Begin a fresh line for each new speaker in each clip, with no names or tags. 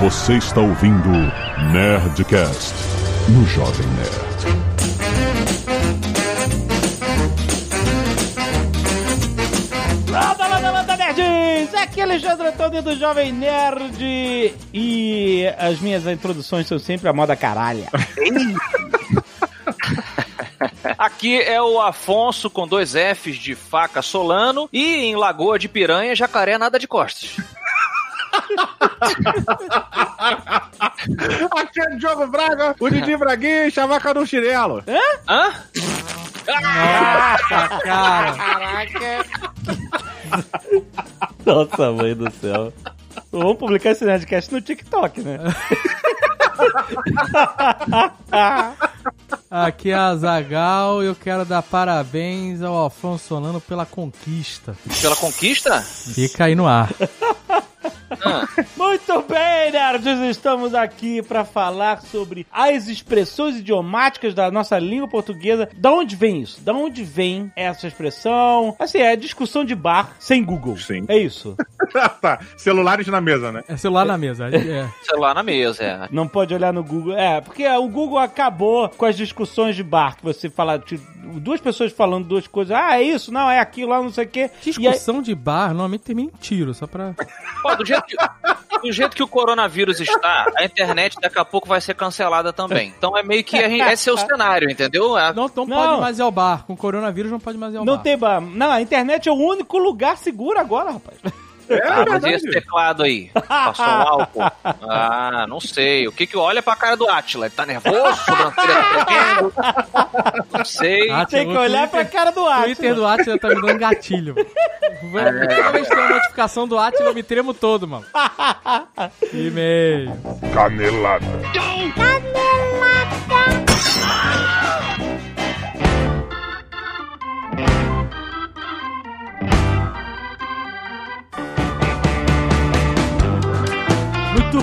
Você está ouvindo Nerdcast no Jovem Nerd.
Landa, landa, landa, nerds! Aqui é Alexandre Antônio do Jovem Nerd e as minhas introduções são sempre a moda caralha.
Aqui é o Afonso com dois Fs de faca Solano e em Lagoa de Piranha, jacaré nada de costas.
Aqui é Diogo Braga, o Didi Braguinha e chavaca no chinelo.
Hã?
Nossa, mãe do céu. Vamos publicar esse Nerdcast no TikTok, né?
Aqui é a Zagal e eu quero dar parabéns ao Afonso Solano pela conquista.
Pela conquista?
Fica aí no ar.
Muito bem, nerds! Estamos aqui para falar sobre as expressões idiomáticas da nossa língua portuguesa. Da onde vem isso? Da onde vem essa expressão? Assim, é discussão de bar sem Google.
Sim.
É isso.
tá, celulares na mesa, né?
É celular na mesa. É.
Celular na mesa, é.
Não pode olhar no Google. É, porque o Google acabou com as discussões de bar. Que você fala, tipo, duas pessoas falando duas coisas. Ah, é isso, não, é aquilo lá, não sei o quê. E aí-
Discussão de bar normalmente termina em tiro, só pra.
Pô, do jeito, que, do jeito que o coronavírus está, a internet daqui a pouco vai ser cancelada também. Então é meio que a gente- esse é o cenário, entendeu? É,
Não, não,
Não.
pode mais ir ao bar. Com coronavírus não pode mais ir ao
Não
bar.
tem bar. Não, a internet é o único lugar seguro agora, rapaz.
É,
Ah, mas e esse teclado aí? Passou um álcool? Ah, não sei. O que que olha pra cara do Atila? Ele tá nervoso? Tá? Não sei.
Ah,
Tem que
o
olhar
Twitter-
pra cara do
O
Atila.
Twitter do Atila tá me dando gatilho. mano. Toda vez que tem uma notificação do Atila, eu me tremo todo, mano. E-mail.
Canelada.
Muito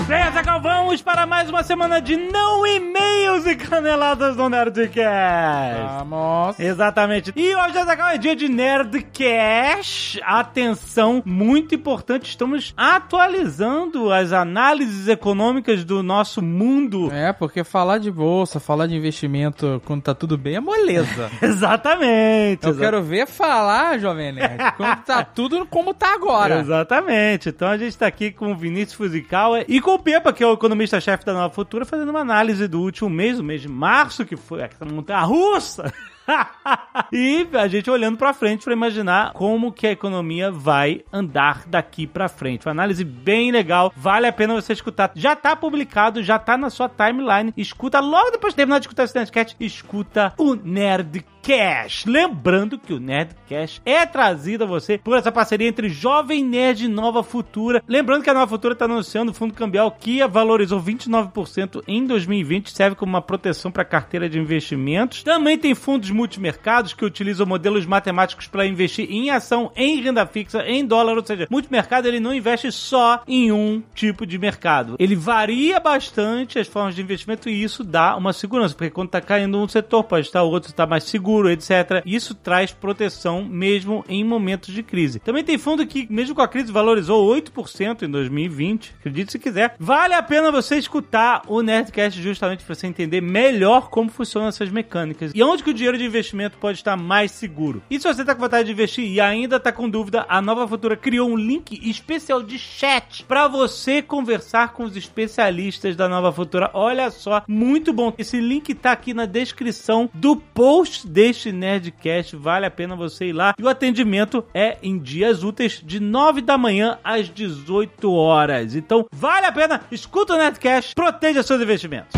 bem, Azaghal, vamos para mais uma semana de não e-mails e caneladas do Nerdcast.
Vamos.
Exatamente. E hoje, Azaghal, é dia de Nerdcast. Atenção, muito importante, estamos atualizando as análises econômicas do nosso mundo.
É, porque falar de bolsa, falar de investimento quando tá tudo bem é moleza.
Exatamente.
Eu
exa-
quero ver falar, Jovem Nerd, quando tá tudo como tá agora.
Exatamente. Então a gente tá aqui com o Vinícius Fuzikawa e com o Pepa, que é o economista-chefe da Nova Futura, fazendo uma análise do último mês, o mês de março, que foi essa montanha russa. e a gente olhando pra frente pra imaginar como que a economia vai andar daqui pra frente. Uma análise bem legal, vale a pena você escutar. Já tá publicado, já tá na sua timeline. Escuta logo depois de terminar de escutar esse Nerdcast, escuta o Nerdcast. Lembrando que o Nerdcast é trazido a você por essa parceria entre Jovem Nerd e Nova Futura. Lembrando que a Nova Futura está anunciando o fundo cambial que valorizou 29% em 2020, serve como uma proteção para carteira de investimentos. Também tem fundos multimercados que utilizam modelos matemáticos para investir em ação, em renda fixa, em dólar, ou seja, multimercado ele não investe só em um tipo de mercado. Ele varia bastante as formas de investimento e isso dá uma segurança, porque quando está caindo um setor, pode estar o outro está mais seguro, etc. Isso traz proteção mesmo em momentos de crise. Também tem fundo que, mesmo com a crise, valorizou 8% em 2020. Acredite se quiser. Vale a pena você escutar o Nerdcast justamente para você entender melhor como funcionam essas mecânicas e onde que o dinheiro de investimento pode estar mais seguro. E se você está com vontade de investir e ainda está com dúvida, a Nova Futura criou um link especial de chat para você conversar com os especialistas da Nova Futura. Olha só, muito bom. Esse link tá aqui na descrição do post deste Nerdcast. Vale a pena você ir lá. E o atendimento é em dias úteis de 9 da manhã às 18 horas. Então, vale a pena. Escuta o Nerdcast, proteja seus investimentos.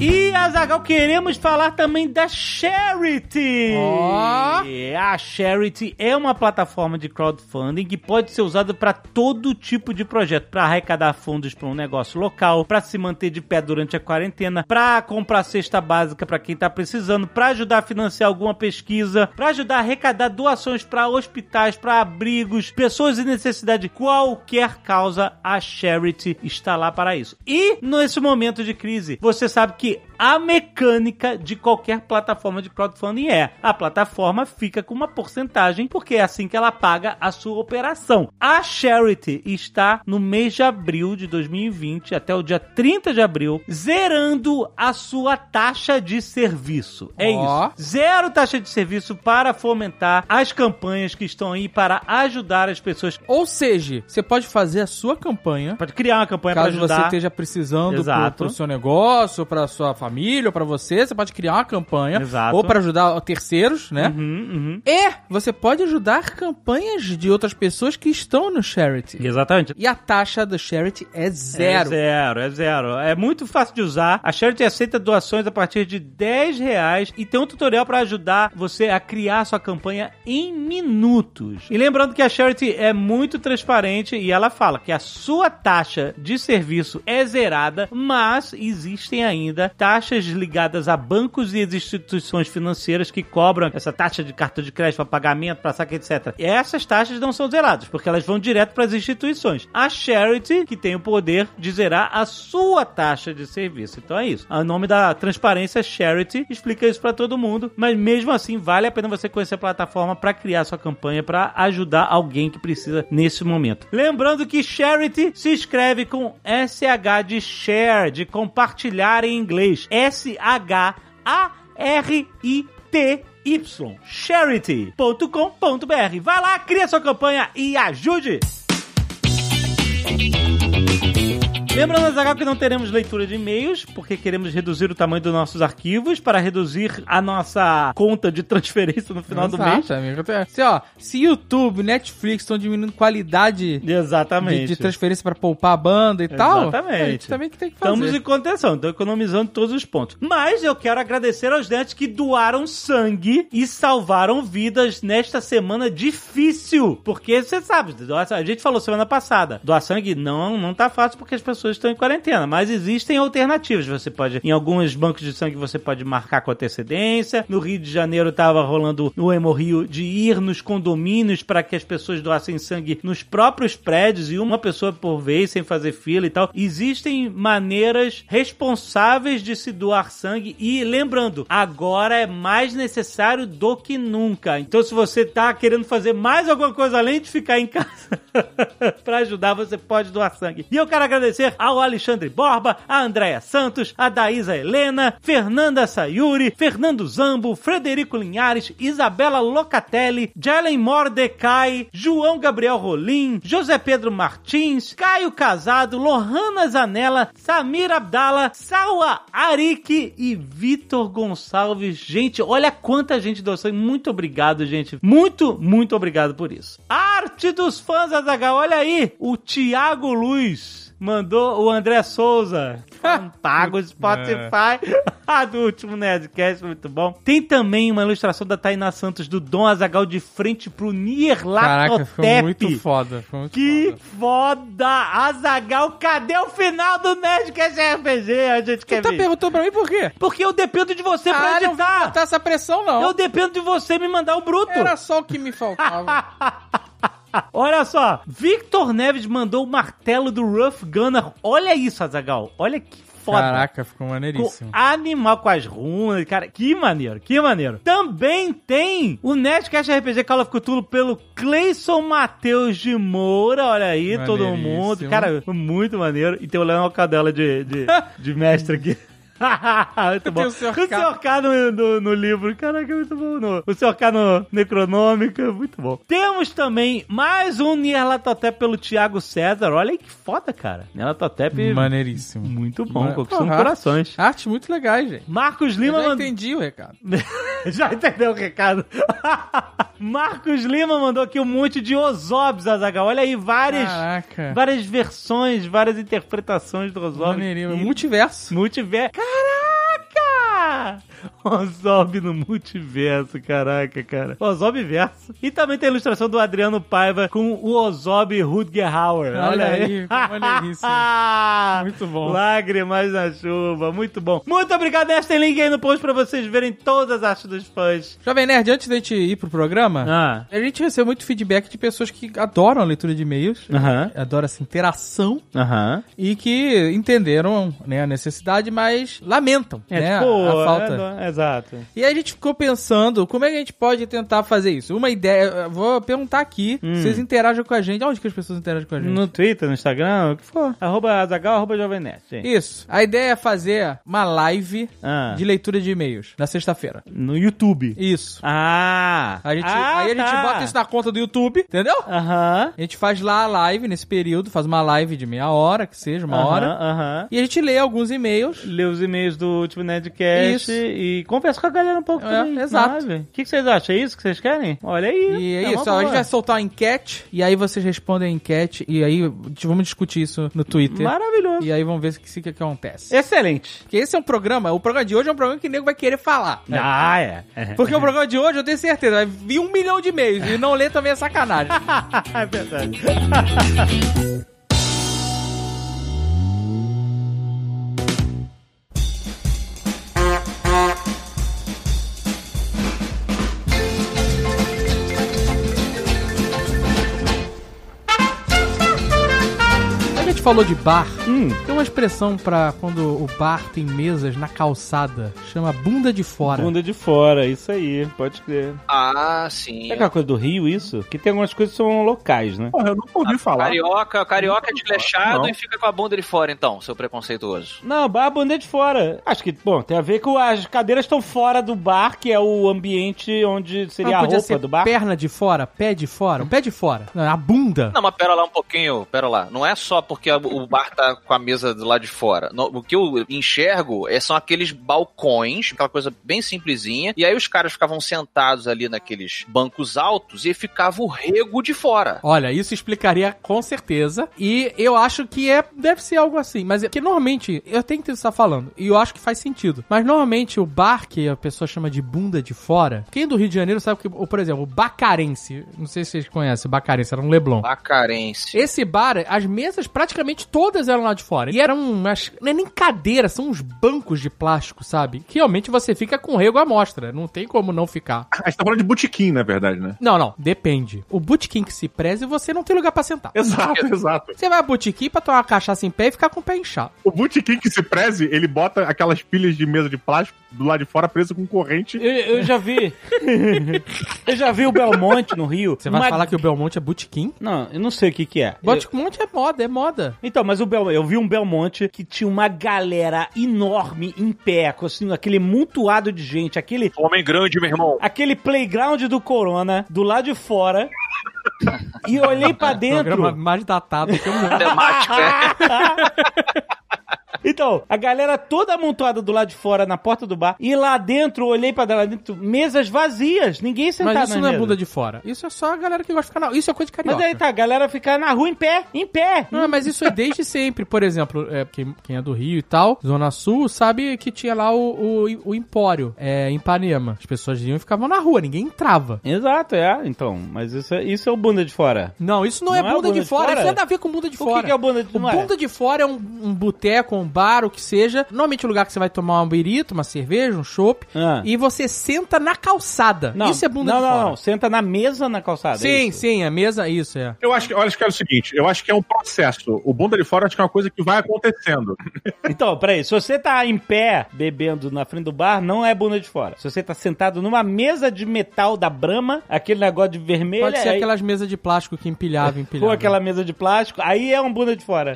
E, Azagal, queremos falar também da Charity.
Ó.
A Charity é uma plataforma de crowdfunding que pode ser usada para todo tipo de projeto, para arrecadar fundos para um negócio local, para se manter de pé durante a quarentena, para comprar cesta básica para quem tá precisando, para ajudar a financiar alguma pesquisa, para ajudar a arrecadar doações para hospitais, para abrigos, pessoas em necessidade, qualquer causa, a Charity está lá para isso. E nesse momento de crise, você sabe que que a mecânica de qualquer plataforma de crowdfunding é. A plataforma fica com uma porcentagem, porque é assim que ela paga a sua operação. A Charity está no mês de abril de 2020, até o dia 30 de abril, zerando a sua taxa de serviço. É
Ó.
isso. Zero taxa de serviço para fomentar as campanhas que estão aí para ajudar as pessoas.
Ou seja, você pode fazer a sua campanha,
Pode criar uma campanha para
caso você
ajudar.
esteja precisando
Exato.
pro seu negócio, pra sua família, ou pra você, você pode criar uma campanha.
Exato.
Ou pra ajudar terceiros, né?
Uhum, uhum.
E você pode ajudar campanhas de outras pessoas que estão no Charity.
Exatamente.
E a taxa do Charity é zero.
É zero, é zero. É muito fácil de usar. A Charity aceita doações a partir de 10 reais e tem um tutorial para ajudar você a criar sua campanha em minutos. E lembrando que a Charity é muito transparente e ela fala que a sua taxa de serviço é zerada, mas existem ainda taxas ligadas a bancos e as instituições financeiras que cobram essa taxa de cartão de crédito para pagamento, para saque, etc. E essas taxas não são zeradas, porque elas vão direto para as instituições. A Charity, que tem o poder de zerar a sua taxa de serviço. Então é isso. O nome da transparência Charity explica isso para todo mundo, mas mesmo assim vale a pena você conhecer a plataforma para criar sua campanha para ajudar alguém que precisa nesse momento. Lembrando que Charity se escreve com SH de share, de compartilhar em inglês. S H A R I T Y. Charity.com.br. Vai lá, cria sua campanha e ajude! Lembrando, Zagal, que não teremos leitura de e-mails, porque queremos reduzir o tamanho dos nossos arquivos para reduzir a nossa conta de transferência no final do mês.
Exato, amigo. Se, ó, se YouTube, Netflix estão diminuindo qualidade de,
Exatamente.
de transferência pra poupar a banda e tal,
Exatamente.
a gente também que tem que fazer.
Estamos em contenção, então economizando todos os pontos. Mas eu quero agradecer aos netos que doaram sangue e salvaram vidas nesta semana difícil. Porque você sabe, a gente falou semana passada, doar sangue não, não tá fácil porque as pessoas estão em quarentena, mas existem alternativas. Você pode, em alguns bancos de sangue, você pode marcar com antecedência. No Rio de Janeiro tava rolando no Hemorrio de ir nos condomínios para que as pessoas doassem sangue nos próprios prédios e uma pessoa por vez, sem fazer fila e tal. Existem maneiras responsáveis de se doar sangue e lembrando, agora é mais necessário do que nunca. Então se você tá querendo fazer mais alguma coisa além de ficar em casa para ajudar, você pode doar sangue. E eu quero agradecer ao Alexandre Borba, a Andréia Santos, a Daísa Helena, Fernanda Sayuri, Fernando Zambo, Frederico Linhares, Isabela Locatelli, Jelen Mordecai, João Gabriel Rolim, José Pedro Martins, Caio Casado, Lohana Zanella, Samir Abdala, Saua Arik e Vitor Gonçalves. Gente, olha quanta gente sangue. Muito obrigado, gente. Muito, muito obrigado por isso. Arte dos fãs, Azaghal. Olha aí, o Tiago Luz. Mandou o André Souza. Não paga o Spotify. Ah, do último Nerdcast, muito bom. Tem também uma ilustração da Tainá Santos do Dom Azagal de frente pro Nier
Caraca, ficou
Latotep.
muito foda. Ficou muito
Que
foda.
foda! Azagal, cadê o final do Nerdcast RPG? A gente quer
Você tá
ver.
perguntando pra mim por quê?
Porque eu dependo de você pra
Ah, não vou
editar.
botar essa pressão, não.
Eu dependo de você me mandar o bruto.
Era só o que me faltava.
Olha só, Victor Neves mandou o martelo do Rough Gunner. Olha isso, Azagal. Olha que foda.
Caraca, ficou maneiríssimo.
animal com as runas, cara, que maneiro, que maneiro. Também tem o Nerdcast RPG Call of Cthulhu pelo Cleison Matheus de Moura, olha aí, todo mundo, cara, muito maneiro. E tem o Leonel Cadela de, de, de mestre aqui. muito bom.
Tem o Sr.
O
K.
Sr. K no, no, no livro, caraca, muito bom. No, o Sr. K no Necronômica, muito bom. Temos também mais um Nierlatotep pelo Thiago César. Olha aí que foda, cara. Nierlatotep,
Maneiríssimo.
muito bom,
Ma-
conquistando corações.
Arte muito legais, gente.
Marcos
Eu
Lima
já
mandou.
entendi o recado.
Já entendeu o recado? Marcos Lima mandou aqui um monte de Osobs, Azagal. Olha aí, várias,
Caraca.
várias versões, várias interpretações do Ozob.
Maneirinho.
E-
Multiverso.
Multiverso. da, da. Caraca! Ozob no multiverso, caraca, cara. Ozob verso. E também tem a ilustração do Adriano Paiva com o Ozob Rudgerhauer. Olha,
Olha
aí.
aí, como maneiríssimo. Muito bom.
Lágrimas na chuva, muito bom. Muito obrigado, Nerd. Tem link aí no post pra vocês verem todas as artes dos fãs.
Jovem Nerd, antes da gente ir pro programa,
Ah.
a gente recebeu muito feedback de pessoas que adoram a leitura de e-mails,
Aham.
adoram essa interação
Aham.
e que entenderam né, a necessidade, mas lamentam
É,
né,
tipo,
a, a falta.
é, é, exato.
E aí a gente ficou pensando, como é que a gente pode tentar fazer isso? Uma ideia, vou perguntar aqui, vocês interagem com a gente, onde que as pessoas interagem com a gente?
Hum. No Twitter, no Instagram, o que for. Arroba Azagal, arroba Jovem Nerd.
Isso. A ideia é fazer uma live
Ah.
de leitura de e-mails na sexta-feira.
No YouTube.
Isso.
Ah.
A gente,
Ah,
aí a gente
tá.
bota isso na conta do YouTube, entendeu?
Aham.
A gente faz lá a live nesse período, faz uma live de meia hora, que seja, uma
Aham,
hora.
Aham.
E a gente lê alguns e-mails.
Lê os e-mails do último Nerdcast
Isso.
e conversa com a galera um pouco
É,
também.
exato.
na live. O que, que vocês acham? É isso que vocês querem? Olha aí.
E é,
uma
isso, ó, a gente vai soltar uma enquete, e aí vocês respondem a enquete, e aí vamos discutir isso no Twitter.
Maravilhoso.
E aí vamos ver o que, que acontece.
Excelente.
Porque esse é um programa, o programa de hoje é um programa que o nego vai querer falar.
Ah, é.
Porque o programa de hoje, eu tenho certeza, vai vir um milhão de e-mails, e não ler também é sacanagem.
é verdade.
falou de bar,
Hum.
tem uma expressão pra quando o bar tem mesas na calçada, chama bunda de fora.
Bunda de fora, isso aí, pode crer.
Ah, sim.
É aquela coisa do Rio, isso? Que tem algumas coisas que são locais, né?
Porra, eu nunca ouvi falar.
Carioca, carioca é desleixado
Não.
e fica com a bunda de fora, então, seu preconceituoso.
Não, bar, bunda de fora. Acho que, bom, tem a ver com as cadeiras estão fora do bar, que é o ambiente onde seria
Não,
a roupa
ser
do bar.
perna de fora, pé de fora, o pé de fora, Não, a bunda.
Não, mas pera lá um pouquinho, pera lá. Não é só porque a- o bar tá com a mesa do lado de fora. No- o que eu enxergo é, são aqueles balcões, aquela coisa bem simplesinha, e aí os caras ficavam sentados ali naqueles bancos altos e ficava o rego de fora.
Olha, isso explicaria com certeza. E eu acho que é deve ser algo assim. Mas é que normalmente, eu tenho que estar falando, e eu acho que faz sentido. Mas normalmente o bar que a pessoa chama de bunda de fora, quem é do Rio de Janeiro sabe que, por exemplo, o Bacarense, não sei se vocês conhecem, o Bacarense era um Leblon.
Bacarense.
Esse bar, as mesas praticamente todas eram lá de fora. E eram umas. Não é nem cadeira, são uns bancos de plástico, sabe? Que realmente você fica com rego à mostra. Não tem como não ficar.
A gente tá falando de botequim, na verdade, né?
Não, não, depende. O bootkin que se preze, você não tem lugar pra sentar.
Exato, exato.
Você vai a botequim pra tomar uma cachaça em pé e ficar com o pé inchado.
O botequim que se preze, ele bota aquelas pilhas de mesa de plástico do lado de fora preso com corrente.
Eu, eu já vi. eu já vi o Belmonte no Rio.
Você vai
Uma-
falar que o Belmonte é botequim?
Não, eu não sei o que que é. Eu-
Belmonte é moda, é moda.
Então, mas o Bel... eu vi um Belmonte que tinha uma galera enorme em pé, com assim, aquele mutuado de gente, aquele,
Homem grande, meu irmão.
aquele playground do Corona, do lado de fora. e eu olhei pra dentro.
Programa mais datado que o mundo.
Temático, é.
Então, a galera toda amontoada do lado de fora, na porta do bar. E lá dentro, eu olhei pra lá dentro, mesas vazias. Ninguém sentado
Mas isso não é bunda de fora. Isso é só a galera que gosta de ficar na... Isso é coisa de carioca.
Mas aí tá, a galera ficar na rua em pé, em pé.
Não, mas isso é desde sempre. Por exemplo, é, quem, quem é do Rio e tal, Zona Sul, sabe que tinha lá o, o, o Empório, é, em Ipanema. As pessoas iam e ficavam na rua, ninguém entrava.
Exato, é. Então, mas isso é, isso é o bunda de fora.
Não, isso não, é
Não é
bunda,
bunda
de,
de
fora.
fora?
Isso nada a ver com bunda de
O que
fora.
que é o bunda de-
O
não é?
bunda de fora é um, um boteco, um bar, o que seja. Normalmente um lugar que você vai tomar um birito, uma cerveja, um chopp.
Ah.
E você senta na calçada.
Não,
isso é bunda
não,
de
não,
fora.
não. Senta na mesa na calçada. é
Sim,
isso.
sim, a mesa, isso é.
Eu acho, que, eu acho que é o seguinte, eu acho que é um processo. O bunda de fora acho que é uma coisa que vai acontecendo.
Então, peraí, se você tá em pé bebendo na frente do bar, não é bunda de fora. Se você tá sentado numa mesa de metal da Brahma, aquele negócio de vermelho,
Pode ser
aí-
aquelas mesas de plástico que empilhava, empilhava.
ou aquela mesa de plástico, aí é um bunda de fora.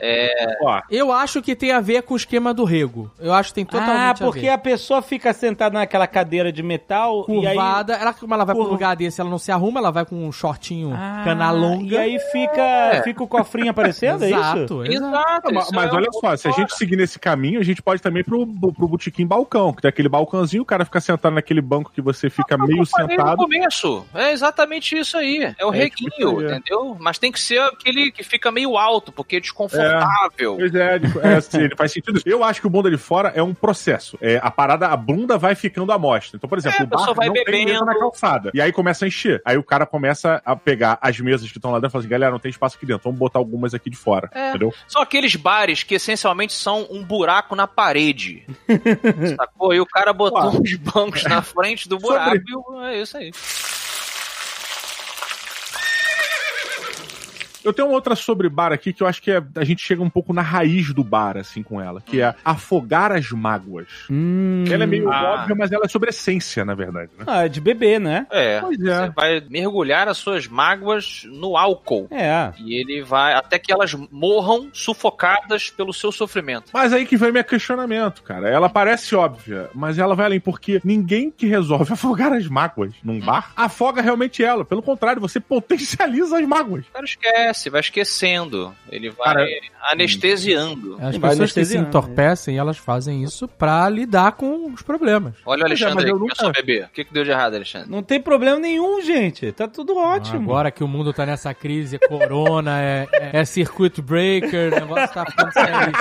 Ó,
Eu acho que tem a ver com o esquema do rego. Eu acho que tem totalmente
ah,
a
porque
ver.
a, pessoa fica sentada naquela cadeira de metal e aí...
Curvada, ela, como ela vai pra um
Curva.
lugar desse, ela não se arruma, ela vai com um shortinho
Ah,
cana longa.
E aí fica, fica o cofrinho aparecendo, é isso?
Exato, exato.
Exato.
mas mas
é
olha só, se a gente seguir nesse caminho, a gente pode também ir pro, pro botequim balcão, que tem aquele balcãozinho, o cara fica sentado naquele banco que você fica meio
Eu falei no
sentado.
começo. É exatamente isso aí. É o
É, tipo
reguinho,
é.
entendeu? Mas tem que ser aquele que fica meio alto, porque é desconfortável.
Pois é, é, sim, faz sentido. Eu acho que o bunda de fora é um processo. É, a parada, a bunda vai ficando à mostra. Então, por exemplo,
É,
o bar
vai
não tem mesa
bebendo.
na calçada. E aí começa a encher. Aí o cara começa a pegar as mesas que estão lá dentro e fala assim, galera, não tem espaço aqui dentro. Vamos botar algumas aqui de fora.
É.
Entendeu?
São aqueles bares que essencialmente são um buraco na parede. Sacou? E o cara botou
Claro.
uns bancos na frente do buraco
Sobre-
e é isso aí.
Eu tenho uma outra sobre bar aqui que eu acho que é- a gente chega um pouco na raiz do bar, assim, com ela, que é afogar as mágoas.
Hum.
Ela é meio
Ah.
óbvia, mas ela é sobre essência, na verdade, né?
Ah, é de bebê, né?
É.
Pois
Você
é.
vai mergulhar as suas mágoas no álcool.
É.
E ele vai até que elas morram sufocadas pelo seu sofrimento.
Mas aí que vem meu questionamento, cara. Ela parece óbvia, mas ela vai além, porque ninguém que resolve afogar as mágoas num bar afoga realmente ela. Pelo contrário, você potencializa as mágoas.
O cara esquece, vai esquecendo. Ele vai
Cara,
anestesiando.
As
Vai
pessoas que se
anestesiando,
entorpecem, elas fazem isso pra lidar com os problemas.
Olha o
é,
Alexandre
mas
aí,
eu
que
nunca-
a beber. O que, que deu de errado, Alexandre?
Não tem problema nenhum, gente. Tá tudo ótimo.
Agora que o mundo tá nessa crise, é corona, é, é, é circuit breaker, o negócio tá ficando seríssimo.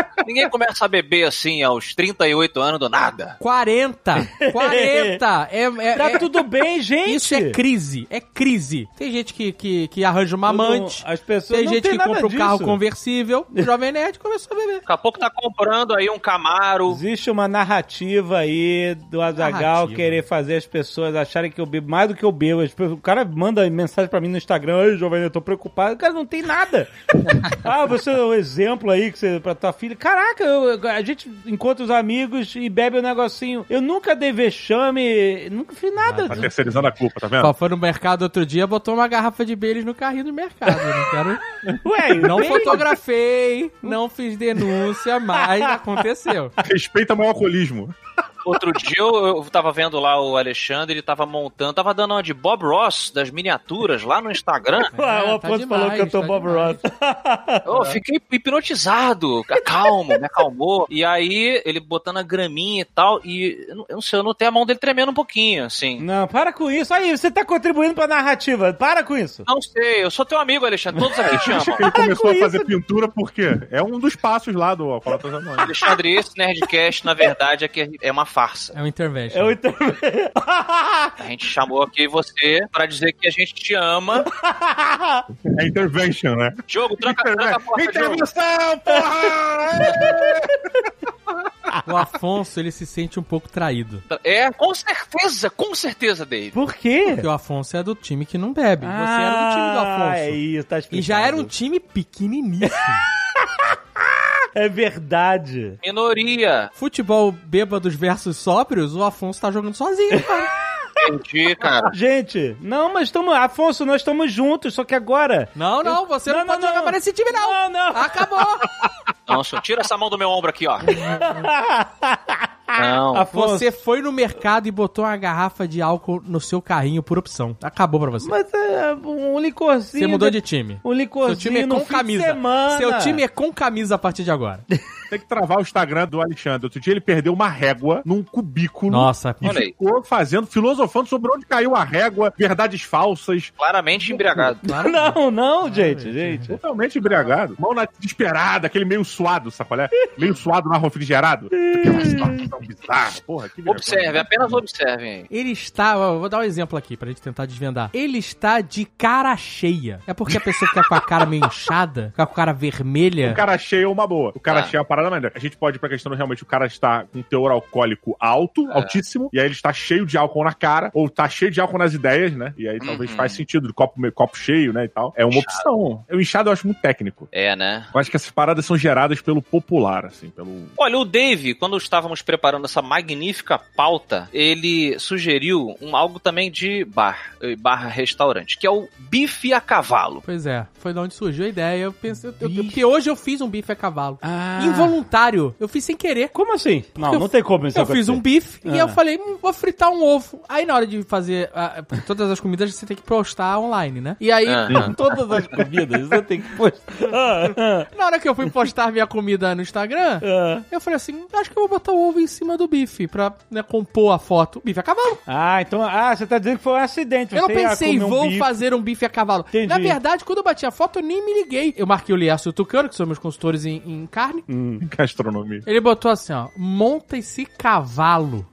Ninguém começa a beber assim aos 38 anos do nada.
40! 40! É, é,
Tá
é-
tudo bem, gente.
isso é crise, é crise. Tem gente que, que, que arranja uma amante,
As pessoas
tem
não
gente
tem
que
nada
compra um carro
disso.
conversível, o Jovem Nerd começou a beber.
Daqui a pouco tá comprando aí um Camaro.
Existe uma narrativa aí do Azagal querer fazer as pessoas acharem que eu bebo mais do que eu bebo. O cara manda mensagem pra mim no Instagram, ai, jovem, eu tô preocupado. O cara não tem nada. ah, você é um exemplo aí que você, pra tua filha. Caraca, eu- a gente encontra os amigos e bebe um negocinho. Eu nunca dei vexame, nunca fiz nada.
Tá terceirizando a culpa, tá vendo?
Só foi no mercado outro dia, botou uma garrafa de Baileys no carrinho do mercado. Eu Não quero...
Ué,
Não fotografei, não fiz denúncia, mas aconteceu.
Respeita meu alcoolismo.
Outro dia eu, eu tava vendo lá o Alexandre, ele tava montando, tava dando uma de Bob Ross das miniaturas lá no Instagram.
Ah, o
tá
Afonso falou que eu tô
tá
Bob
demais.
Ross.
Eu fiquei hipnotizado, calmo, me acalmou. E aí, ele botando a graminha e tal, e eu não, sei, eu notei a mão dele tremendo um pouquinho, assim.
Não, para com isso. Aí, você tá contribuindo pra narrativa. Para com isso.
Não sei, eu sou teu amigo, Alexandre, todos aqui te amam.
que ele começou
com
a fazer
isso.
pintura porque é um dos passos lá do Alcoólatras Anônimos.
Alexandre, esse Nerdcast, na verdade, é que é uma farsa.
É um intervention.
Eu inter...
A gente chamou aqui você pra dizer que a gente te ama.
É intervention, né?
Jogo, tranca, tranca a porta.
Intervenção, porra!
O Afonso, ele se sente um pouco traído.
É, com certeza, com certeza, Dave.
Por quê?
Porque o Afonso é do time que não bebe. Você era do time do Afonso.
É isso, tá explicado.
E já era um time pequeniníssimo.
É verdade.
Minoria.
Futebol bêbados versus sóbrios, o Afonso tá jogando sozinho, cara.
Entendi, cara.
Gente, não, mas estamos. Afonso, nós estamos juntos, só que agora.
Não, não, você não, pode jogar mais nesse time, não.
Não, não.
Acabou.
Não, senhor, tira essa mão do meu ombro aqui, ó. Não.
Afonso.
Você foi no mercado e botou uma garrafa de álcool no seu carrinho por opção. Acabou pra você.
Mas é um licorzinho.
Você mudou de time.
Um
Seu
licorzinho
time é com camisa.
semana.
Seu time é com camisa a partir de agora.
Tem que travar o Instagram do Alexandre. Outro dia ele perdeu uma régua num cubículo.
Nossa,
E
Olha aí.
ficou fazendo, filosofando sobre onde caiu a régua, verdades falsas,
Claramente embriagado.
Não, não, gente, gente.
totalmente embriagado. Mão na desesperada, aquele meio suado, sabe qual é? Meio suado na refrigerado. bizarra, porra. Que.
Observe, apenas observem aí.
Ele está, eu vou dar um exemplo aqui pra gente tentar desvendar. Ele está de cara cheia. É porque a pessoa fica com a cara meio inchada, fica com a cara vermelha.
O cara cheio é uma boa. O cara
Ah.
cheio é uma parada maneira. A gente pode ir pra questão realmente o cara está com teor alcoólico alto,
É.
altíssimo, e aí ele está cheio de álcool na cara, ou tá cheio de álcool nas ideias, né? E aí talvez
Uhum.
faz sentido, de copo, copo cheio, né? E tal. É uma
Inchado.
opção. O inchado eu acho muito técnico.
É, né?
Eu acho que essas paradas são geradas pelo popular, assim, pelo.
Olha, o Dave, quando estávamos preparando essa magnífica pauta, ele sugeriu um algo também de bar, eh, barra restaurante, que é o bife a cavalo.
Pois é, foi de onde surgiu a ideia. Eu pensei, eu- eu- porque hoje eu fiz um bife a cavalo.
Ah.
involuntário. Eu fiz sem querer.
Como assim? Não,
Eu-
não tem como isso
Eu fiz um bife e
Ah.
eu falei, hum, vou fritar um ovo. Aí na hora de fazer ah, todas as comidas você tem que postar online, né? E aí,
Ah.
Todas as comidas, você tem que postar. Ah, ah,
na hora que eu fui postar minha comida no Instagram,
ah.
eu falei assim, acho que eu vou botar o ovo em cima do bife pra né, compor a foto. O bife a cavalo.
Ah, então. Ah, você tá dizendo que foi um acidente.
Eu não
Você ia
pensei,
um
vou
bife.
fazer um bife a cavalo.
Entendi.
Na verdade, quando eu bati a foto, eu nem me liguei. Eu marquei o Liaço e o Tucano, que são meus consultores em, em carne.
Gastronomia.
Ele botou assim, ó, monta esse cavalo.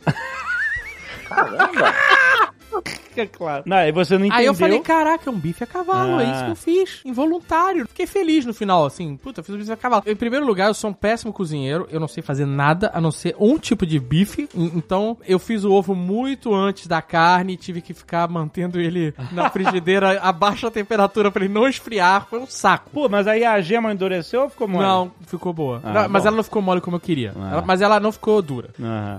É claro. Não, aí você não entendeu.
Aí eu falei, caraca, é um bife a cavalo, é
Ah.
isso que eu fiz, involuntário. Fiquei feliz no final, assim, puta, fiz um bife a cavalo. Em primeiro lugar, eu sou um péssimo cozinheiro, eu não sei fazer nada a não ser um tipo de bife, en- então eu fiz o ovo muito antes da carne e tive que ficar mantendo ele na frigideira a baixa temperatura pra ele não esfriar, foi um saco.
Pô, mas aí a gema endureceu ou ficou mole?
Não, ficou boa.
Ah,
Não, mas ela não ficou mole como eu queria.
Ah.
Ela- mas ela não ficou dura.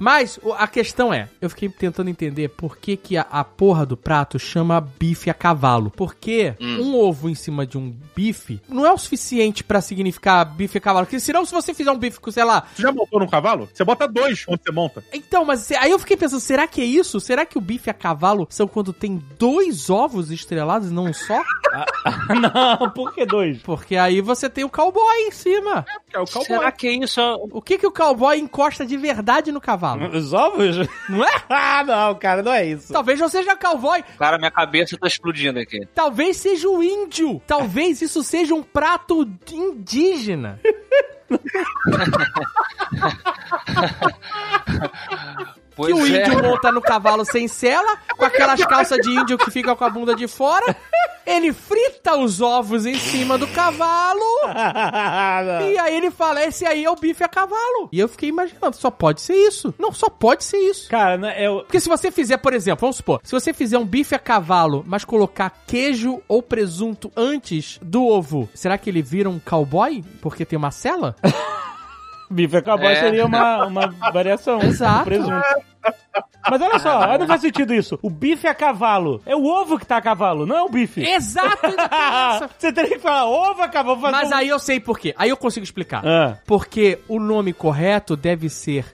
Mas o- a questão é, eu fiquei tentando entender por que, que a, a porra do prato chama bife a cavalo. Porque um ovo em cima de um bife não é o suficiente pra significar bife a cavalo. Porque senão, se você fizer um bife com, sei lá.
Você já montou num cavalo? Você bota dois onde você monta.
Então, mas aí eu fiquei pensando, será que é isso? Será que o bife a cavalo são quando tem dois ovos estrelados e não um só?
não, por que dois?
Porque aí você tem o cowboy em cima.
É o cowboy.
Será que é isso?
O que que o cowboy encosta de verdade no cavalo?
Os ovos?
Não é?
ah, não, cara, não é isso.
Talvez não seja cowboy,
Cara, minha cabeça tá explodindo aqui.
Talvez seja o índio. Talvez isso seja um prato indígena.
Pois
que o
é.
índio monta no cavalo sem sela, com aquelas calças de índio que fica com a bunda de fora. Ele frita os ovos em cima do cavalo. E aí ele fala: esse aí é o bife a cavalo. E eu fiquei imaginando: só pode ser isso. Não, só pode ser isso.
Cara, não é o.
Porque se você fizer, por exemplo, vamos supor, se você fizer um bife a cavalo, mas colocar queijo ou presunto antes do ovo, será que ele vira um cowboy? Porque tem uma cela?
Bife a cowboy
É.
seria uma, uma variação.
Exato.
do presunto. Mas olha só, olha, não faz sentido isso. O bife a cavalo. É o ovo que tá a cavalo, não é o bife.
Exato! Nossa.
Você teria que falar ovo a cavalo. fazer
Mas
um-
aí eu sei por quê. Aí eu consigo explicar.
Ah.
Porque o nome correto deve ser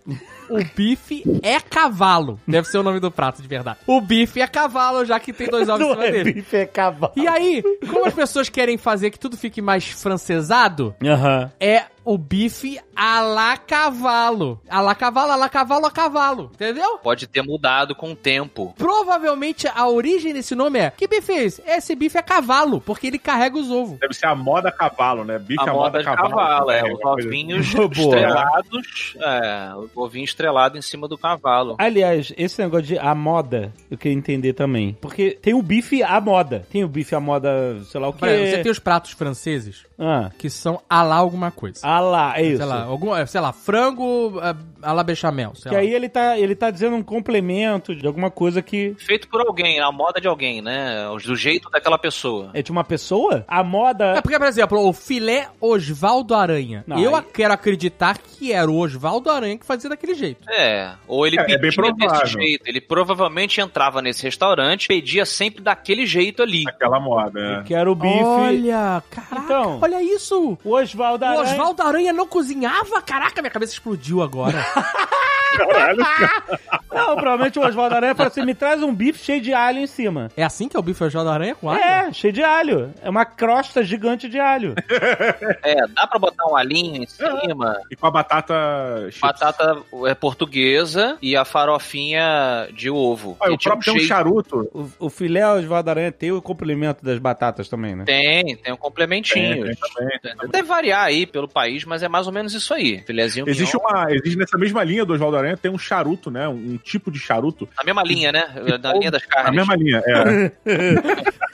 o bife é cavalo. Deve ser o nome do prato de verdade. O bife é cavalo, já que tem dois ovos em cima
é
dele.
bife, é cavalo.
E aí, como as pessoas querem fazer que tudo fique mais francesado,
Aham.
é o bife a la cavalo. A la cavalo, a la cavalo, a cavalo. Entendeu?
Pode ter mudado com o tempo.
Provavelmente a origem desse nome é: que bife é esse? Esse bife é cavalo, porque ele carrega os ovos.
Deve ser a moda cavalo, né? Bife
A moda de cavalo, é. Os ovinhos
Boa.
estrelados. É, o ovinho estrelado em cima do cavalo.
Aliás, esse negócio de a moda, eu queria entender também. Porque tem o bife à moda. Tem o bife à moda, sei lá o que.
você tem os pratos franceses
Ah,
que são a la alguma coisa.
ah lá, é isso.
Sei lá, algum, é, sei lá, frango ah, a la bechamel. Sei
Que
lá.
aí ele tá, ele tá dizendo um complemento de alguma coisa que
Feito por alguém, a moda de alguém, né? Do jeito daquela pessoa.
é de uma pessoa. A moda.
É porque, por exemplo, o filé Osvaldo Aranha.
Não,
eu
aí-
quero acreditar que era o Osvaldo Aranha que fazia daquele jeito.
É, ou ele
É, é bem
pedia desse
provável.
jeito. Ele provavelmente entrava nesse restaurante, pedia sempre daquele jeito ali.
Aquela moda, é.
Que era o bife.
Olha, caraca,
Então.
Olha isso.
O Oswaldo
O
Aranha.
Osvaldo Aranha não cozinhava? Caraca, minha cabeça explodiu agora.
Não, provavelmente o Oswaldo Aranha falou assim: me traz um bife cheio de alho em cima.
é assim que é o bife Osvaldo Aranha com alho?
É, cheio de alho. É uma crosta gigante de alho.
É, dá pra botar um alinho em cima,
E com a batata chips.
batata é, portuguesa e a farofinha de ovo. E
o próprio tem um charuto.
O, o filé Oswaldo Aranha tem o complemento das batatas também, né?
Tem, tem um complementinho.
Tem, tem também.
Deve variar aí pelo país, mas é mais ou menos isso aí. Filézinho
Existe
mignon.
uma. Existe nessa mesma linha do Oswaldo Aranha, tem um charuto, né? Um, um tipo de charuto.
Na mesma linha, né? Na linha das
Na
carnes.
mesma linha, é.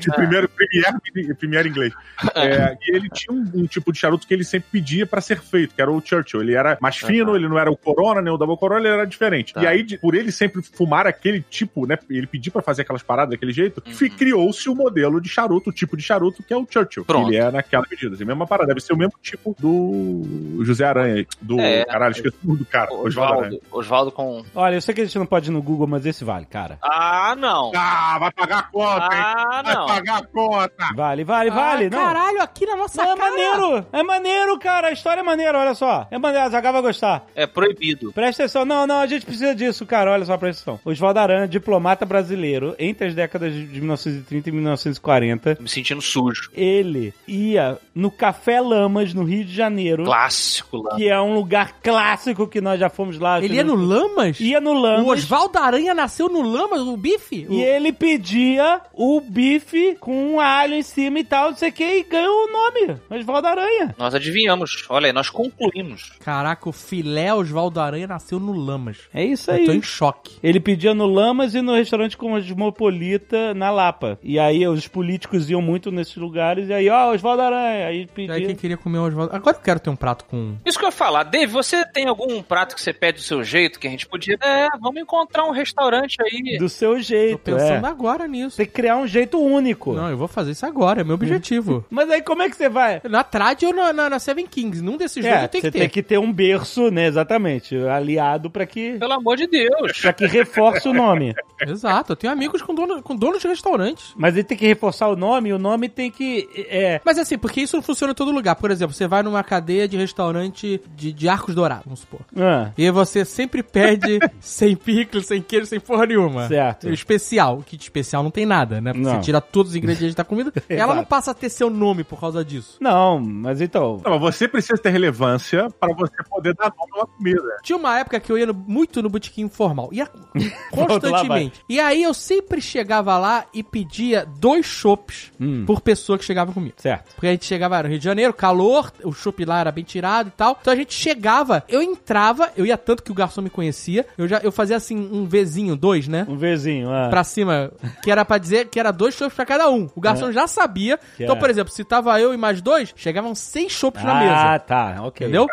de primeiro, Premiere, Premiere inglês. É, e ele tinha um, um tipo de charuto que ele sempre pedia pra ser feito, que era o Churchill. Ele era mais fino, ele não era o Corona, nem o Double Corona, ele era diferente.
Tá.
E aí, de- por ele sempre fumar aquele tipo, né? Ele pedir pra fazer aquelas paradas daquele jeito, fi- criou-se o modelo de charuto, o tipo de charuto, que é o Churchill.
Pronto.
Ele é naquela medida. Assim, a mesma parada. Deve ser o mesmo tipo do José Aranha. Do.
É.
Caralho, esqueci o nome do cara.
Osvaldo. Osvaldo com.
Olha, eu sei que a gente não pode ir no Google, mas esse vale, cara.
Ah, não.
Ah, vai pagar a conta, hein,
Ah,
Vai
não.
pagar a conta.
Vale, vale, vale.
Ah,
não.
Caralho, aqui na nossa
Não, é
cara.
maneiro! É maneiro, cara! A história é maneira, olha só. É maneiro, a Zagal vai gostar.
É proibido.
Presta atenção. Não, não, a gente precisa disso, cara. Olha só, presta atenção. Oswaldo Aranha, diplomata brasileiro, entre as décadas de 1930 e 1940,
Me sentindo sujo.
ele ia no Café Lamas, no Rio de Janeiro,
Clássico lá.
que é um lugar clássico que nós já fomos lá.
Ele ia no Lamas?
Ia no
O
Lamas.
Oswaldo Aranha nasceu no Lamas, o bife?
E ele pedia o bife com um alho em cima e tal, não sei o que, e ganhou o nome. Oswaldo Aranha.
Nós adivinhamos. Olha aí, nós concluímos.
Caraca, o filé Oswaldo Aranha nasceu no Lamas.
É isso
Eu tô em
aí.
choque.
Ele pedia no Lamas e no restaurante Cosmopolita na Lapa. E aí os políticos iam muito nesses lugares. E aí, ó, Oswaldo Aranha. Aí
E aí
pedia.
quem queria comer o Oswaldo... Agora eu quero ter um prato com...
Isso que eu ia falar. Dave, você tem algum prato que você pede do seu jeito que a gente podia... É, vamos encontrar um restaurante aí.
Do seu
Tô
jeito,
pensando
é.
agora nisso.
Tem que criar um jeito único.
Não, eu vou fazer isso agora, é meu objetivo.
Mas aí como é que você vai?
na Trad ou na, na, na Seven Kings, num desses
É, você
que ter.
tem que ter um berço, né, exatamente, aliado pra que,
Pelo amor de Deus.
pra que reforce o nome.
Exato, eu tenho amigos com dono, com donos de restaurantes.
Mas ele tem que reforçar o nome e o nome tem que... É,
Mas assim, porque isso não funciona em todo lugar. Por exemplo, você vai numa cadeia de restaurante de, de arcos dourados, vamos supor.
ah,
E você sempre pede sem picles, sem queijo, sem porra nenhuma.
Certo.
Especial. Que de especial não tem nada, né? Porque
Não.
você tira todos os ingredientes da comida, ela não passa a ter seu nome por causa disso.
não, mas então...
Não, mas você precisa ter relevância para você poder dar nome a uma comida.
Tinha uma época que eu ia no- muito no botequim informal. Ia constantemente. E aí eu sempre chegava lá e pedia dois chopps
Hum.
por pessoa que chegava comigo.
Certo.
Porque a gente chegava no Rio de Janeiro, calor, o chopp lá era bem tirado e tal. Então a gente chegava, eu entrava, eu ia tanto que o garçom me conhecia. Eu já eu fazia assim um Vzinho, dois, né?
Um Vzinho, ah.
Pra cima, que era pra dizer que era dois chopps pra cada um. O garçom já sabia.
Que
Então,
é.
por exemplo, se tava eu e mais dois, chegavam seis chopps na
Ah,
mesa.
tá, ok.
Entendeu?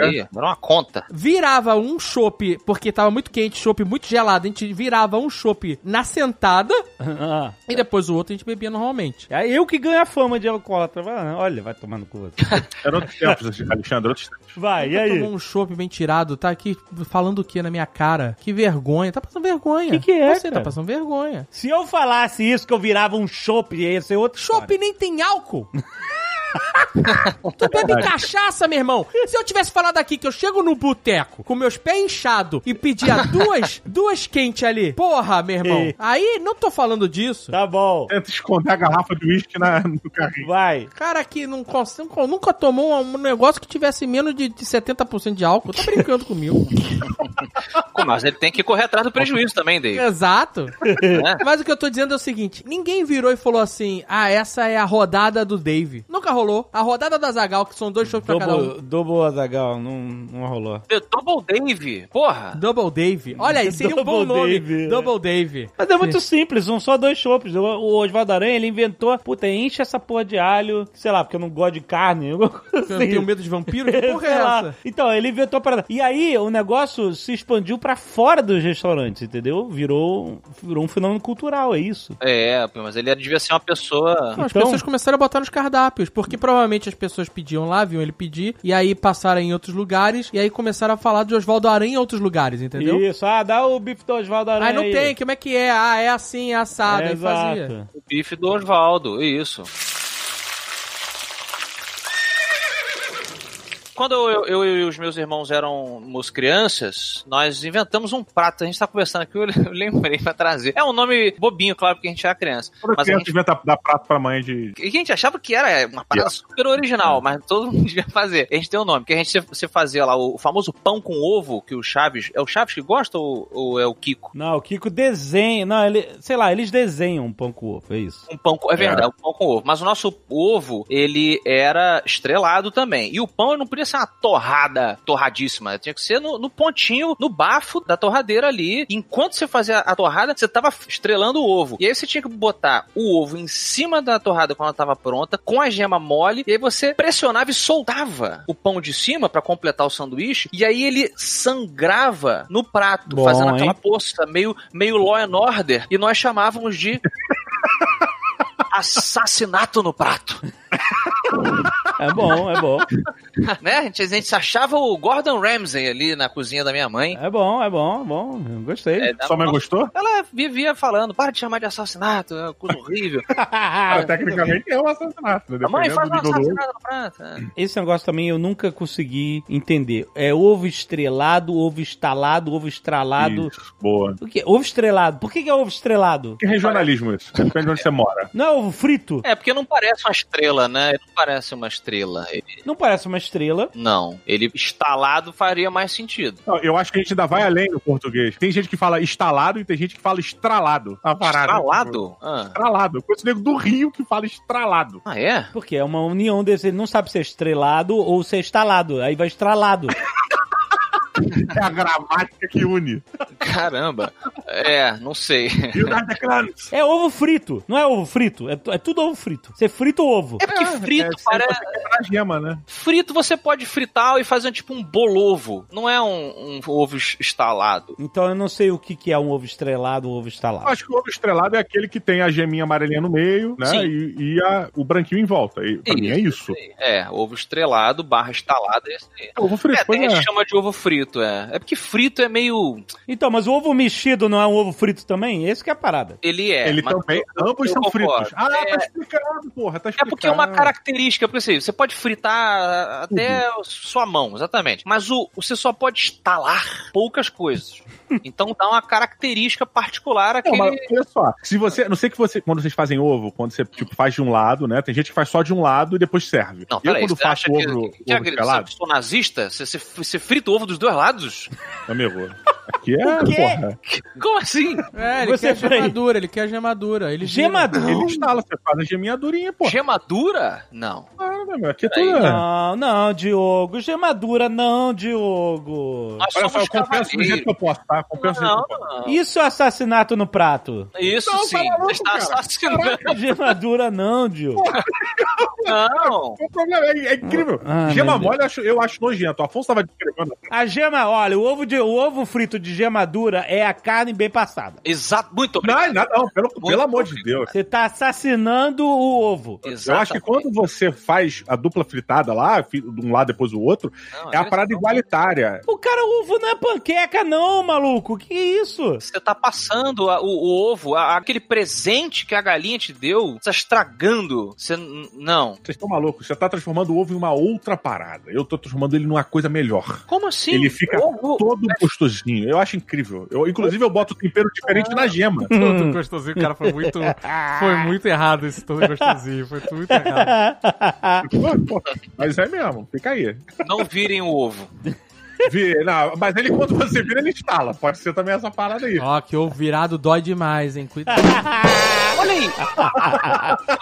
Aí, era uma conta.
virava um chopp, porque tava muito quente, chopp muito gelado, a gente virava um chopp na sentada
Ah.
e depois o outro a gente bebia normalmente.
É eu que ganho a fama de alcoólatra. Vai, Olha, vai tomar no cu. você.
Era outros tempos, Alexandre, outros tempos.
Vai, e aí?
tomou um chopp bem tirado, tá aqui falando o que na minha cara? Que vergonha. Tá passando vergonha.
Que que é,
Você
cara?
tá passando vergonha.
Se eu falasse isso, que eu virava um chopp, ia ser outro
Chopp nem tem álcool. tu bebe cachaça, meu irmão. Se eu tivesse falado aqui que eu chego no boteco com meus pés inchados e pedia duas, duas quentes ali, porra, meu irmão.
Ei.
Aí, não tô falando disso.
Tá bom.
Tenta esconder a garrafa de uísque no carrinho.
Vai.
Cara que não nunca, nunca tomou um negócio que tivesse menos de, de 70% de álcool, tá brincando comigo.
Pô, Mas ele tem que correr atrás do prejuízo também, Dave.
Exato.
né?
Mas o que eu tô dizendo é o seguinte: ninguém virou e falou assim: ah, essa é a rodada do Dave. Nunca rolou. A rodada da Zagal, que são dois shows pra cada um.
Double, double Azagal, não, não rolou.
The Double Dave. Porra.
Double Dave. Olha aí, seria um bom
Double
nome.
Dave.
Double Dave.
Mas é muito simples, são só dois chopps. O, Oswaldo Aranha, ele inventou, puta, enche essa porra de alho, sei lá, porque eu não gosto de carne.
Eu
assim.
tenho medo de vampiro? Que porra é essa?
Então, ele inventou a parada. E aí, o negócio se expandiu pra fora dos restaurantes, entendeu? Virou, virou um fenômeno cultural, é isso.
É, mas ele devia ser uma pessoa.
Não, as
Então-
pessoas começaram a botar nos cardápios, porque provavelmente as pessoas pediam lá, viam ele pedir, e aí passaram em outros lugares, e aí começaram a falar de Oswaldo Aranha em outros lugares, entendeu?
Isso, ah, dá o bife do Oswaldo Aranha
Aí não tem, como é que é? Ah, é assim, é assado,
É,
aí fazia.
exato.
O bife do Oswaldo, isso. Quando eu, eu e os meus irmãos éramos crianças, nós inventamos um prato. A gente tá conversando aqui, eu lembrei pra trazer. É um nome bobinho, claro, porque a gente era criança.
Toda
Mas a
criança
gente,
inventa dar prato pra mãe de.
e a gente achava que era uma parada super original, mas todo mundo devia fazer. A gente tem um nome, que a gente se fazia lá o famoso pão com ovo, que o Chaves. É o Chaves que gosta ou, ou é o Kiko?
Não, o Kiko desenha. Não, ele, sei lá, eles desenham um pão com ovo, é isso.
Um pão com, é verdade, um pão com ovo. Mas o nosso ovo, ele era estrelado também. E o pão não podia ser uma torrada, torradíssima. Tinha que ser no, no pontinho, no bafo da torradeira ali. Enquanto você fazia a torrada, você tava estrelando o ovo. E aí você tinha que botar o ovo em cima da torrada quando ela tava pronta, com a gema mole. E aí você pressionava e soltava o pão de cima para completar o sanduíche. E aí ele sangrava no prato,
Bom,
fazendo
hein?
aquela poça meio, meio law and order. E nós chamávamos de assassinato no prato.
É bom, é bom.
né? A gente, a gente achava o Gordon Ramsay ali na cozinha da minha mãe.
É bom, é bom, é bom. Gostei.
É,
Sua mãe gostou?
Ela vivia falando, para de chamar de assassinato, é uma coisa horrível.
Ah, tecnicamente é um assassinato, né?
A mãe faz um assassinato no prato.
Esse negócio também eu nunca consegui entender. É ovo estrelado, ovo estalado, ovo estralado.
Isso, boa.
O que? Ovo estrelado. Por que, que é ovo estrelado?
Que regionalismo isso? Depende de onde você mora.
Não é ovo frito?
É, porque não parece uma estrela, né? Não parece uma estrela. Ele-
Não parece uma estrela.
Não. Ele instalado faria mais sentido.
Não, eu acho que a gente ainda vai além no português. Tem gente que fala estalado e tem gente que fala estralado. A parada.
Estralado? Ah.
Estralado. Eu conheço nego do Rio que fala estralado.
Ah, é?
Porque é uma união desse. Ele não sabe se é estrelado ou se é estalado. Aí vai estralado.
É a gramática que une.
Caramba. É, não sei.
É ovo frito. Não é ovo frito. É, é tudo ovo frito. Você frita o ovo.
É porque frito
é,
parece.
Você gema, né?
Frito você pode fritar e fazer tipo um bolovo. Não é um, um ovo es- estalado.
Então eu não sei o que, que é um ovo estrelado ou ovo
Eu
estalado.
acho que o ovo estrelado é aquele que tem a geminha amarelinha no meio, né?
Sim.
E, e a- o branquinho em volta. E, pra mim é isso.
É, ovo estrelado barra estalado é esse aí.
É ovo frito,
É, tem gente
é.
chama de ovo frito, é. É porque frito é meio.
Então, mas o ovo mexido não é um ovo frito também? Esse que é a parada.
Ele é.
Ele também,
eu-
ambos
eu
são
concordo.
fritos. Ah,
É,
tá explicado, porra, tá
É porque é uma característica, porque assim, você pode fritar até sua mão, exatamente. Mas o, você só pode instalar poucas coisas. Então dá uma característica particular
Não,
àquele.
mas olha só, se você, não sei que você, quando vocês fazem ovo, quando você tipo faz de um lado, né? Tem gente que faz só de um lado e depois serve.
Não,
eu
peraí,
quando
você
faço
acha
ovo,
que, que, que
ovo estrelado,
eu sou nazista? Você, você, você frita o ovo dos dois lados?
amigo, aqui é,
O quê?
porra,
Como assim?
É, ele
Você,
quer
peraí.
gemadura, ele quer gemadura. Ele.
Gemadura?
ele instala, você faz a geminha durinha, pô.
Gemadura? Não.
Ah, né, meu, aqui é tudo...
Não, não, Diogo. Gemadura não, Diogo.
Nós
Olha só, eu compenso do jeito que eu posso, tá?
Não, não.
Isso é assassinato no prato.
Isso
Não,
sim.
maluco,
Você está
cara.
assassinando.
Gemadura não, Diogo.
Não.
O problema é, é incrível.
Ah,
Gema mole eu acho, eu acho nojento. O Afonso tava descrevendo.
A gema, olha, o ovo, de, o ovo frito de gemadura é a carne bem passada.
Exato. Muito obrigado.
Não, não, não, pelo,
Muito
pelo amor de Deus.
Você tá assassinando o ovo.
Eu acho que quando você faz a dupla fritada lá, de um lado depois do outro,
Não,
é a parada igualitária.
O cara, o ovo não é panqueca, não, maluco. Que isso?
Você tá passando a- o, o ovo, a- aquele presente que a galinha te deu, você tá estragando. Você. Não.
Vocês estão malucos? Você tá transformando o ovo em uma outra parada. Eu tô transformando ele numa coisa melhor.
Como assim?
Ele fica
Ovo-
todo gostosinho. Eu acho incrível. Eu, inclusive, eu boto tempero diferente na gema.
Todo gostosinho, cara, foi muito, foi muito errado esse todo gostosinho, foi muito errado.
Mas é mesmo, fica aí.
Não virem o ovo.
Vi- não, mas ele, quando você vira, ele instala. Pode ser também essa parada aí.
Ó, que ovo virado dói demais, hein? Cuidado.
Olha aí.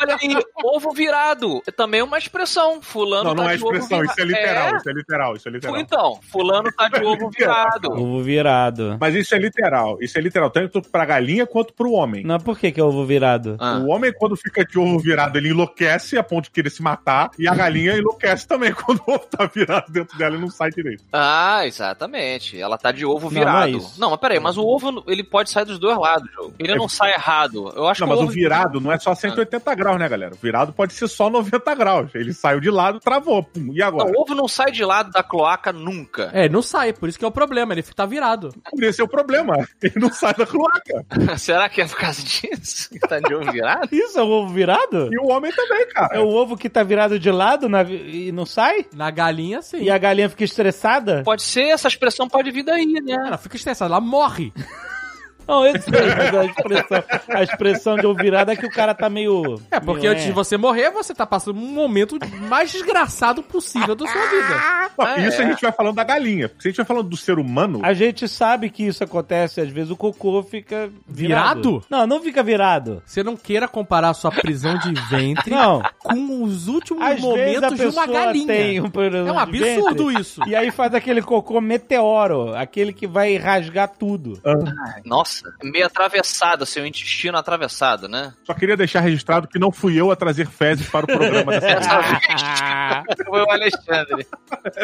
Olha aí, ovo virado. É também uma expressão. Fulano
Não, não
tá
é
de ovo
expressão, isso é literal,
É?
isso é literal, isso é literal.
Então, fulano tá de ovo virado.
ovo virado.
Mas isso é literal, isso é literal, tanto pra galinha quanto pro homem.
Não, por que que é ovo virado?
Ah.
O homem, quando fica de ovo virado, ele enlouquece a ponto de querer se matar, e a galinha enlouquece também quando o ovo tá virado dentro dela e não sai direito.
Ah, exatamente. Ela tá de ovo
Não,
virado.
não é
Não,
isso.
mas peraí, mas o ovo ele pode sair dos dois lados, João. Ele
É-
não sai errado. Eu acho
Não,
que
mas
o ovo
virado não é só 180 graus, né, galera? O virado pode ser só 90 graus. Ele saiu de lado, travou. Pum, e
Não,
agora?
o ovo não sai de lado da cloaca nunca.
É, não sai, por isso que é o problema, ele tá virado.
Por esse é o problema. Ele não sai da cloaca.
Será que é por causa disso que tá de ovo virado?
Isso é o ovo virado?
E o homem também, cara.
É o ovo que tá virado de lado na- e não sai?
Na galinha, sim.
E a galinha fica estressada?
Pode ser, essa expressão pode vir daí, né?
Ela fica estressada, ela morre.
Não, eu sei, mas a expressão, a expressão de ovo virado é que o cara tá meio...
É, porque
meio,
antes de você morrer, você tá passando um momento mais desgraçado possível da sua vida.
Não,
Ah,
isso
é.
a gente vai falando da galinha. Porque se a gente vai falando do ser humano,
A gente sabe que isso acontece, às vezes o cocô fica virado.
Virado?
Não, não fica virado.
Você não queira comparar sua prisão de ventre
Não.
com os últimos
Às a
momentos de uma galinha.
tem um
É um
de ventre,
absurdo isso.
E aí faz aquele cocô meteoro, aquele que vai rasgar tudo.
Nossa, Nossa, meio atravessado, seu intestino atravessado, né?
Só queria deixar registrado que não fui eu a trazer fezes para o programa dessa vez.
Foi o Alexandre.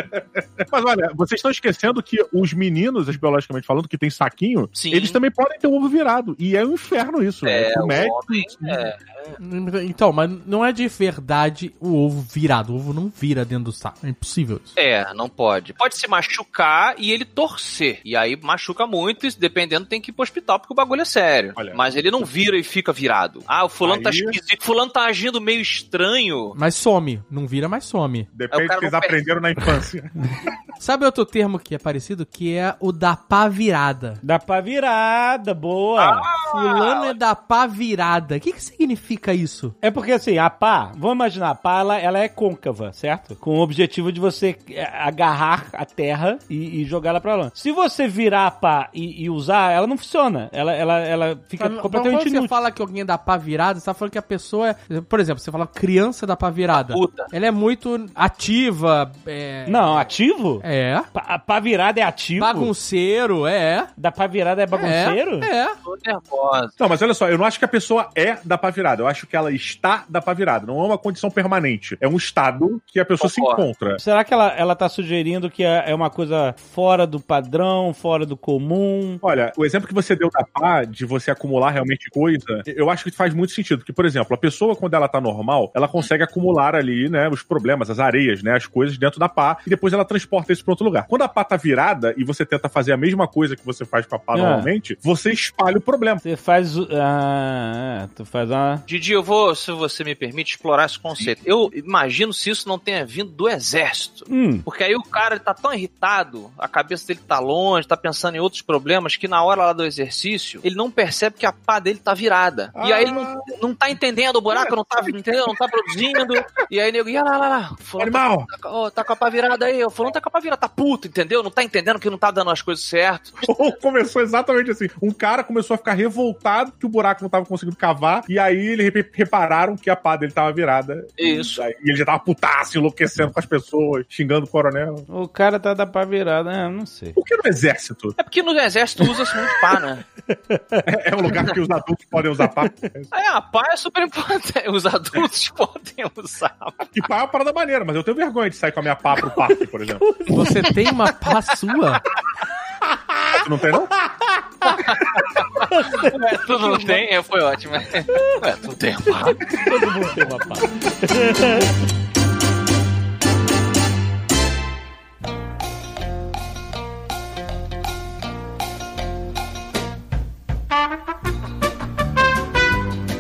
Mas olha, vocês estão esquecendo que os meninos, biologicamente falando, que tem saquinho,
Sim.
eles também podem ter o ovo virado. E é um inferno isso.
É,
Pro
o
médico,
homem, é,
Então, mas não é de verdade o ovo virado. O ovo não vira dentro do saco. É impossível isso.
É, não pode. Pode se machucar e ele torcer. E aí machuca muito e dependendo tem que ir pro hospital porque o bagulho é sério.
Olha.
Mas ele não vira e fica virado. Ah, o fulano tá
Aí-
esquisito. Fulano tá agindo meio estranho.
Mas some. Não vira, mas some.
Depende
É,
do que eles aprenderam na infância.
Sabe outro termo que é parecido? Que é o da pá virada.
Dá pra virada, boa.
Fulano é da pá virada. O que, que significa isso?
É porque assim, a pá, vamos imaginar, a pá ela, ela é côncava, certo? Com o objetivo de você é, agarrar a terra e, e jogar ela pra lá. Se você virar a pá e, e usar, ela não funciona. Ela, ela, ela fica
Mas,
completamente
quando você fala que alguém é da pá virada, você tá falando que a pessoa é... Por exemplo, você fala criança da pá virada.
Puta.
Ela é muito ativa, é...
Não, ativo?
É.
Pá, a pá virada é ativo?
Bagunceiro, é.
Da pá virada é bagunceiro?
É. é.
Tô nervosa.
Não, mas olha só, eu não acho que a pessoa é da pá virada. Eu acho que ela está da pá virada. Não é uma condição permanente. É um estado que a pessoa se
Concordo.
encontra.
Será que ela, ela tá sugerindo que é é uma coisa fora do padrão, fora do comum?
Olha, o exemplo que você deu da pá, de você acumular realmente coisa, eu acho que faz muito sentido. Porque, por exemplo, a pessoa, quando ela tá normal, ela consegue acumular ali, né, os problemas, as areias, né, as coisas dentro da pá, e depois ela transporta isso pra outro lugar. Quando a pá tá virada e você tenta fazer a mesma coisa que você faz com a pá
Ah.
normalmente, você espalha o problema.
Você faz. o- Ah, é, tu faz uma.
Didi, eu vou, se você me permite, explorar esse conceito. Eu imagino se isso não tenha vindo do exército.
Hum.
Porque aí o cara ele tá tão irritado, a cabeça dele tá longe, tá pensando em outros problemas, que na hora lá do exercício, ele não percebe que a pá dele tá virada. E aí ele não, não tá entendendo, o buraco não tá, entendeu? não tá produzindo. E aí nego, ia lá, lá, lá. Fulano tá,
Animal!
tá, ó, tá com a pá virada aí, o fulano tá com a pá virada, tá puto, entendeu? Não tá entendendo que não tá dando as coisas certas.
Ou começou exatamente assim. Um cara começou a ficar revoltado que o buraco não tava conseguindo cavar, e aí eles re- repararam que a pá dele tava virada.
Isso.
E, aí ele já tava putaço, enlouquecendo com as pessoas, xingando o coronel.
O cara tá da pá virada, né? Não sei.
Por que no exército?
É porque no exército usa-se muito pá, né?
É, é um lugar que os adultos podem usar pá.
É, a pá é super importante. Os adultos podem usar.
Que pá é uma parada maneira, mas eu tenho vergonha de sair com a minha pá pro parque, por exemplo.
Você tem uma pá sua?
Tu não tem, não?
Ué, tu não tem? É, Foi ótimo. Ué, tu tem pá.
Todo mundo tem uma pá.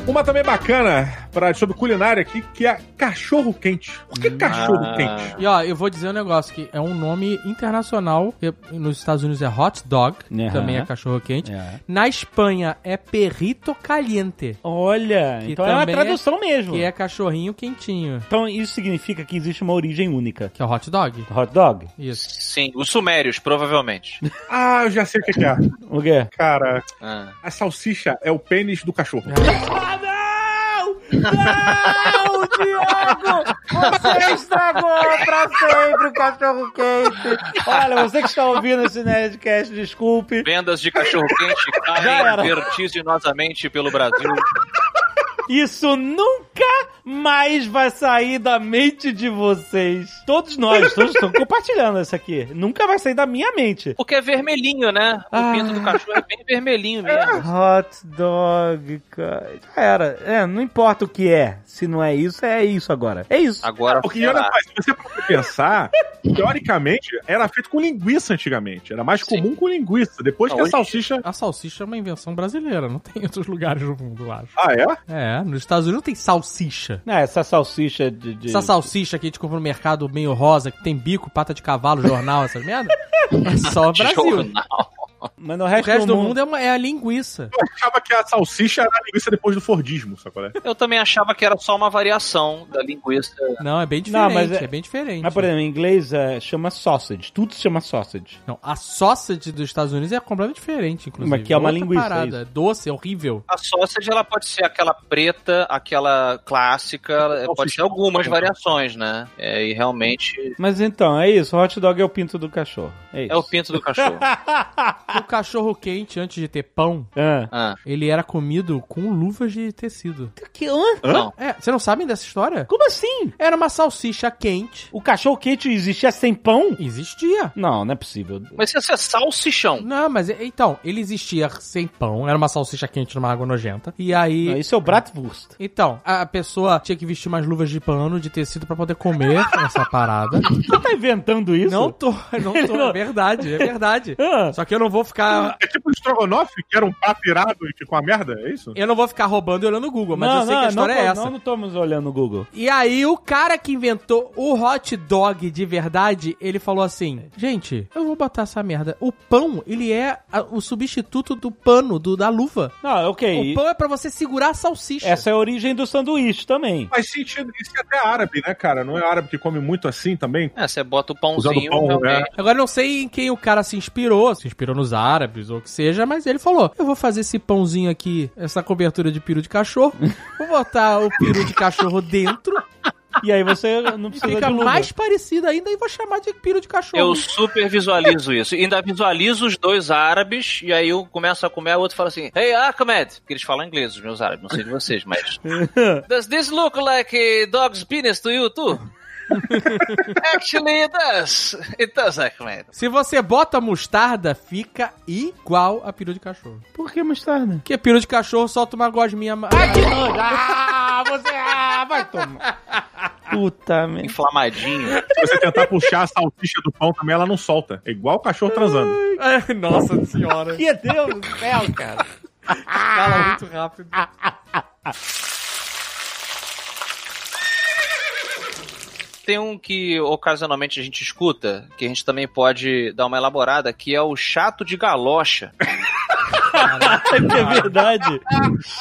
Uma também bacana pra, sobre culinária aqui, que é cachorro quente. Por que cachorro
Ah.
quente?
E ó, eu vou dizer um negócio que é um nome internacional. que Nos Estados Unidos é hot dog, que
Aham.
também é cachorro quente.
É.
Na Espanha é perrito caliente,
Olha, então é uma
também
tradução mesmo.
que é cachorrinho quentinho,
Então isso significa que existe uma origem única.
que é o hot dog.
Hot dog?
Isso.
Sim, os sumérios, provavelmente.
Ah, eu já sei o que que é.
O quê?
Cara,
Ah.
a salsicha é o pênis do cachorro.
Ah, não! Diogo! Você estragou pra sempre o cachorro quente. Olha, você que está ouvindo esse Nerdcast, desculpe.
Vendas de cachorro-quente
Já
caem vertiginosamente pelo Brasil.
Isso nunca mais vai sair da mente de vocês. Todos nós, todos estão compartilhando isso aqui. Nunca vai sair da minha mente.
Porque é vermelhinho, né? O
Ah.
pinto do cachorro é bem vermelhinho mesmo.
Hot dog, cara. Já era. É, não importa o que é. Se não é isso, é isso agora. É isso.
Agora,
olha
lá.
só, se você for pensar, teoricamente, era feito com linguiça antigamente. Era mais
Sim.
comum com linguiça. Depois que a salsicha.
A salsicha é uma invenção brasileira, não tem em outros lugares do mundo, eu acho.
Ah, é?
É, nos Estados Unidos não tem salsicha.
Não, essa salsicha de. de-
Essa salsicha que a gente compra no mercado meio rosa, que tem bico, pata de cavalo, jornal, essas merda, é só Brasil.
Jornal.
Mas no
O
resto,
resto do mundo é, uma- é a linguiça.
Eu achava que a salsicha era a linguiça depois do Fordismo, sabe qual é?
Eu também achava que era só uma variação da linguiça.
Não, é bem
Não,
diferente,
mas
é...
é-
bem diferente.
Mas, por exemplo, em inglês é, chama sausage. Tudo se chama sausage.
Não, a sausage dos Estados Unidos é completamente diferente, inclusive.
Mas que é uma
Outra
linguiça,
Parada.
é
É doce, é horrível.
A sausage, ela pode ser aquela preta, aquela clássica, ela pode ser algumas variações, né? É, e realmente
Mas então, é isso. Hot dog é o pinto do cachorro. É isso.
é o pinto do cachorro.
o cachorro quente, antes de ter pão,
Ah.
Ah,
ele era comido com luvas de tecido.
Que, hã?
não.
É, vocês não sabem dessa história?
Como assim?
Era uma salsicha quente.
O cachorro quente existia sem pão?
Existia.
Não, não é possível.
Mas isso é salsichão.
Não, mas então, ele existia sem pão, era uma salsicha quente numa água nojenta. E aí.
Não, isso é o Bratwurst.
Então, a pessoa tinha que vestir umas luvas de pano, de tecido, pra poder comer essa parada.
Você tá inventando isso?
Não tô, não tô, é verdade, é verdade.
Ah.
Só que eu não vou ficar.
É tipo o Strogonoff, que era um prato irado e ficou uma merda, é isso?
Eu não vou ficar roubando e olhando o Google, mas
não,
eu sei
não,
que a história
não,
é essa.
Não, não estamos olhando o Google.
E aí, o cara que inventou o hot dog de verdade, ele falou assim: Gente, eu vou botar essa merda. O pão, ele é a- o substituto do pano, do, da luva.
Não, ok.
O pão é pra você segurar a salsicha.
Essa é a origem do sanduíche também.
Faz sentido, isso é até árabe, né, cara? Não é árabe que come muito assim também?
É, você bota o
Usando
pãozinho,
pão,
realmente.
Agora eu não sei em quem o cara se inspirou, se inspirou nos árabes ou o que seja, mas ele falou: Eu vou fazer esse pãozinho aqui, essa cobertura de peru de cachorro, vou botar o peru de cachorro dentro
E aí você não precisa
fica mais parecido ainda e vou chamar de peru de cachorro.
Eu super visualizo isso. E ainda visualizo os dois árabes, e aí um começa a comer, o outro fala assim, Hey Ahmed! Porque eles falam inglês, os meus árabes, não sei de vocês, mas... Does this look like a dog's penis to you too? Actually, it does. It does, Ahmed.
Se você bota mostarda, fica igual a peru de cachorro.
Por que mostarda?
Porque peru de cachorro solta uma gosminha. ma-
Ah, você... Ah, vai tomar. Puta merda.
Inflamadinho.
Se você tentar puxar a salsicha do pão também, ela não solta. É igual o cachorro transando.
Ai, Nossa senhora.
Que Deus do céu, cara.
Fala muito rápido.
Tem um que ocasionalmente a gente escuta, que a gente também pode dar uma elaborada, que é o chato de galocha.
É verdade.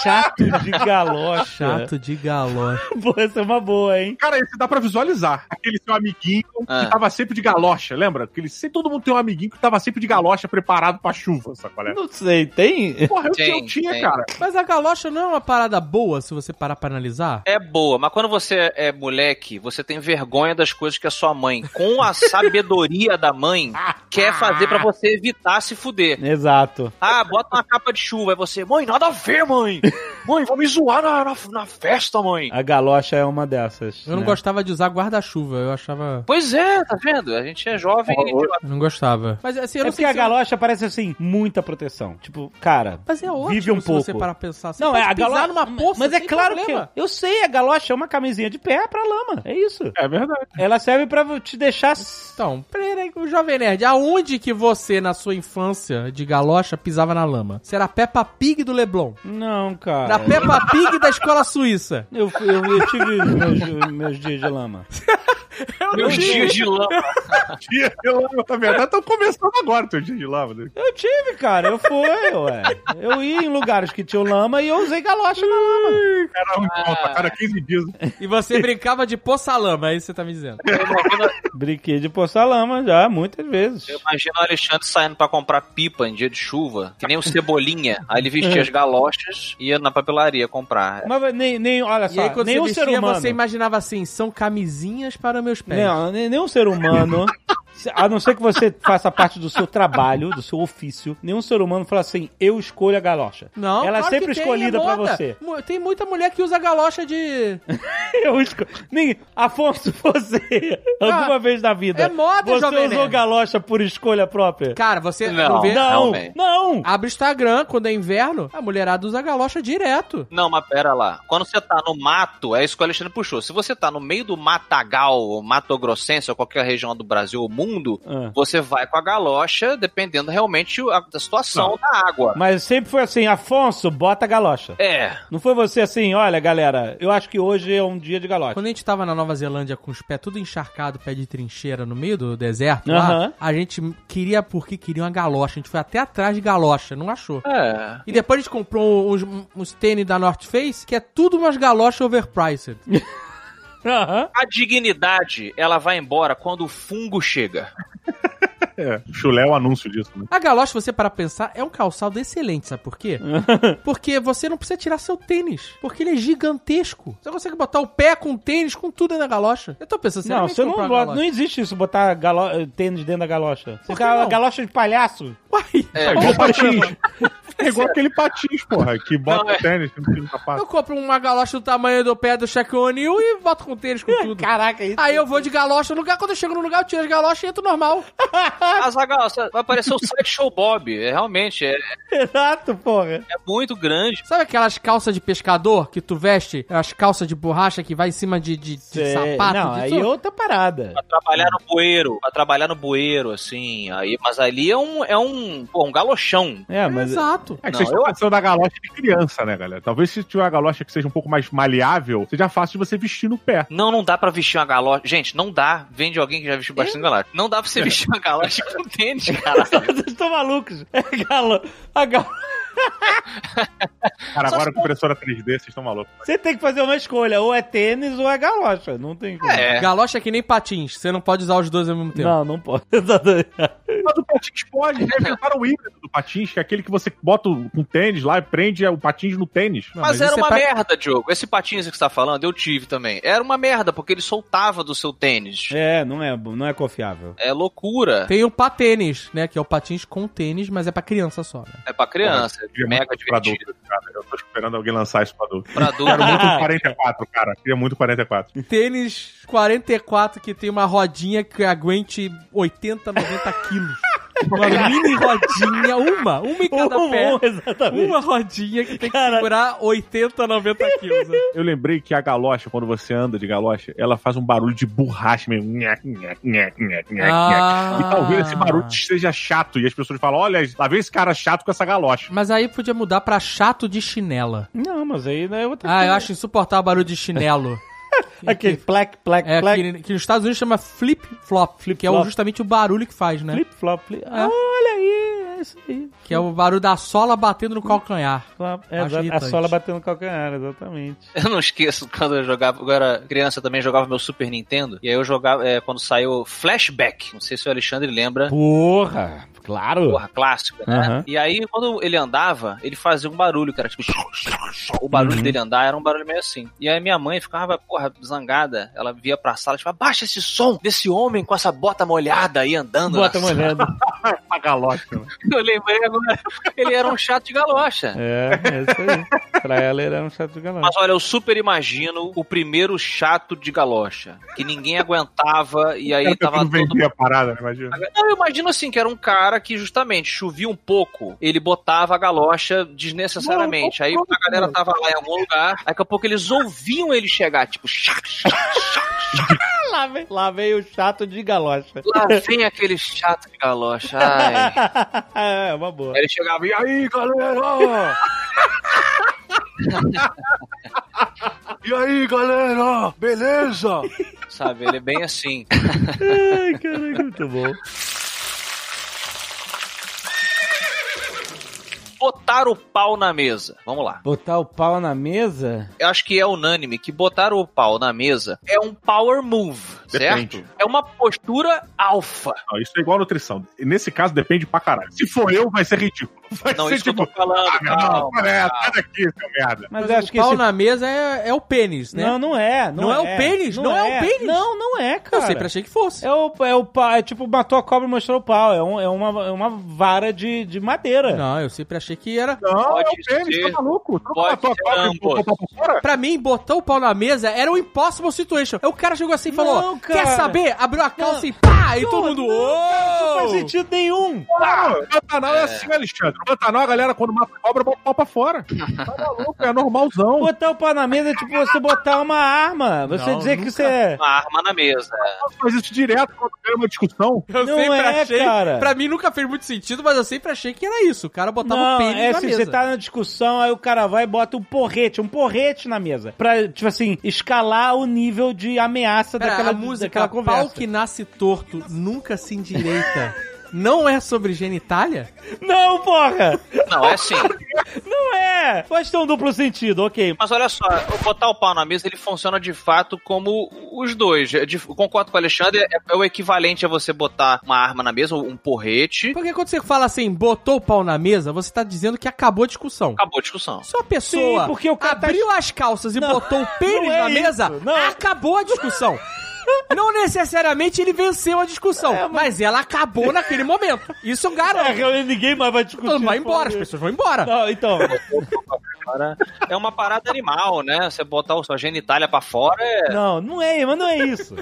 Chato de galocha.
Chato de galocha.
Pô, essa é uma boa, hein?
Cara, esse dá pra visualizar. Aquele seu amiguinho
Ah.
que tava sempre de galocha, lembra? Aquele, sempre, todo mundo tem um amiguinho que tava sempre de galocha preparado pra chuva, sabe qual é?
Não sei, tem?
Porra, eu,
Tem,
eu tinha,
tem.
cara.
Mas a galocha não é uma parada boa se você parar pra analisar?
É boa, mas quando você é moleque, você tem vergonha das coisas que a sua mãe, com a sabedoria da mãe, quer fazer pra você evitar se fuder.
Exato.
Ah, bota uma capa de chuva. Aí você, mãe, nada a ver, mãe. Mãe, vou me zoar na, na, na festa, mãe.
A galocha é uma dessas.
Eu não
né?
gostava de usar guarda-chuva, eu achava.
Pois é, tá vendo? A gente é jovem. e.
Eu não gostava. Mas assim, eu
É
não
porque
sei
a
se.
galocha parece assim, muita proteção. Tipo, cara.
Mas é ótimo
Vive um
se
pouco.
você parar pra pensar. Você
não, é a galocha.
numa poça
mas é claro
problema.
que. Eu sei, a galocha é uma camisinha de pé pra lama. É isso.
É verdade.
Ela serve pra te deixar.
Então, peraí, o Jovem Nerd, aonde que você, na sua infância de galocha, pisava na lama? A Peppa Pig do Leblon?
Não, cara.
Da Peppa Pig da escola suíça?
Eu, eu, eu tive meus, meus dias de lama.
Meus dias de lama.
Dia de lava, na verdade, estão começando agora o teu dia de lava. né?
Eu tive, cara. Eu fui, ué. Eu ia em lugares que tinham lama e eu usei galocha na lama.
Era um encontro a cada 15 dias.
E você brincava de poça-lama, é isso que você tá me dizendo.
Imagino,
Brinquei de poçar lama já, muitas vezes.
eu imagino o Alexandre saindo pra comprar pipa em dia de chuva, que nem o Cebolinha. Aí ele vestia as galochas e ia na papelaria comprar.
Mas nem, nem olha
E
só,
aí, quando
nenhum
você
ser
vestia,
humano.
você imaginava assim, são camisinhas para meus pés.
Não, nem- nenhum ser humano, a não ser que você faça parte do seu trabalho, do seu ofício, nenhum ser humano fala assim, eu escolho a galocha.
Não,
Ela é
claro
sempre
que tem,
escolhida
é
pra
moda.
você.
Tem muita mulher que usa galocha de...
Eu escolho. Nem, Afonso, você, alguma vez na vida,
é moda,
você
Jovem
usou
Nerd.
galocha por escolha própria?
Cara, você
Não.
não vê...
não, não.
Abre o Instagram, quando é inverno, a mulherada usa galocha direto.
Não, mas pera lá. Quando você tá no mato, é isso que o Alexandre puxou. Se você tá no meio do Matagal, ou Mato Grossense, ou qualquer região do Brasil ou mundo,
Ah.
você vai com a galocha, dependendo realmente da situação da água.
Mas sempre foi assim, Afonso, bota a galocha.
É.
Não foi você assim, olha, galera, eu acho que hoje é um dia de galocha.
Quando a gente tava na Nova Zelândia com os pés tudo encharcado, pé de trincheira no meio do deserto lá, a gente queria, porque queria uma galocha. A gente foi até atrás de galocha, não achou.
É.
E depois a gente comprou uns, uns tênis da North Face, que é tudo umas galochas overpriced.
Aham.
A dignidade, ela vai embora quando o fungo chega.
É, chulé é o anúncio disso, né?
A galocha, você para pensar, é um calçado excelente, sabe por quê? porque você não precisa tirar seu tênis, porque ele é gigantesco. Você consegue botar o pé com o tênis, com tudo na galocha. Eu tô pensando,
Não, você não, bota- não existe isso, botar galo- tênis dentro da galocha. Você fica galocha de palhaço.
Uai,
É,
É patins. É igual aquele patins, porra, que bota
Não, é.
o tênis no fim do sapato.
eu compro uma galocha do tamanho do pé do Shaquille O'Neal e boto com tênis com tudo.
Caraca, isso.
Aí eu vou de galocha no lugar, quando eu chego no lugar, eu tiro as galochas e entro normal.
Azaghal, vai aparecer o Sideshow Bob. É, realmente, é,
Exato, porra.
é muito grande.
Sabe aquelas calças de pescador que tu veste? As calças de borracha que vai em cima de, de, de sapato?
Não,
de
aí
tudo?
é outra parada.
Pra trabalhar no bueiro, pra trabalhar no bueiro, assim. Aí, mas ali é um, é um, pô, um galochão.
É, mas.
Exato.
É que
Não,
vocês
eu-
estão pensando da galocha de criança, né, galera? Talvez se tiver uma galocha que seja um pouco mais maleável, seja fácil de você vestir no pé.
Não, não dá pra vestir uma galocha. Gente, não dá. Vende alguém que já vestiu bastante galocha. Não dá pra você vestir uma galocha com tênis, cara.
Vocês estão malucos. É galo. A galo...
Cara, agora com impressora 3D, vocês estão malucos.
Você tem que fazer uma escolha. Ou é tênis ou é galocha. Não tem como.
É.
Galocha é que nem patins, você não pode usar os dois ao mesmo tempo.
Não, não pode.
Mas o patins pode, já inventaram o híbrido do patins, que é aquele que você bota um tênis lá e prende o patins no tênis.
Não,
Mas, era
isso é
uma
pra-
merda, Diogo. Esse patins que você tá falando, eu tive também. Era uma merda, porque ele soltava do seu tênis.
É, não é, não é confiável.
É loucura.
Tem o patênis, né? Que é o patins com tênis, mas é pra criança só, né?
É pra criança.
Eu queria
mega divertido.
adulto, cara. Eu tô esperando alguém lançar isso pra adulto.
Pra adulto.
Quero muito um 44, cara. Queria muito 44.
Tênis 44 que tem uma rodinha que aguente 80, 90 quilos. Uma mini rodinha, uma, uma em cada
Um,
pé.
um, exatamente.
Uma rodinha que tem que
Cara.
segurar 80, 90 quilos. né?
Eu lembrei que a galocha, quando você anda de galocha, ela faz um barulho de borracha
Ah.
E talvez esse barulho seja chato. E as pessoas falam: olha, lá vem esse cara chato com essa galocha.
Mas aí podia mudar pra chato de chinela.
Não, mas aí não é outra
Ah, eu acho insuportável o barulho de chinelo.
Aquele plec, plec,
É,
plec.
que, que nos Estados Unidos chama flip-flop, que é o-
Flip-flop.
justamente o barulho que faz, né?
Flip, flop, flip. Ah, olha aí, é isso aí.
Que é o barulho da sola batendo no calcanhar.
Flop. É, a sola batendo no calcanhar, exatamente.
Eu não esqueço quando eu jogava, eu era criança eu também jogava meu Super Nintendo. E aí eu jogava, é, quando saiu Flashback. Não sei se o Alexandre lembra.
Porra, claro.
Porra, clássica, né?
Aham.
E aí, quando ele andava, ele fazia um barulho, cara, tipo. O barulho
Uhum.
dele andar era um barulho meio assim. E aí minha mãe ficava, porra, zangada. Ela via pra sala, tipo, abaixa esse som desse homem com essa bota molhada aí andando.
Bota
na sala."
molhando.
A galocha. né?
Eu lembrei agora. Ele era um chato de galocha.
É, é isso aí. pra ela ele era um chato de galão.
Mas olha, eu super imagino o primeiro chato de galocha. Que ninguém aguentava e aí tava
tentando
todo
vender a parada, né? Imagina.
Não, eu imagino assim, que era um cara que justamente chovia um pouco, ele botava a galocha desnecessariamente. Aí a galera tava lá em algum lugar, daqui a pouco eles ouviam ele chegar, tipo, chá, chá, chá.
lá, vem, lá veio o chato de galocha.
lá vem aquele chato de galocha. Ai.
é, uma boa.
Aí ele chegava, e aí, galera?
E aí, galera? Beleza?
Sabe, ele é bem assim.
Ai, caraca, muito bom.
Botar o pau na mesa. Vamos lá.
Botar o pau na mesa?
Eu acho que é unânime que botar o pau na mesa é um power move,
Depende.
certo? É uma postura alfa.
Não, isso é igual nutrição. Nesse caso, depende pra caralho. Se for eu, vai ser ridículo. Vai
Não,
ser
isso que eu
tipo.
tô falando,
Ah, meu irmão,
calma.
é, sai daqui, seu merda.
Mas,
Mas
eu acho
o
que
pau
esse...
na mesa é, é o pênis, né?
Não, não é. Não,
Não é o pênis? Não é o pênis?
Não, não é, cara.
Eu sempre achei que fosse.
É o, é o pau, é tipo, matou a cobra e mostrou o pau. É, um, é, uma, é uma vara de, de madeira.
Não, eu sempre achei que era.
Não,
Pode
é o pênis,
ser.
tá maluco? Não
Pode ser ambos.
botou o pau pra fora?
Pra mim, botar o pau na mesa era um impossible situation. Aí o cara chegou assim e falou:
Não,
Quer saber? Abriu a calça
Não.
e pá! E
Não,
todo mundo.
não, cara, Não faz sentido nenhum.
Não, no Pantanal é. assim, Alexandre. No Pantanal, a galera, quando mata a cobra, bota o pau pra fora. Tá maluco, é normalzão.
Botar o pau na mesa é tipo você botar uma arma. Você
Não,
dizer que você é.
Uma arma na mesa.
Faz isso direto quando tem uma discussão.
Eu
Não
sempre
é,
achei.
cara.
Pra mim nunca fez muito sentido, mas eu sempre achei que era isso. O cara botava o
Não,
pênis
é
na
assim,
mesa.
você tá na discussão, aí o cara vai e bota um porrete, um porrete na mesa. Pra, tipo assim, escalar o nível de ameaça
Pera,
daquela,
a música
daquela
Pau
conversa.
que nasce torto nunca se endireita. não é sobre genitália?
Não, porra!
Não, é assim.
Não é! Pode ter um duplo sentido, ok.
Mas olha só, botar o pau na mesa, ele funciona de fato como os dois. Eu de- concordo com o Alexandre, é, é o equivalente a você botar uma arma na mesa, um porrete.
Porque quando você fala assim, botou o pau na mesa, você tá dizendo que acabou a discussão.
Acabou a discussão.
Se uma pessoa
Sim, porque o cara tá-
abriu as calças e
Não,
botou o pênis
é
na mesa,
isso, não.
acabou a discussão. Não necessariamente ele venceu a discussão,
É, mas-
mas... ela acabou naquele momento. Isso
É,
garante.
realmente ninguém mais vai discutir.
Todo mundo vai embora, as pessoas vão embora.
Não, então.
É uma parada animal, né? Você botar a sua genitália pra fora é,
Não, não é, mas não é isso.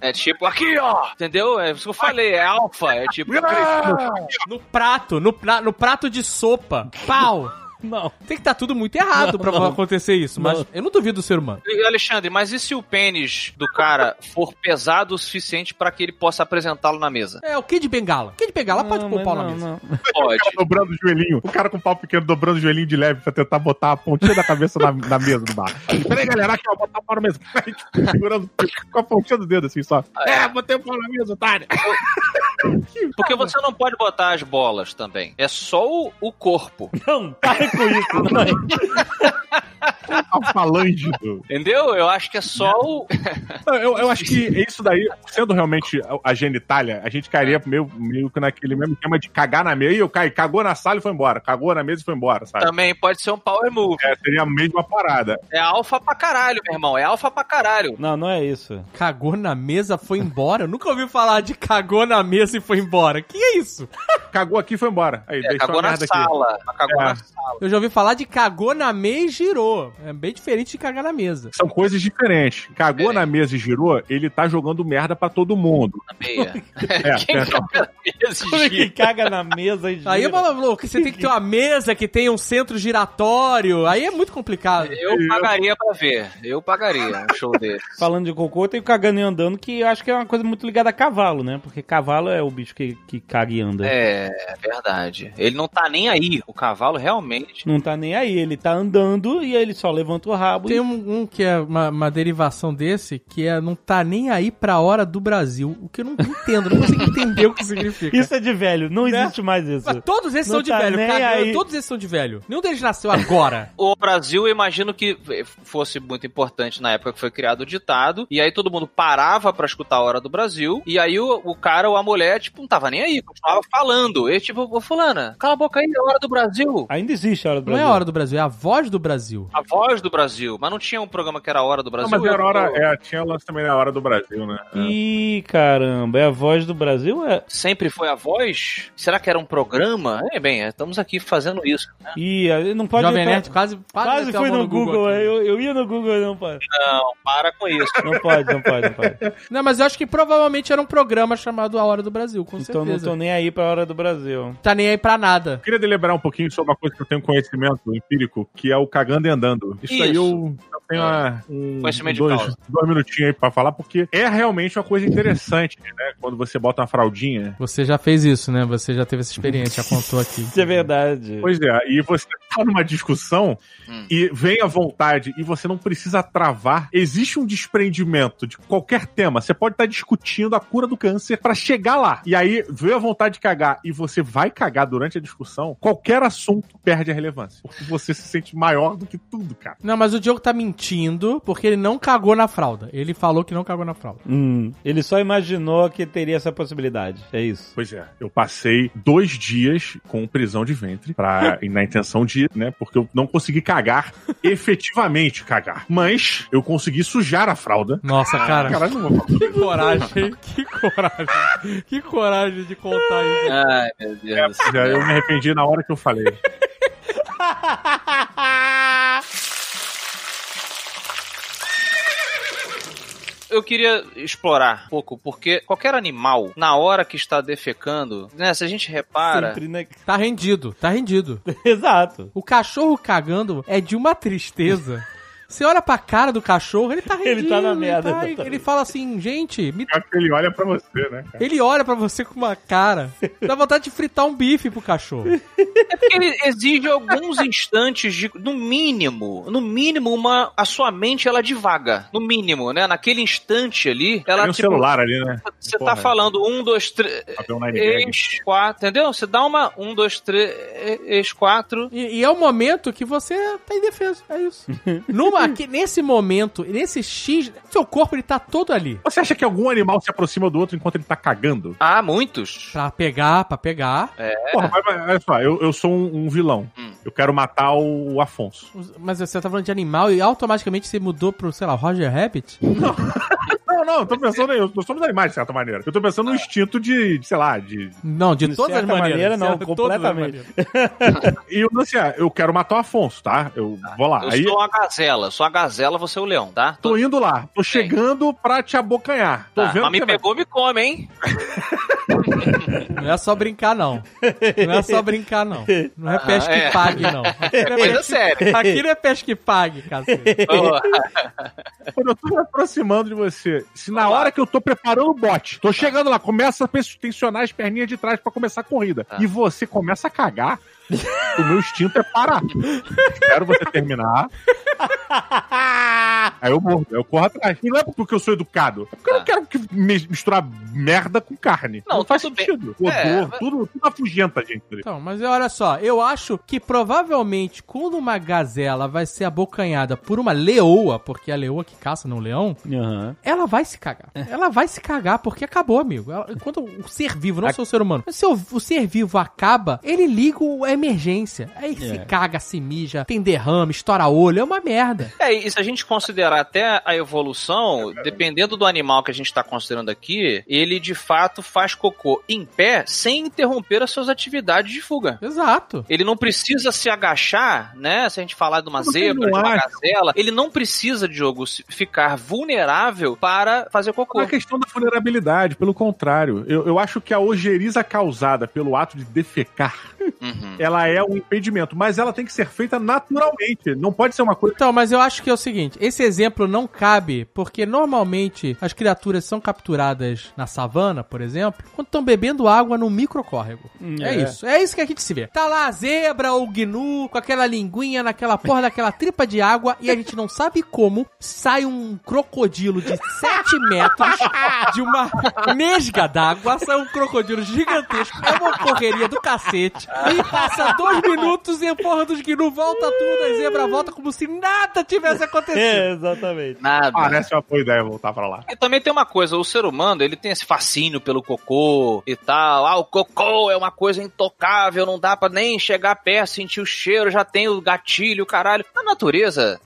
é tipo aqui, ó. Entendeu? É isso que eu falei, é alfa. É tipo.
No prato, no, pra- no prato de sopa. Pau.
Não.
Tem que estar tudo muito errado
Não,
pra
não.
acontecer isso, mas
Não.
eu não duvido do ser humano.
Alexandre, mas e se o pênis do cara for pesado o suficiente pra que ele possa apresentá-lo na mesa?
É, o Kid Bengala. Kid Bengala pode pôr o pau na mesa.
não.
Pode.
O cara dobrando o joelhinho. O cara com o pau pequeno dobrando o joelhinho de leve pra tentar botar a pontinha da cabeça na, na mesa do bar. Peraí, galera, aqui, ó, botar o pau na mesa. Tipo, segurando com a pontinha do dedo, assim, só. É, botei o pau na mesa, otário.
Porque você não pode botar as bolas também. É só o, o corpo.
Não, com isso. Não.
A falange do...
Entendeu? Eu acho que é só o.
Eu, eu acho que isso daí, sendo realmente a, genitália, a gente cairia meio, meio que naquele mesmo esquema de cagar na mesa. E eu caí, cagou na sala e foi embora. Cagou na mesa e foi embora, sabe?
Também pode ser um power move.
É, seria a mesma parada.
É alfa pra caralho, meu irmão. É alfa pra caralho.
Não, não é isso.
Cagou na mesa, foi embora? Eu nunca ouvi falar de cagou na mesa e foi embora. Que é isso?
Cagou aqui e foi embora. Aí,
É, cagou
a
na
merda aqui.
sala. Cagou
É.
na sala.
Eu já ouvi falar de cagou na mesa e girou. É bem diferente de cagar na mesa.
São coisas diferentes. Cagou
É.
na mesa e girou, ele tá jogando merda pra todo mundo.
Na meia.
É,
Quem
é.
caga na mesa
é que
gira?
caga na mesa e
Aí
gira?
que você tem que ter uma mesa que tenha um centro giratório. Aí é muito complicado.
Eu pagaria pra ver. Eu pagaria um show desse.
Falando de cocô, tem o cagando e andando, que eu acho que é uma coisa muito ligada a cavalo, né? Porque cavalo é o bicho que, que caga e anda.
É, é verdade. Ele não tá nem aí. O cavalo realmente.
Não tá nem aí, ele tá andando e aí ele só levanta o rabo
Tem
e...
um, um que é uma, uma derivação desse, que é não tá nem aí pra hora do Brasil. O que eu não entendo, não consigo entender o que significa.
Isso é de velho, não
Né?
existe mais isso.
Mas todos esses
Não
são de
tá
velho, cagando,
aí.
todos esses são de velho. Nenhum deles nasceu agora.
O Brasil, eu imagino que fosse muito importante na época que foi criado o ditado, e aí todo mundo parava pra escutar a hora do Brasil, e aí o, o cara ou a mulher, tipo, não tava nem aí, continuava falando. E tipo, ô fulana, cala a boca aí, é a hora do Brasil.
Ainda existe a hora do
Não é
Brasil.
a hora do Brasil, é a voz do Brasil.
A voz do Brasil. Mas não tinha um programa que era a hora do Brasil?
Não, mas era hora, é, tinha lance também na hora do Brasil, né? É.
Ih, caramba, é a voz do Brasil? É...
Sempre foi a voz? Será que era um programa? É, bem, é, estamos aqui fazendo isso.
Ih, aí não pode...
Jovem
entrar-
Nerd quase, quase,
Quase fui
mão
no Google,
aqui.
eu, eu ia no Google, não pode.
Não, para com isso.
Não pode, não pode, não pode.
Não, mas eu acho que provavelmente era um programa chamado A Hora do Brasil, com
Então não
certeza.
tô nem aí pra hora do Brasil.
Tá nem aí pra nada.
Eu queria deliberar um pouquinho sobre uma coisa que eu tenho conhecimento empírico, que é o cagando e andando. Isso, aí
Isso.
eu, eu tenho uma, um,
Conhecimento de
dois,
causa.
dois minutinhos aí pra falar, porque é realmente uma coisa interessante, né? Quando você bota uma fraldinha.
Você já fez isso, né? Você já teve essa experiência, já contou aqui.
Isso é verdade.
Pois é, e você tá numa discussão
Hum.
e vem à vontade e você não precisa travar. Existe um desprendimento de qualquer tema. Você pode estar discutindo a cura do câncer pra chegar lá. E aí veio a vontade de cagar e você vai cagar durante a discussão, qualquer assunto perde a relevância. Porque você se sente maior do que tudo, cara.
Não, mas o Diogo tá mentindo porque ele não cagou na fralda. Ele falou que não cagou na fralda.
Hum, ele só imaginou que teria essa possibilidade. É isso.
Pois é, eu passei dois dias com prisão de ventre pra, na intenção de, né, porque eu não consegui cagar, efetivamente cagar. Mas eu consegui sujar a fralda.
Nossa, cara.
Caralho, não vou falar.
Que coragem, hein? Que coragem. Que coragem de contar isso.
Ai, meu Deus.
Já eu me arrependi na hora que eu falei.
Eu queria explorar um pouco, porque qualquer animal, na hora que está defecando, né, se a gente repara,
Sempre, né?
Tá rendido, tá rendido.
Exato.
O cachorro cagando é de uma tristeza Você olha pra cara do cachorro, ele tá
Ele
rendido,
tá na merda,
Ele,
exatamente.
ele fala assim, gente, me
Acho que ele olha pra você, né, cara?
Ele olha pra você com uma cara. Dá vontade de fritar um bife pro cachorro.
É porque ele exige alguns instantes de, no mínimo, no mínimo, uma, a sua mente ela divaga. No mínimo, né? Naquele instante ali, ela
Tem um
tipo,
celular ali, né?
Você
Porra,
tá falando um, dois, três,
um
ex, quatro, entendeu? Você dá uma um, dois, três, ex, quatro.
E, e é o momento que você tá indefeso. É isso. Numa, aqui, nesse momento, nesse X, seu corpo ele tá todo ali.
Você acha que algum animal se aproxima do outro enquanto ele tá cagando?
Ah, muitos.
Pra pegar, pra pegar.
Porra, mas, mas olha só, eu, eu sou um, um vilão.
Hum.
Eu quero matar o Afonso.
Mas você tá falando de animal e automaticamente você mudou pro, sei lá, Roger Rabbit?
Não, não, eu tô pensando em. Nós somos animais, de certa maneira. Eu tô pensando no instinto de, de, sei lá, de.
Não, de
De
todas as maneiras.
maneira, não, completamente.
maneiras.
E eu, assim, ah, eu quero matar o Afonso, tá? Eu vou lá.
Eu
Aí
sou uma gazela, sou a gazela, você é o leão, tá?
tô indo lá, tô chegando pra te abocanhar. Tô
Tá,
vendo
mas me
você vai-
pegou, me come, hein?
Não é só brincar, não. Não é só brincar, não. Não é pesca
é.
que pague, não. Aqui não é
Coisa
pesca-
séria.
Aqui não é pesca que pague, cacete.
Quando eu tô me aproximando de você, se na hora que eu tô preparando o bote, tô chegando lá, começa a tensionar as perninhas de trás pra começar a corrida,
Tá.
e você começa a cagar, o meu instinto é parar. Espero você terminar. Aí eu morro, eu corro atrás. E não é porque eu sou educado, é porque eu não
Tá.
quero que misturar merda com carne.
Não,
Não, faz
bem.
sentido. O
É,
odor,
mas-
tudo, tudo afugenta a gente.
Então, mas olha só, eu acho que provavelmente quando uma gazela vai ser abocanhada por uma leoa, porque é a leoa que caça, não leão,
Aham.
ela vai se cagar. Ela vai se cagar porque acabou, amigo. Ela- Enquanto o ser vivo, não sou o ser humano, se o, o ser vivo acaba, ele liga o- a emergência. Aí se
É.
caga, se mija, tem derrame, estoura olho, é uma merda.
É, e se a gente considerar até a evolução, dependendo do animal que a gente está considerando aqui, ele de fato faz cocô em pé sem interromper as suas atividades de fuga.
Exato.
Ele não precisa se agachar, né? Se a gente falar de uma
Mas
zebra, de uma
acho.
gazela, ele não precisa, Diogo, se- ficar vulnerável para fazer cocô.
Não é questão da vulnerabilidade, pelo contrário. Eu, eu acho que a ojeriza causada pelo ato de defecar,
Uhum.
Ela é um impedimento, mas ela tem que ser feita naturalmente. Não pode ser uma coisa.
Então, mas eu acho que é o seguinte, esse exemplo não cabe, porque normalmente as criaturas são capturadas na savana, por exemplo, quando estão bebendo água no microcórrego. É.
É.
isso, é isso que a gente se vê. Tá lá a zebra ou o gnu com aquela linguinha naquela porra daquela tripa de água e a gente não sabe como sai um crocodilo de 7 metros de uma nesga d'água, sai um crocodilo gigantesco, é uma correria do cacete, e passa dois minutos e a porra dos gnu volta tudo, a zebra volta como se nada tivesse acontecido.
É, exatamente.
Nada.
Parece uma boa ideia voltar pra lá.
E também tem uma coisa, o ser humano, ele tem esse fascínio pelo cocô e tal. Ah, o cocô é uma coisa intocável, não dá pra nem chegar perto, sentir o cheiro, já tem o gatilho, caralho. Na natureza,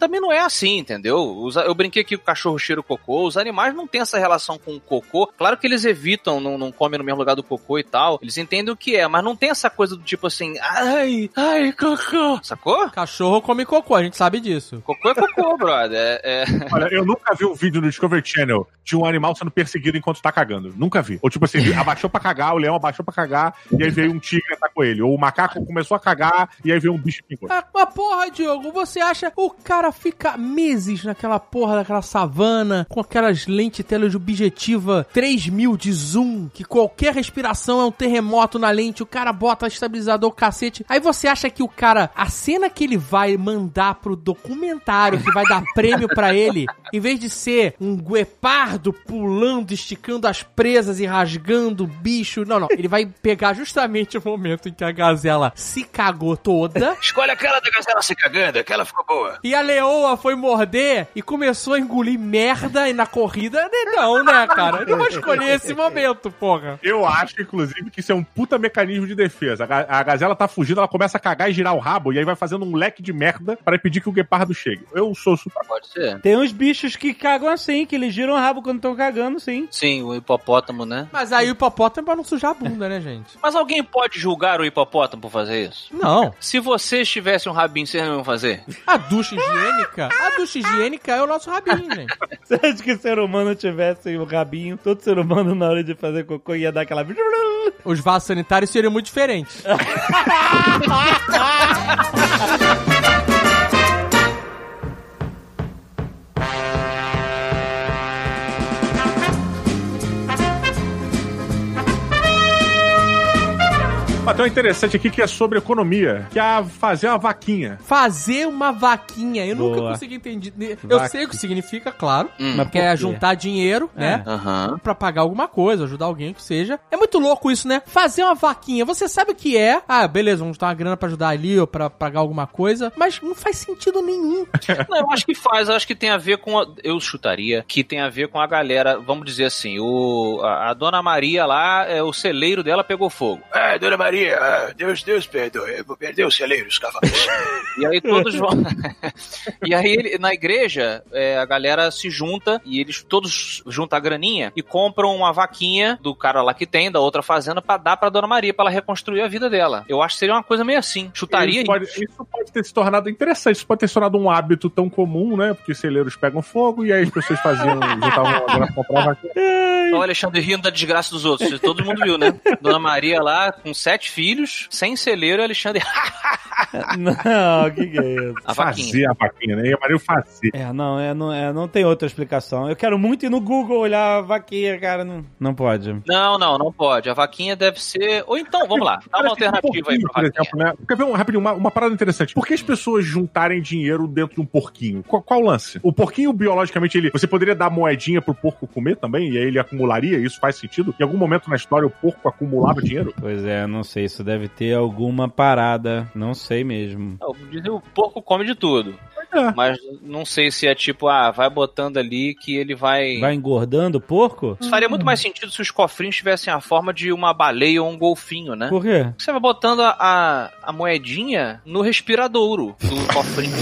também não é assim, entendeu? Eu brinquei que o cachorro cheira o cocô, os animais não têm essa relação com o cocô. Claro que eles evitam, não, não comem no mesmo lugar do cocô e tal. Eles entendem o que é, mas não tem essa coisa do tipo assim, ai, ai, cocô. Sacou?
Cachorro come cocô, a gente sabe disso.
Cocô é cocô, brother. É, é-
Olha, eu nunca vi um vídeo no Discovery Channel de um animal sendo perseguido enquanto tá cagando. Nunca vi. Ou tipo assim, abaixou pra cagar, o leão abaixou pra cagar, e aí veio um tigre atacou ele. Ou o macaco começou a cagar, e aí veio um bicho pingou.
Ah, Mas porra, Diogo, você acha o cara fica meses naquela porra daquela savana com aquelas lentes teleobjetiva 3000 de zoom, que qualquer respiração é um terremoto na lente, o cara bota estabilizador cacete. Aí você acha que o cara, a cena que ele vai mandar pro documentário que vai dar prêmio pra ele, em vez de ser um guepardo pulando, esticando as presas e rasgando o bicho, não, não, ele vai pegar justamente o momento em que a gazela se cagou toda.
Escolhe aquela da gazela se cagando, aquela ficou boa.
E a leoa foi morder e começou a engolir merda e na corrida. Não, né, cara? Eu não vou escolher esse momento, porra.
Eu acho, inclusive, que isso é um puta mecanismo de defesa. A, ga- a gazela tá fugindo, ela começa a cagar e girar o rabo, e aí vai fazendo um leque de merda para impedir que o guepardo chegue. Eu sou super.
Pode ser.
Tem uns bichos que cagam assim, que eles giram o rabo quando estão cagando, sim.
Sim, o hipopótamo, né?
Mas aí o hipopótamo é pra não sujar a bunda, né, gente?
Mas alguém pode julgar o hipopótamo por fazer isso?
Não.
Se vocês tivessem um rabinho, vocês não iam fazer?
A ducha higiênica, a ducha higiênica é o nosso rabinho, gente.
Você acha que o ser humano tivesse o rabinho, todo ser humano na hora de fazer cocô ia dar aquela...
Os vasos sanitários seriam muito diferentes.
Ha ha ha ha! Um interessante aqui que é sobre economia, que é fazer uma vaquinha.
Fazer uma vaquinha. Eu nunca
Boa.
consegui entender. Eu
Vaca.
sei o que significa, claro.
Hum.
Mas
Que é juntar dinheiro, né?
Aham.
Pra pagar alguma coisa, ajudar alguém que seja. É muito louco isso, né? Fazer uma vaquinha. Você sabe o que é? Ah, beleza, vamos dar uma grana pra ajudar ali ou pra pagar alguma coisa. Mas não faz sentido nenhum.
Não, eu acho que faz, eu acho que tem a ver com. a- eu chutaria que tem a ver com a galera, vamos dizer assim, o, a, a dona Maria lá, é, o celeiro dela pegou fogo.
Ah, Dona Maria, ah, Deus, Deus perdoe, eu vou perder os celeiros, cavalos.
E aí todos vão. e aí ele- na igreja, é, a galera se junta e eles todos juntam a graninha e compram uma vaquinha do cara lá que tem, da outra fazenda, pra dar pra dona Maria, pra ela reconstruir a vida dela. Eu acho que seria uma coisa meio assim. Chutaria
Isso pode, isso pode ter se tornado interessante, isso pode ter se tornado um hábito tão comum, né? Porque celeiros pegam fogo e aí as pessoas faziam, juntavam grana vaquinha.
Olha o Alexandre rindo da desgraça dos outros. Todo mundo viu, né? Dona Maria lá, com sete filhos, sem celeiro, e Alexandre.
Não, o que, que é isso?
A vaquinha.
Fazer a vaquinha, né? E Maria fazer.
É, não, é, não, é, não tem outra explicação. Eu quero muito ir no Google olhar a vaquinha, cara. Não, não pode.
Não, não, não pode. A vaquinha deve ser. Ou então, vamos lá, dá uma
Parece um
alternativa aí pra
por
vaquinha.
exemplo, né? Quer ver um, rapidinho, uma, uma parada interessante? Por que as pessoas juntarem dinheiro dentro de um porquinho? Qual, qual o lance? O porquinho, biologicamente, ele. Você poderia dar moedinha pro porco comer também? E aí ele acumularia? Isso faz sentido? Em algum momento na história o porco acumulava dinheiro?
Pois é, não sei. Isso deve ter alguma parada. Não sei mesmo.
Não, dizem o porco come de tudo.
É.
Mas não sei se é tipo, ah, vai botando ali que ele vai.
Vai engordando o porco?
Isso faria muito mais sentido se os cofrinhos tivessem a forma de uma baleia ou um golfinho, né?
Por quê?
Você vai botando a, a, a moedinha no respiradouro do cofrinho.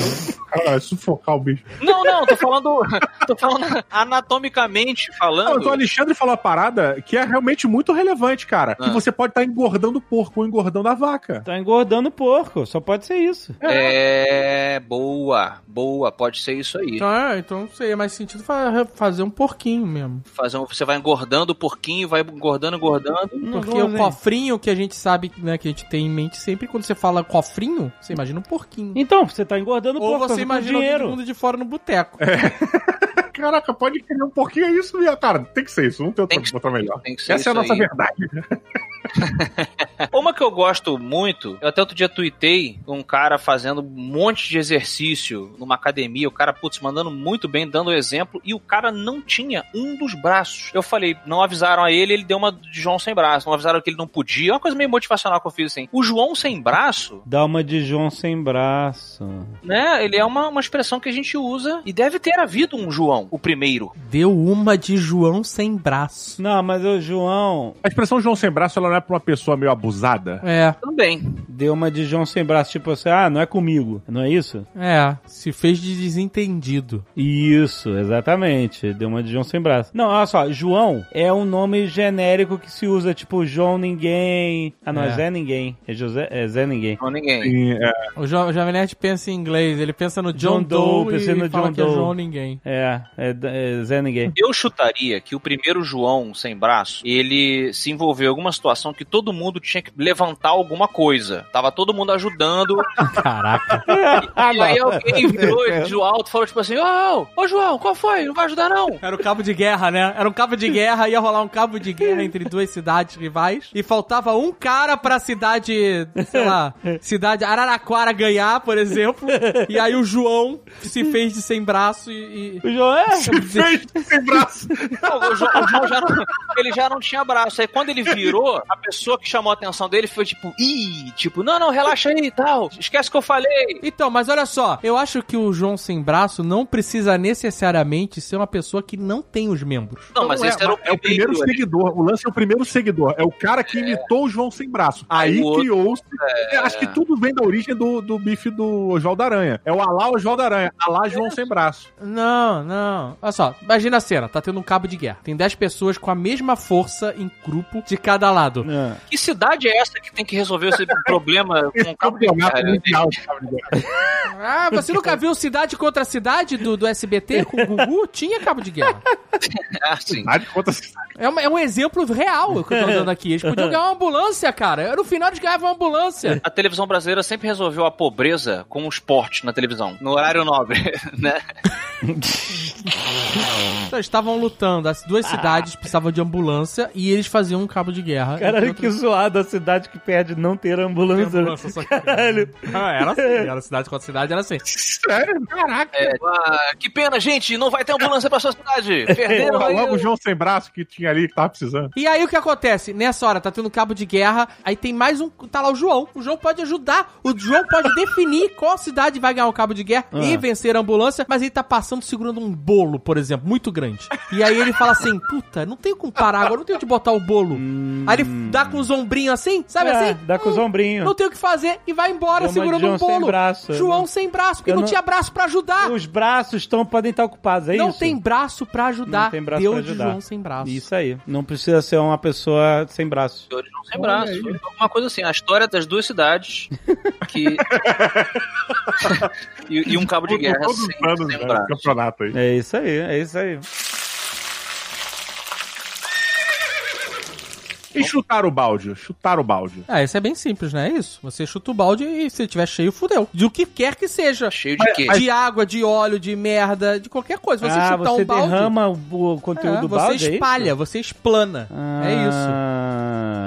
Ah, sufocar o bicho.
Não, não, tô falando. tô falando anatomicamente
Não,
falando.
então o Alexandre falou a parada que é realmente muito relevante, cara. Que
Ah.
você pode estar engordando o porco ou engordando a vaca.
Tá engordando o porco. Só pode ser isso.
É. Boa, boa, pode ser isso aí.
Então, é, então não sei, é mais sentido fa- fazer um porquinho mesmo.
Fazer um- você vai engordando o porquinho, vai engordando, engordando.
Não,
Porque o cofrinho que a gente sabe, né, que a gente tem em mente sempre, quando você fala cofrinho, você imagina um porquinho.
Então, você tá engordando o
Ou
porco.
você
com
imagina todo
dinheiro.
mundo de fora no boteco.
Caraca, pode querer um porquinho, é isso, minha cara. Tem que ser isso, não tem outra,
Tem que-
outra melhor.
Tem que ser
Essa é a nossa
aí.
verdade.
Uma que eu gosto muito, eu até outro dia tuitei um cara fazendo um monte de exercício numa academia, o cara, putz, mandando muito bem, dando exemplo, e o cara não tinha um dos braços. Eu falei, não avisaram a ele, ele deu uma de João sem braço, não avisaram que ele não podia, é uma coisa meio motivacional que eu fiz assim. O João sem braço,
Dá uma de João sem braço.
né, ele é uma, uma expressão que a gente usa, e deve ter havido um João, o primeiro.
Deu uma de João sem braço.
Não, mas o João
A expressão João sem braço, ela não é pra uma pessoa meio abusada?
É,
Também.
deu uma de João sem braço. Tipo assim, ah, não é comigo. Não é isso?
é, se fez de desentendido.
Isso, exatamente. Deu uma de João sem braço. Não, olha só, João é um nome genérico que se usa, tipo, João Ninguém. Ah, não, é,
É.
Zé Ninguém. É, José, é Zé Ninguém.
Não ninguém.
Sim, é,
O, jo o Jovem Nerd pensa em inglês, ele pensa no John,
John Doe,
Doe,
pensei
e
no
fala
John
que é
Doe.
João ninguém.
É, é, é Zé Ninguém.
Eu chutaria que o primeiro João sem braço, ele se envolveu em alguma situação que todo mundo tinha que levantar alguma coisa. Tava todo mundo ajudando.
Caraca.
Ah,
e aí alguém virou de alto e falou tipo assim: Ô, ô João, qual foi? Não vai ajudar não?
Era o cabo de guerra, né? Era um cabo de guerra, ia rolar um cabo de guerra entre duas cidades rivais. E faltava um cara pra cidade, sei lá, cidade Araraquara ganhar, por exemplo. E aí o João se fez de sem braço e. e-
O João é.
Fez sem braço.
Não, o João, o João já não, ele já não tinha braço. Aí quando ele virou, a pessoa que chamou a atenção dele foi tipo, ih, tipo, não, não, relaxa aí e tal. Esquece que eu falei.
Então, mas olha só, eu acho que o João sem braço não precisa necessariamente ser uma pessoa que não tem os membros.
Não, mas
é,
esse era o
é o primeiro seguidor. O lance é o primeiro seguidor. É o cara que imitou o João sem braço. Aí criou-se. é, Acho que tudo vem da origem do, do bife do Oswaldo Aranha. É o Alá Oswaldo Aranha. Alá João sem braço.
Não, não. Olha só, imagina a cena, tá tendo um cabo de guerra. Tem 10 pessoas com a mesma força em grupo de cada lado.
É.
Que cidade é essa que tem que resolver esse problema com cabo de
campeonato
guerra?
mundial de cabo de guerra.
Ah, você nunca viu Cidade contra Cidade do, do SBT com o Gugu? Tinha cabo de guerra.
Ah, sim.
Cidade contra cidade.
É, uma- é um exemplo real que eu tô dando aqui. Eles podiam ganhar uma ambulância, cara. No final eles ganhavam uma ambulância.
A televisão brasileira sempre resolveu a pobreza com o esporte na televisão, no horário nobre, né?
Então, Estavam lutando, as duas cidades precisavam de ambulância e eles faziam um cabo de guerra.
Caralho, que zoado a cidade que perde não ter ambulância.
ambulância, só que-
Caralho.
Ah, era assim, era cidade contra cidade, era assim.
Sério? Caraca.
É, ah, que pena, gente, não vai ter ambulância pra sua cidade. Perderam aí.
Logo o João sem braço que tinha ali, que tava precisando.
E aí o que acontece? Nessa hora, tá tendo cabo de guerra, aí tem mais um. Tá lá o João. O João pode ajudar. O João pode definir qual cidade vai ganhar o cabo de guerra e vencer a ambulância, mas ele tá passando segurando um bolo, por exemplo, muito grande. E aí ele fala assim: puta, não tenho como parar agora, não tenho onde botar o bolo. Aí ele dá com os ombrinhos assim, sabe
É,
assim?
dá com os
Hum,
ombrinhos.
Não tem o que fazer e vai embora
de
segurando
João
um
sem
bolo.
braço.
João sem braço, porque não,
não-
tinha braço pra ajudar.
Os braços estão, podem estar ocupados, é
não
isso?
tem braço pra ajudar.
Não tem braço
Deu
pra
de
ajudar.
João sem braço.
Isso aí. Não precisa ser uma pessoa sem braço.
Senhores não sem braço. Alguma coisa assim, a história das duas cidades que. e, e um cabo de guerra sem,
anos,
sem
né,
braço.
campeonato aí.
É isso aí, é isso aí.
E chutar o balde? Chutar o balde.
Ah, isso é bem simples, né? É isso. Você chuta o balde e se tiver cheio, fudeu. De o que quer que seja.
Cheio de quê?
De água, de óleo, de merda, de qualquer coisa. Você
ah,
chutar
você
um balde.
derrama o, conteúdo
é,
do
você
balde, é
espalha,
isso?
você explana. É isso.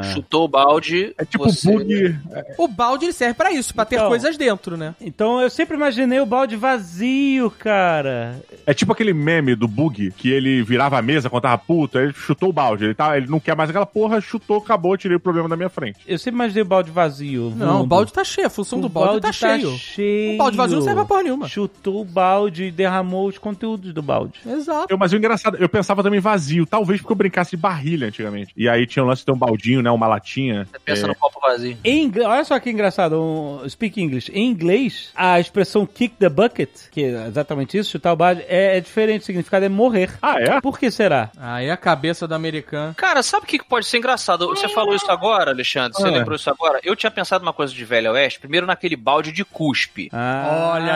Ah.
Chutou o balde.
É tipo
você...
bug.
O balde ele serve pra isso, pra ter
Então.
coisas dentro, né?
Então eu sempre imaginei o balde vazio, cara.
É tipo aquele meme do bug que ele virava a mesa quando tava puto, aí ele chutou o balde. Ele, tá, ele não quer mais aquela porra, chutou, acabou, tirei o problema da minha frente.
Eu sempre imaginei o balde vazio.
Não,
mundo.
o balde tá cheio. A função do balde, tá, cheio.
cheio.
O balde vazio não serve pra porra nenhuma.
Chutou o balde e derramou os conteúdos do balde.
Exato.
Eu, mas o engraçado, eu pensava também vazio, talvez porque eu brincasse de barrilha antigamente. E aí tinha o lance de ter um baldinho, né? Uma latinha.
Você pensa
É,
no copo vazio.
Em inglês, olha só que engraçado, um, speak English. Em inglês, a expressão kick the bucket, que é exatamente isso, chutar o balde, é, é diferente, o significado é morrer.
Ah, é?
Por que será?
Aí a cabeça do americano.
Cara, sabe o que pode ser engraçado? Você falou isso agora, Alexandre? Você
Ah.
lembrou isso agora? Eu tinha pensado uma coisa de Velho Oeste. Primeiro naquele balde de cuspe.
Ah,
Olha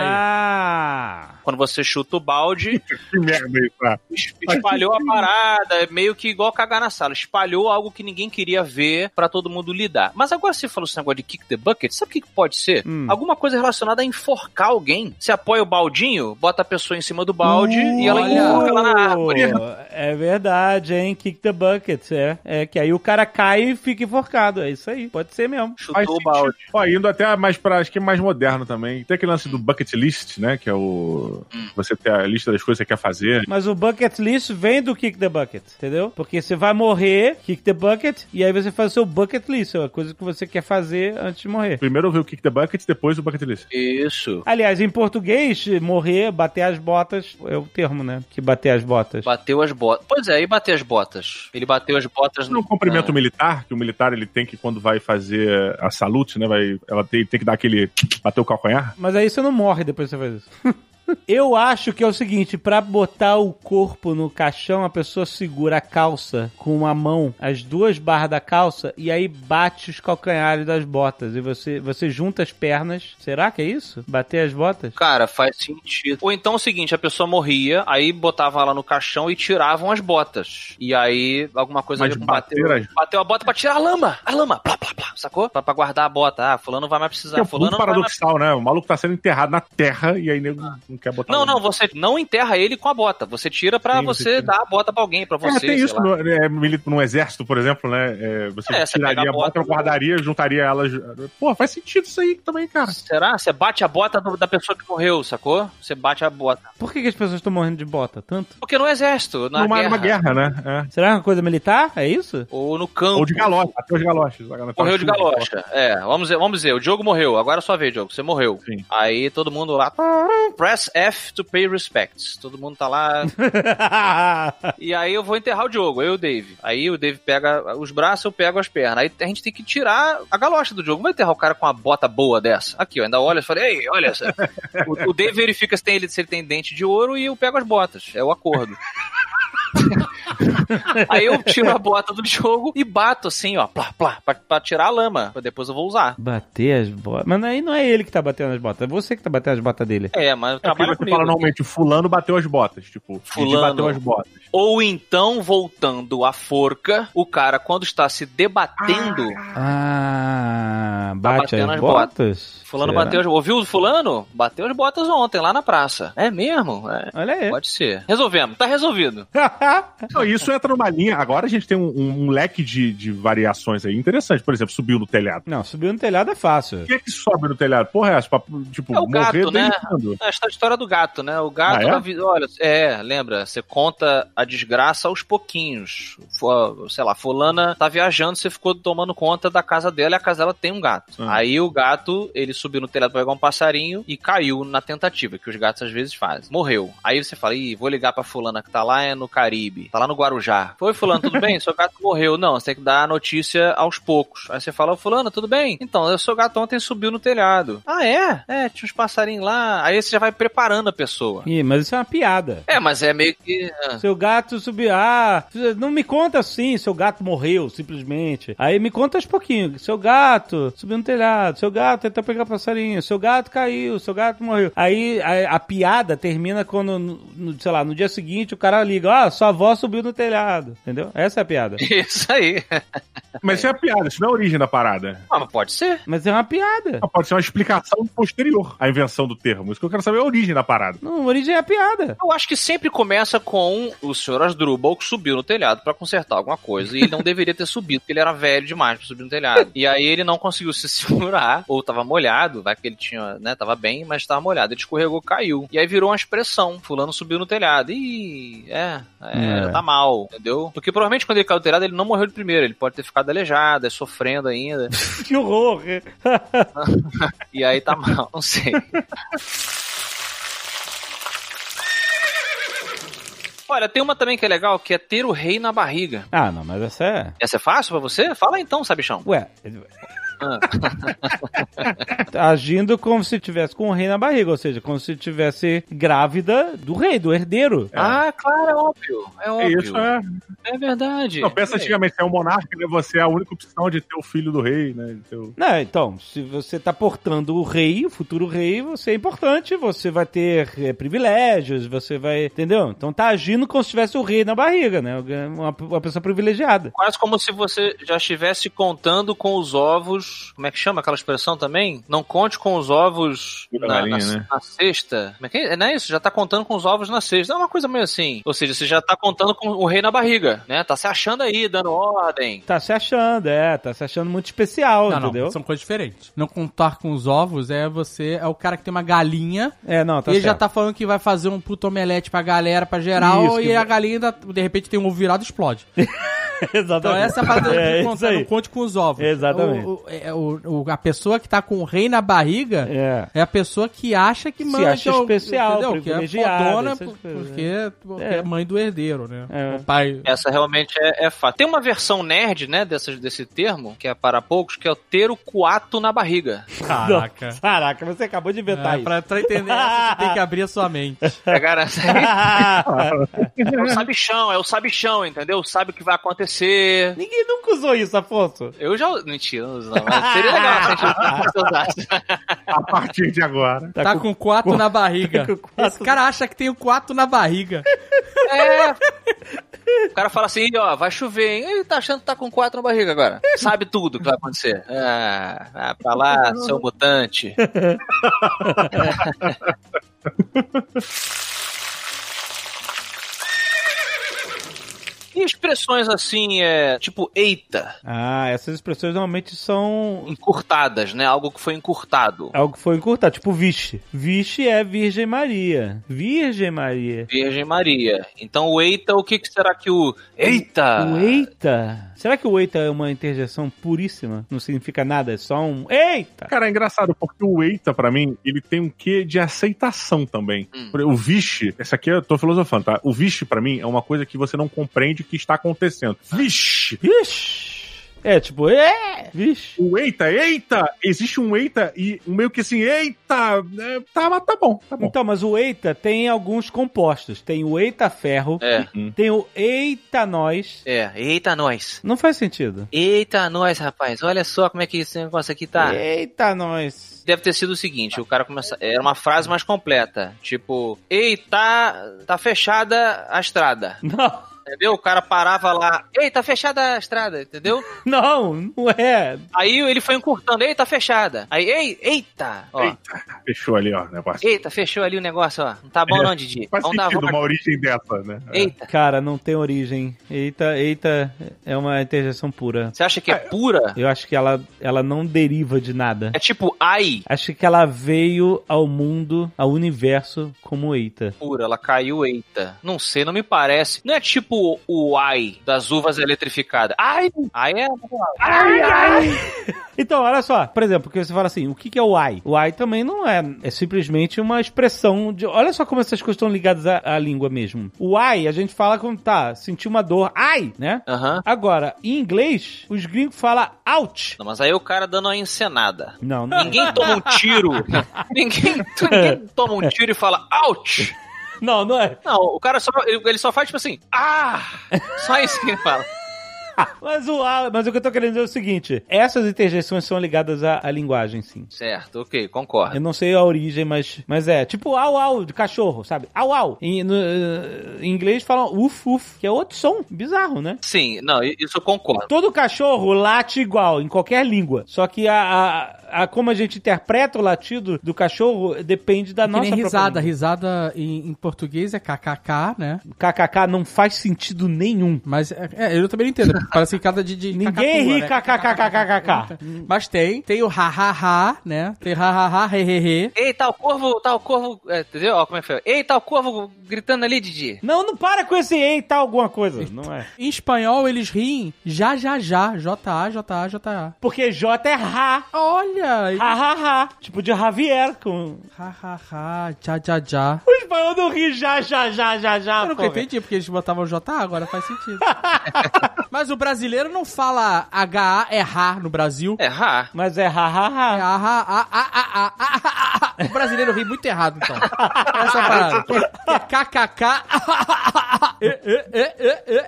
aí.
Quando você chuta o balde,
Que merda isso, ah.
es- espalhou a parada. É meio que igual cagar na sala. Espalhou algo que ninguém queria ver pra todo mundo lidar. Mas agora você falou esse negócio de kick the bucket. Sabe o que que pode ser?
Hum.
Alguma coisa relacionada a enforcar alguém. Você apoia o baldinho, bota a pessoa em cima do balde e ela
olha.
enforca lá na árvore.
É verdade, hein? Kick the bucket, é. É que aí o cara cai e fica enforcado. É isso aí, pode ser mesmo.
Faz
Chutou o balde.
Ó, indo até mais pra, acho que é mais moderno também. Tem aquele lance do bucket list, né? Que é o. Você ter a lista das coisas que você quer fazer.
Mas o bucket list vem do kick the bucket, entendeu? Porque você vai morrer, kick the bucket, e aí você faz o seu bucket list, é a coisa que você quer fazer antes de morrer.
Primeiro eu vi o kick the bucket, depois o bucket list.
Isso.
Aliás, em português, morrer, bater as botas, é o termo, né? Que bater as botas.
Bateu as botas. Pois é, e bater as botas? Ele bateu as botas
No cumprimento militar, que o militar ele tem que, quando vai fazer a salute, né? Vai, ela tem, tem que dar aquele. bater o calcanhar.
Mas aí você não morre depois que você faz isso. Eu acho que é o seguinte, pra botar o corpo no caixão, a pessoa segura a calça com uma mão, as duas barras da calça, e aí bate os calcanhares das botas. E você, você junta as pernas. Será que é isso? Bater as botas?
Cara, faz sentido. Ou então é o seguinte, a pessoa morria, aí botava ela no caixão e tiravam as botas. E aí, alguma coisa
Mas
bateu,
as-
bateu a bota pra tirar a lama. A lama, plá, plá, plá, sacou? Pra, pra guardar a bota. Ah, fulano não vai mais precisar.
É
fulano
muito
não vai mais...
paradoxal, né? O maluco tá sendo enterrado na terra e aí nego não quer botar.
Não, não, você não enterra ele com a bota. Você tira pra
Sim, você
você
tira.
dar a bota pra alguém, pra
É,
você,
tem
sei
isso
lá.
no, é, no exército, por exemplo, né? É, você
É, você
tiraria
a
a bota,
bota-
guardaria, juntaria elas. Pô, faz sentido isso aí também, cara.
Será? Você bate a bota do- da pessoa que morreu, sacou? Você bate a bota.
Por que, que as pessoas estão morrendo de bota? Tanto?
Porque no exército, na
numa,
guerra,
numa guerra, né?
Será uma coisa militar? É isso?
Ou no
É.
campo.
Ou de galoche, até os galoches.
Morreu de galocha. É, vamos dizer, vamos dizer, o Diogo morreu. Agora é sua vez, Diogo. Você morreu.
Sim.
Aí todo mundo lá. Press F to pay respects. Todo mundo tá lá. e aí eu vou enterrar o Diogo, eu e o Dave. Aí o Dave pega os braços, eu pego as pernas. Aí a gente tem que tirar a galocha do Diogo. Não vai enterrar o cara com uma bota boa dessa. Aqui, ó, ainda olha e fala, ei, olha essa. o, o Dave verifica se, tem, ele- se ele tem dente de ouro e eu pego as botas. É o acordo. Aí eu tiro a bota do jogo e bato assim, ó, plá, plá, pra, pra tirar a lama. Depois eu vou usar.
Bater as botas. Mas aí não é ele que tá batendo as botas, é você que tá batendo as botas dele.
É, mas
É porque você
comigo.
fala normalmente, fulano bateu as botas. Tipo,
Fulano.
bateu as botas.
Ou então, voltando à forca, o cara, quando está se debatendo,
Ah,
Tá
bate
batendo
as
as
botas?
fulano
Será?
bateu as... Ouviu o fulano? Bateu as botas ontem, lá na praça. É mesmo? É.
Olha aí.
Pode ser. Resolvemos. Tá resolvido.
Não, isso entra numa linha. Agora a gente tem um, um- um leque de, de variações aí interessante. Por exemplo, subiu no telhado.
Não, subir no telhado é fácil.
O que é que sobe no telhado? Porra, é tipo,
É o
morrer
gato, né? é a história do gato, né? O gato,
Ah, é?
olha, é, lembra, você conta a desgraça aos pouquinhos. Sei lá, fulana tá viajando, você ficou tomando conta da casa dela e a casa dela tem um gato.
Ah.
Aí o gato, ele subiu no telhado pra pegar um passarinho e caiu na tentativa, que os gatos às vezes fazem. Morreu. Aí você fala, ih, vou ligar pra fulana que tá lá é no Caribe, tá lá no Guarujá. Foi, fulano, tudo bem? Seu gato morreu. Não, você tem que dar a notícia aos poucos. Aí você fala, ô fulano, tudo bem? Então, o seu gato ontem subiu no telhado. Ah, é? É, tinha uns passarinhos lá. Aí você já vai preparando a pessoa.
Ih, mas isso é uma piada.
É, mas é meio que. ah,
Seu gato subiu. Ah, não me conta assim, seu gato morreu, simplesmente. Aí me conta aos pouquinhos. Seu gato subiu no telhado, seu gato tentou pegar passarinho, seu gato caiu, seu gato morreu. Aí a, a piada termina quando, no, no- sei lá, no dia seguinte o cara liga: Ah, sua avó subiu no telhado. Entendeu? Essa é a piada.
Isso aí.
Mas isso é a piada, isso não é a origem da parada.
Ah, mas pode ser.
Mas é uma piada.
Pode ser uma explicação posterior à invenção do termo. Isso que eu quero saber é a origem da parada.
Não, a origem é a piada.
Eu acho que sempre começa com o senhor Asdrubal que subiu no telhado pra consertar alguma coisa. E ele não deveria ter subido, porque ele era velho demais pra subir no telhado. E aí ele não conseguiu se segurar, ou tava molhado, vai que ele tinha, né, tava bem, mas tava molhado. Ele escorregou, caiu. E aí virou uma expressão. Fulano subiu no telhado. Ih, é, é,
É.
tá mal, entendeu? Porque provavelmente quando ele caiu no telhado, ele não morreu de primeiro. Ele pode ter ficado aleijado, é sofrendo ainda.
Que horror.
E aí tá mal, não sei. Olha, tem uma também que é legal, que é ter o rei na barriga.
ah, não, mas essa é.
Essa é fácil pra você? Fala então, sabichão.
Ué.
Ah.
Agindo como se tivesse com o rei na barriga, ou seja, como se tivesse grávida do rei, do herdeiro.
Ah, claro, é óbvio. É
É
óbvio.
isso, é.
É verdade.
Não, pensa antigamente, você é um monarca, né? você é a única opção de ter o filho do rei, né? ter o-
Não, então, se você tá portando o rei, o futuro rei, você é importante, você vai ter eh, privilégios, você vai. Entendeu? Então tá agindo como se tivesse o rei na barriga, né? Uma, uma pessoa privilegiada.
Quase como se você já estivesse contando com os ovos. Como é que chama aquela expressão também? Não conte com os ovos na,
galinha,
na-
né?
na cesta. Como é que é? Não é isso? Já tá contando com os ovos na cesta. É uma coisa meio assim. Ou seja, você já tá contando com o rei na barriga, né? Tá se achando aí, dando ordem.
Tá se achando, é, tá se achando muito especial,
Não,
entendeu?
não, são coisas diferentes. Não contar com os ovos é você, é o cara que tem uma galinha
É, não, tá
e ele já
certo.
tá falando que vai fazer um puto omelete pra galera, pra geral,
Isso,
e a
vai-
galinha, ainda, de repente, tem um ovo virado e explode.
Exatamente.
Então essa é a parada
É
de contar, não conte com os ovos.
Exatamente.
O, o- é, o- o- a pessoa que tá com o rei na barriga
É.
é a pessoa que acha que
Se
manda.
acha
que é o-
especial,
entendeu? Que é fodona
essas
por-
coisas,
porque, porque
É.
é mãe do herdeiro, né?
É.
O pai.
Essa realmente é, é fato. Tem uma versão nerd, né, dessas, desse termo, que é para poucos, que é o ter o coato na barriga.
Caraca.
Não, Caraca, você acabou de inventar
É,
isso.
pra, pra entender essa, você tem que abrir a sua mente.
É, garantia. É o sabichão, é o sabichão, entendeu? Sabe o que vai acontecer.
Ninguém nunca usou isso, Afonso.
Eu já. Mentira, não uso não, mas seria legal se a gente usasse.
A partir de agora.
Tá, com quatro na barriga.
com quatro-
Esse cara acha que tem o quatro na barriga.
É. O cara fala assim, "Ih, ó, vai chover, hein? Ele tá achando que tá com quatro na barriga agora. Sabe tudo que vai acontecer. Ah, vai pra lá, seu mutante. E expressões assim, é, tipo, eita,
Ah, essas expressões normalmente são
encurtadas, né? Algo que foi encurtado.
algo que foi encurtado, tipo vixe. Vixe é Virgem Maria. Virgem Maria.
Virgem Maria. Então o eita, o que, que será que o. Eita!
O eita. Será que o eita é uma interjeição puríssima? Não significa nada, é só um eita.
Cara, é engraçado, porque o Eita, pra mim, ele tem um quê de aceitação também.
Hum.
O vixe, essa aqui eu tô filosofando, tá? O vixe, pra mim, é uma coisa que você não compreende que está acontecendo. Vixe!
Ixi. É tipo, é, vixe.
O eita, eita! Existe um eita e um meio que assim, eita! é, tá, mas tá bom, tá bom.
Então, mas o eita tem alguns compostos. Tem o eita ferro,
É,
tem o eita nós.
é. Eita, nós.
Não faz sentido.
Eita, nós, rapaz. Olha só como é que esse negócio aqui tá.
Eita nós.
Deve ter sido o seguinte, o cara começa. Era uma frase mais completa. Tipo, ei, tá, tá fechada a estrada.
Não,
Entendeu? O cara parava lá, ei, tá fechada a estrada, entendeu?
não, não é.
Aí ele foi encurtando, ei, tá fechada. Aí, ei, eita, ó.
Eita, fechou ali, ó, o negócio.
Eita, fechou ali o negócio, ó. Não tá bom não, Didi.
Faz
Vamos dar
sentido
volta.
uma origem dessa, né? É.
Eita.
Cara, não tem origem. Eita, eita é uma interjeição pura.
Você acha que é pura?
Eu acho que ela, ela não deriva de nada.
É tipo ai
Acho que ela veio ao mundo, ao universo, como eita.
pura, ela caiu eita. Não sei, não me parece. Não é tipo o ai das uvas eletrificadas. Ai, ai é. Ai, ai.
Então, olha só, por exemplo, que você fala assim, o que que é o ai? O ai também não é, é simplesmente uma expressão de... Olha só como essas coisas estão ligadas à, à língua mesmo. O ai, a gente fala quando tá, sentiu uma dor, ai, né?
Aham.
Agora, em inglês, os gringos falam ouch.
Não, mas aí o cara dando uma encenada.
Não, não.
Ninguém toma um tiro. ninguém, ninguém toma um tiro e fala, ouch!
Não, não é.
Não, o cara só, ele só faz tipo assim, ah! Só isso que ele fala.
Mas o, mas o que eu tô querendo dizer é o seguinte: essas interjeições são ligadas à, à linguagem, sim.
Certo, ok, concordo.
Eu não sei a origem, mas, mas é tipo au au de cachorro, sabe? Au au. Em, no, eh, em inglês falam uf uf, que é outro som bizarro, né?
Sim, não, isso eu concordo.
Todo cachorro late igual em qualquer língua. Só que a, a, a- como a gente interpreta o latido do cachorro depende da
Que
nossa
nem risada. Risada em, em português é kkk, né?
KKK não faz sentido nenhum.
Mas é, é, eu também não entendo. Parece cada de, de
Ninguém ri
cacatua, né?
kkkkkkk.
Mas tem, tem o ha-ha-ha, né? Tem ha-ha-ha, he-he-he.
Ei, tá o corvo, tá o corvo, é, entendeu? Ó, como é que foi? Ei, tá o corvo gritando ali, Didi.
Não, não para com esse ei tal alguma coisa. Não é.
Em espanhol eles riem já, já, já. J-A, J-A, J-A.
Porque J é ra.
Olha!
Ha, ha, ha. Tipo de Javier com...
Ha-ha-ha, já, já, já.
O espanhol não ri já, já, já, já, já.
Eu nunca entendi porque eles botavam J-A, agora faz sentido. Mas o brasileiro não fala H-A, é H no Brasil.
É, ha.
Mas é ha,
É a, ha, a, a, a, a, a, a. O brasileiro ri muito errado, então. Essa é a parada. É KKK. E, e,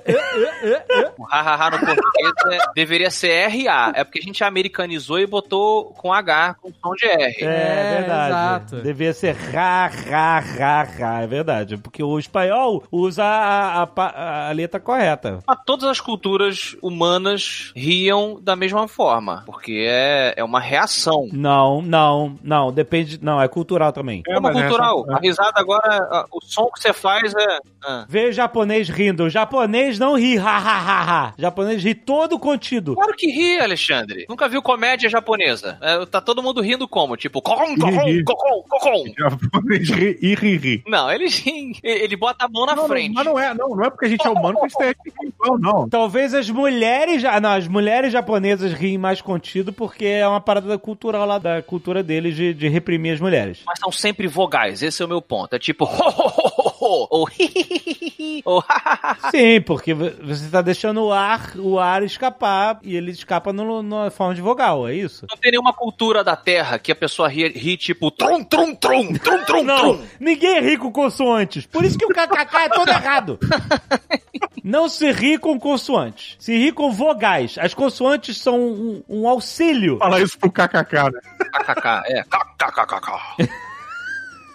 e.
O ha-ha-ha no português é- deveria ser R-A. É porque a gente americanizou e botou com H, com som de R.
É,
É,
verdade.
exato.
Devia ser ra, ra, ra, ra. É verdade. Porque o espanhol usa a, a, pa- a letra correta.
Mas todas as culturas humanas riam da mesma forma, porque é, é uma reação.
Não, não, não. Depende. Não, é cultural também.
É,
Como
mas
cultural,
essa-
a risada agora, a- o som que você faz é. ah.
Vê japonês rindo. O japonês não ri, ha, ha, ha, ha. O japonês ri todo contido.
Claro que ri, Alexandre. Nunca viu comédia japonesa. É, tá todo mundo rindo como? Tipo, cocom, cocom,
Ri.
cocom, cocom.
Japonês ri e ri, ri.
Não, eles riem. Ele bota a mão na
Não, não,
frente.
mas não é, não, não é porque a gente é humano que a gente tem que rir não.
Talvez as mulheres. Não, as mulheres japonesas riem mais contido porque é uma parada cultural lá da cultura deles de, de reprimir as mulheres.
Mas são sempre vogais, esse é o meu ponto. É tipo, ho, ho, ho, ho, ou hi.
Sim, porque vo- você tá deixando o ar, o ar escapar e ele escapa no, na forma de vogal, é isso?
Não tem nenhuma cultura da Terra que a pessoa ri, ri tipo trum, trum, trum, trum, trum,
Não,
trum.
ninguém ri com consoantes. Por isso que o kkk é todo errado. Não se ri com consoantes. Se ri com vogais. As consoantes são um, um auxílio.
Fala isso pro kkk, né?
KKK, é. KKKK.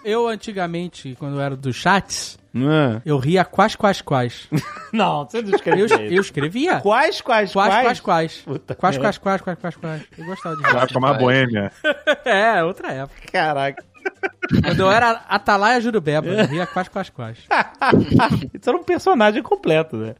Eu, antigamente, quando eu era dos chats,
Não,
eu ria quais, quais, quais.
não você não
Eu,
escreveu.
eu escrevia.
Quais, quais,
Quais,
quais?
quais, quais.
Puta
Quais, quais, quais, quais, quais, quais. Eu gostava de
Vai
rir.
tomar boêmia.
É, outra época.
Caraca.
Quando eu era Atalaia Jurubeba, eu ria quais, quais, quais.
Isso era um personagem completo, né?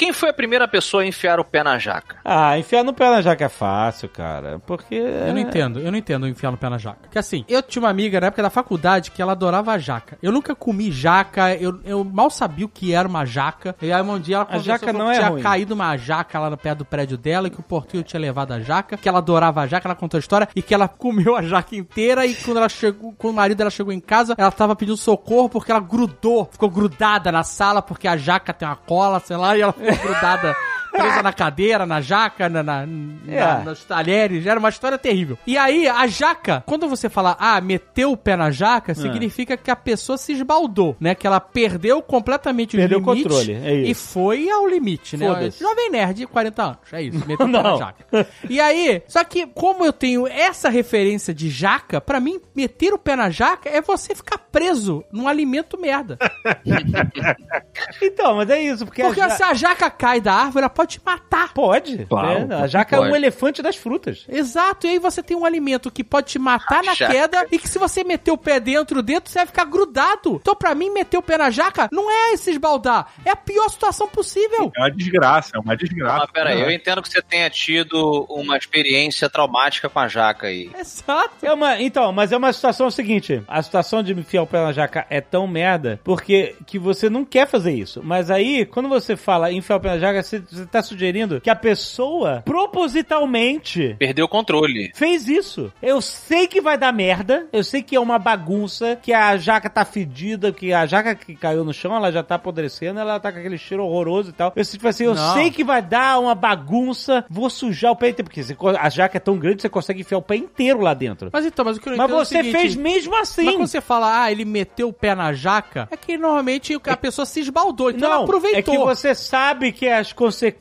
Quem foi a primeira pessoa a enfiar o pé na jaca?
Ah, enfiar no pé na jaca é fácil, cara. Porque.
Eu não entendo, eu não entendo enfiar no pé na jaca. Porque assim, eu tinha uma amiga na época da faculdade que ela adorava a jaca. Eu nunca comi jaca, eu, eu mal sabia o que era uma jaca. E aí um dia ela conversou,
jaca
falou
não
que
é
tinha
ruim.
caído uma jaca lá no pé do prédio dela e que o porteiro tinha levado a jaca, que ela adorava a jaca, ela contou a história e que ela comeu a jaca inteira e quando ela chegou, quando o marido dela chegou em casa, ela tava pedindo socorro porque ela grudou, ficou grudada na sala porque a jaca tem uma cola, sei lá, e ela ficou grudada presa na cadeira, na jaca, na, na, na-
É.
nos talheres. Era uma história terrível. E aí, a jaca, quando você fala, ah, meteu o pé na
É.
jaca, significa que a pessoa se esbaldou, né? Que ela perdeu completamente
Perdeu o
os limites
controle, é isso.
E foi ao limite, né? Jovem nerd de 40 anos, é isso, meteu o pé na jaca. E aí, só que como eu tenho essa referência de jaca, pra mim, meter o pé na jaca é você ficar preso num alimento merda.
Então, mas é isso, porque.
Porque
a
se a jaca cai da árvore, ela pode te matar.
Pode.
Claro,
né? A jaca é
pode.
um elefante das frutas.
Exato, e aí você tem um alimento que pode te matar na
Jaca.
queda e que se você meter o pé dentro, dentro, você vai ficar grudado. Então, pra mim, meter o pé na jaca não é se esbaldar, é a pior situação possível.
É uma desgraça, é uma desgraça.
mas pera aí,
É.
eu entendo que você tenha tido uma experiência traumática com a jaca aí.
Exato.
É uma, então, mas é uma situação seguinte: a situação de enfiar o pé na jaca é tão merda porque que você não quer fazer isso. Mas aí, quando você fala enfiar o pé na jaca, você, você tá sugerindo que a pessoa propositalmente
Perdeu o controle.
fez isso. Eu sei que vai dar merda, eu sei que é uma bagunça, que a jaca tá fedida, que a jaca que caiu no chão, ela já tá apodrecendo, ela tá com aquele cheiro horroroso e tal. Eu, tipo assim, eu
Não.
sei que vai dar uma bagunça, vou sujar o pé inteiro, porque a jaca é tão grande que você consegue enfiar o pé inteiro lá dentro.
Mas então, mas o que eu
Mas
é o
você
seguinte,
fez mesmo assim.
Mas quando você fala, ah, ele meteu o pé na jaca, é que normalmente a pessoa se esbaldou, então ela
Não,
aproveitou.
é que você sabe que as consequências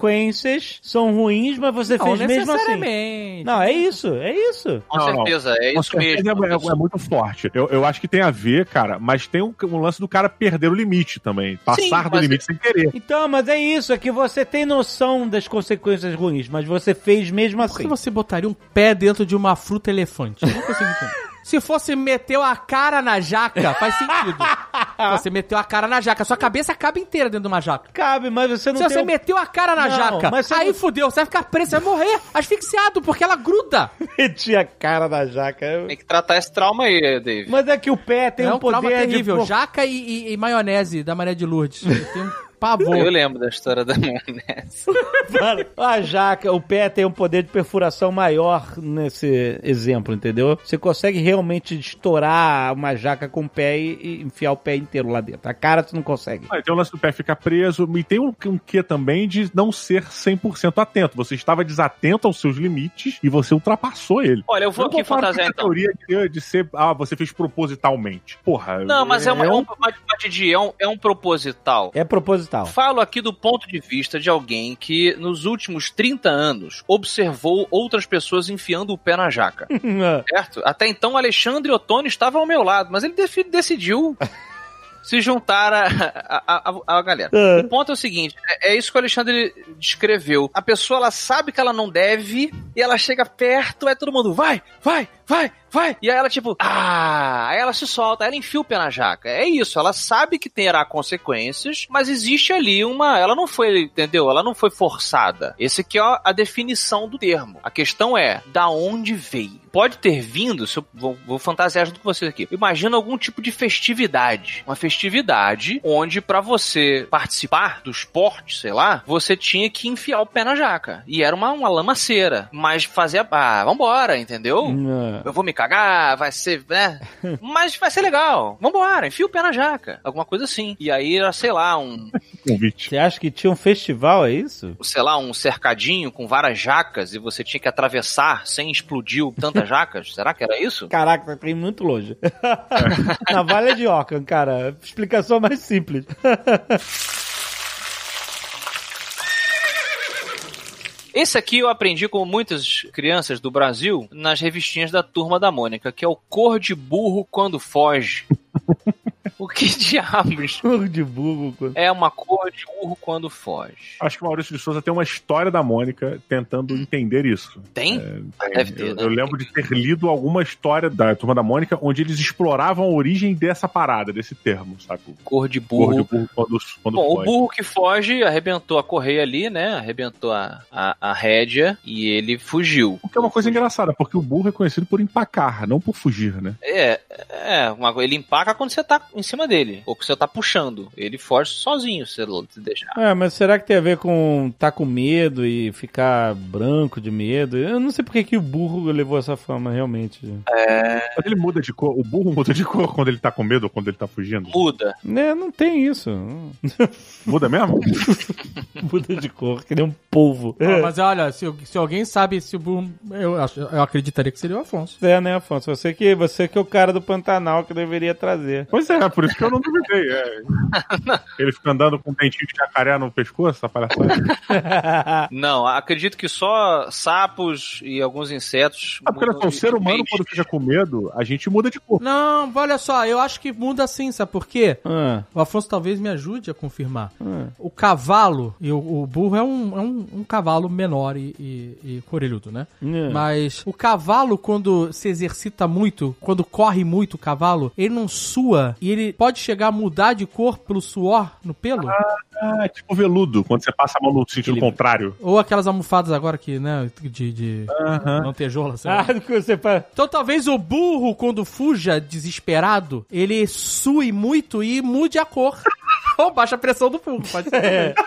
são ruins, mas você
não
fez mesmo assim. Não, é isso, é isso.
Com
Não, não.
certeza, é
Com
isso
certeza
mesmo.
É, é- é muito forte. Eu, eu acho que tem a ver, cara, mas tem um, um lance do cara perder o limite também. Passar do
mas-
limite sem querer.
Então, mas é isso, é que você tem noção das consequências ruins, mas você fez mesmo
Por que
assim.
você botaria um pé dentro de uma fruta elefante? Eu não consigo entender. Se fosse meteu a cara na jaca, faz sentido. Você meteu a cara na jaca, sua cabeça acaba inteira dentro de uma jaca.
Cabe, mas você não
Se
tem...
você
um-
meteu a cara na
Não,
jaca, aí
não-
fudeu, você vai ficar preso, você vai morrer asfixiado, porque ela gruda.
Meti a cara na jaca.
Tem que tratar esse trauma aí, Dave.
Mas é que o pé tem
é
um,
um trauma
poder
terrível.
de...
Jaca e, e- e maionese da Maria de Lourdes. Eu tenho um pavor.
Eu lembro da história da maionese.
Mano, a jaca, o pé tem um poder de perfuração maior nesse exemplo, entendeu? Você consegue realmente estourar uma jaca com o pé e, e enfiar o pé inteiro lá dentro. A cara você não consegue.
Ah, tem o lance do pé ficar preso, e tem um, um quê também de não ser 100% atento. Você estava desatento aos seus limites e você ultrapassou ele.
Olha, eu vou
Eu
aqui fantasiar então.
teoria de, de ser, ah, você fez propositalmente. Porra.
Não, mas é, uma, é
um
um, é um, é um proposital.
É proposital.
Falo aqui do ponto de vista de alguém que, nos últimos 30 anos, observou outras pessoas enfiando o pé na jaca. Certo? Até então, Alexandre Ottoni estava ao meu lado, mas ele decidiu se juntar à a, a, a, a galera.
Ah.
O ponto é o seguinte: é, é isso que o Alexandre descreveu. A pessoa ela sabe que ela não deve e ela chega perto, aí todo mundo vai, vai, vai, vai. E aí ela, tipo, ah, aí ela se solta, ela enfia o pé na jaca. É isso, ela sabe que terá consequências, mas existe ali uma. Ela não foi, entendeu? Ela não foi forçada. Esse aqui é a definição do termo. A questão é, da onde veio? Pode ter vindo, se eu vou, vou fantasiar junto com vocês aqui. Imagina algum tipo de festividade. Uma festividade onde, pra você participar do esporte, sei lá, você tinha que enfiar o pé na jaca. E era uma, uma lamaceira. Mas fazia. Ah, vambora, entendeu?
Não.
Eu vou me cagar, vai ser, né? Mas vai ser legal. Vambora, enfia o pé na jaca. Alguma coisa assim. E aí era, sei lá, um,
convite.
Você acha que tinha um festival, é isso?
sei lá, um cercadinho com várias jacas e você tinha que atravessar sem explodir tantas jacas? Será que era isso?
Caraca, tá indo muito longe. Na Vale de Ockham, cara. Explicação mais simples.
Esse aqui eu aprendi com muitas crianças do Brasil nas revistinhas da Turma da Mônica, que é o cor de burro quando foge. O que diabos
Cor de burro. quando-
é uma cor de urro quando foge?
Acho que o Maurício de Souza tem uma história da Mônica tentando entender isso.
Tem?
É,
Deve ter,
eu,
né?
eu lembro de ter lido alguma história da Turma da Mônica onde eles exploravam a origem dessa parada, desse termo, sabe?
Cor de
Cor de
burro.
burro quando, quando
Bom, o
foge.
burro que foge arrebentou a correia ali, né? Arrebentou a, a, a rédea e ele fugiu.
O que é uma coisa engraçada, porque o burro é conhecido por empacar, não por fugir, né?
É, é, uma, ele empaca quando você tá em cima dele, ou que você tá puxando. Ele foge sozinho, se se deixar.
É, mas será que tem a ver com tá com medo e ficar branco de medo? Eu não sei porque que o burro levou essa fama, realmente.
Mas ele muda de cor, o burro muda de cor quando ele tá com medo ou quando ele tá fugindo?
Muda.
Né, não tem isso.
Muda mesmo?
Muda de cor, que nem um polvo.
Ó, mas olha, se, se alguém sabe se o burro. Eu, acho- eu acreditaria que seria o Afonso.
É, né, Afonso? Você que, você que é o cara do Pantanal que deveria trazer.
Pois é, por isso que eu não duvidei. é. Ele fica andando com um dentinho de jacaré no pescoço, essa palhaçada.
Não, acredito que só sapos e alguns insetos.
Ah, porque olha só, o ser humano,
peixes.
quando fica com medo, a gente muda de cor.
Não, olha só, eu acho que muda sim, sabe por quê?
Ah,
O Afonso talvez me ajude a confirmar.
ah.
O cavalo, e o, o burro é um, é um, um cavalo menor e, e, e corelhudo, né?
É.
Mas o cavalo, quando se exercita muito, quando corre muito o cavalo, ele não sua e ele pode chegar a mudar de cor pelo suor no pelo?
Ah, tipo veludo, quando você passa a mão no sentido
Ele-
contrário.
Ou aquelas almofadas agora que, né, de, de
Aham.
não ter jola, sei lá.
Ah.
Então talvez o burro, quando fuja desesperado, ele sue muito e mude a cor. Ou baixa a pressão do burro, pode ser.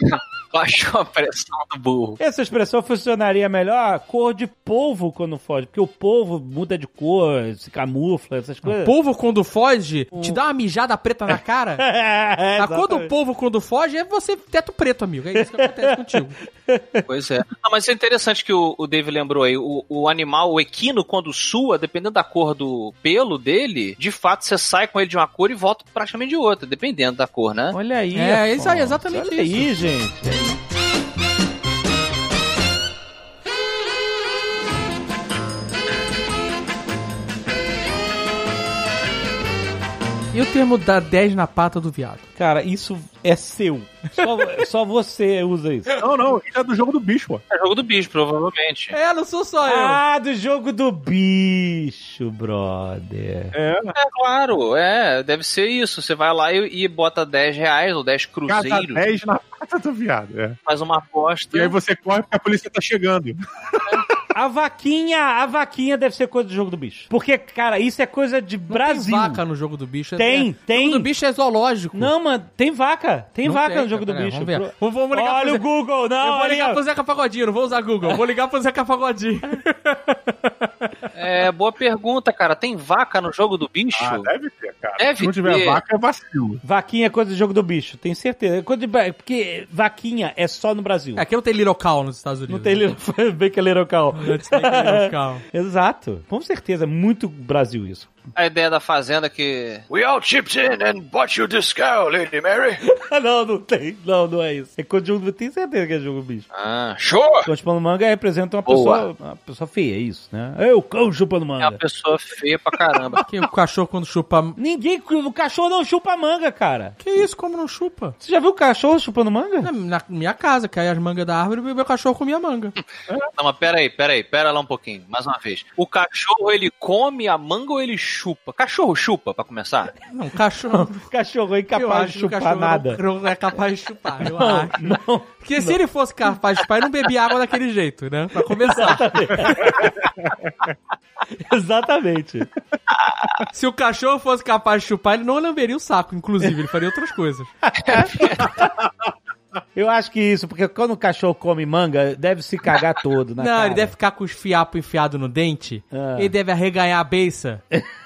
É.
Baixou a pressão do burro.
Essa expressão funcionaria melhor cor de polvo quando foge, porque o polvo muda de cor, se camufla, essas
O
coisas.
polvo, quando foge, te dá uma mijada preta na cara.
É,
A cor do polvo, quando foge, é você teto preto, amigo. É isso que acontece contigo.
Pois é. Não, mas é interessante que o, o Dave lembrou aí. O, o animal, o equino, quando sua, dependendo da cor do pelo dele, de fato você sai com ele de uma cor e volta praticamente de outra, dependendo da cor, né?
Olha aí.
É,
Afonso.
isso aí, exatamente
Olha
isso.
aí, gente.
E o termo dar 10 na pata do viado?
Cara, isso é seu. Só, só você usa isso.
Não, não, isso é do jogo do bicho, pô.
É jogo do bicho, provavelmente.
É, não sou só eu.
Ah, do jogo do bicho, brother.
É,
É claro, é, deve ser isso. Você vai lá e, e bota 10 reais ou 10
cada
cruzeiros,
10 na pata do viado. É.
faz uma aposta.
E aí você corre porque a polícia tá chegando.
A vaquinha, a vaquinha deve ser coisa do jogo do bicho. Porque, cara, isso é coisa de
Não
Brasil.
Tem vaca no jogo do bicho. é-
Tem,
é-
tem.
O jogo do bicho é zoológico.
Não, mano, tem vaca. Tem
Não
vaca
tem,
no jogo do
pera aí,
bicho.
vamos ver.
Pro-
Vamos- vamos ligar
Olha
pro
o Google, não,
eu vou
olha
ligar pro Zeca Pagodinho, não vou usar Google. Vou ligar pro Zeca Pagodinho.
É, boa pergunta, cara. Tem vaca no jogo do bicho?
Ah, deve ter, cara.
Deve
Se não tiver
ter.
vaca, é vacilo.
Vaquinha é coisa do jogo do bicho, tenho certeza. É coisa de... bra- Porque vaquinha é só no Brasil.
É, aqui não tem Little Cow nos Estados Unidos.
Não tem little... bem que é little cow.
Cow.
Exato. Com certeza, é muito Brasil isso.
A ideia da fazenda que.
We all chipped in and bought you this cow, Lady Mary.
não, não tem. Não, não é isso. É do tenho certeza que é jogo bicho.
Ah, show!
Cão chupando manga representa uma
Boa.
pessoa, uma pessoa feia, é isso, né? É o cão chupando
É uma
manga.
pessoa feia pra caramba.
Que o cachorro quando chupa...
Ninguém, o cachorro não chupa manga, cara.
Que isso, como não chupa?
Você já viu o cachorro chupando manga?
Na, na minha casa, cai as mangas da árvore e meu cachorro comia manga.
Não, mas pera aí, pera aí, pera lá um pouquinho, mais uma vez. O cachorro, ele come a manga ou ele chupa? Cachorro chupa, pra começar?
Não, cachorro...
Cachorro é incapaz de chupar
cachorro
nada.
Não, não é capaz de chupar, eu
Não,
acho.
não.
Porque se ele fosse capaz de chupar, ele não bebia água daquele jeito, né? Pra começar.
Exatamente.
Se o cachorro fosse capaz de chupar, ele não lamberia o saco, inclusive, ele faria outras coisas.
Eu acho que isso, porque quando o cachorro come manga, deve se cagar todo na
não,
cara.
ele deve ficar com os fiapos enfiados no dente,
Ah.
ele deve arreganhar a beiça,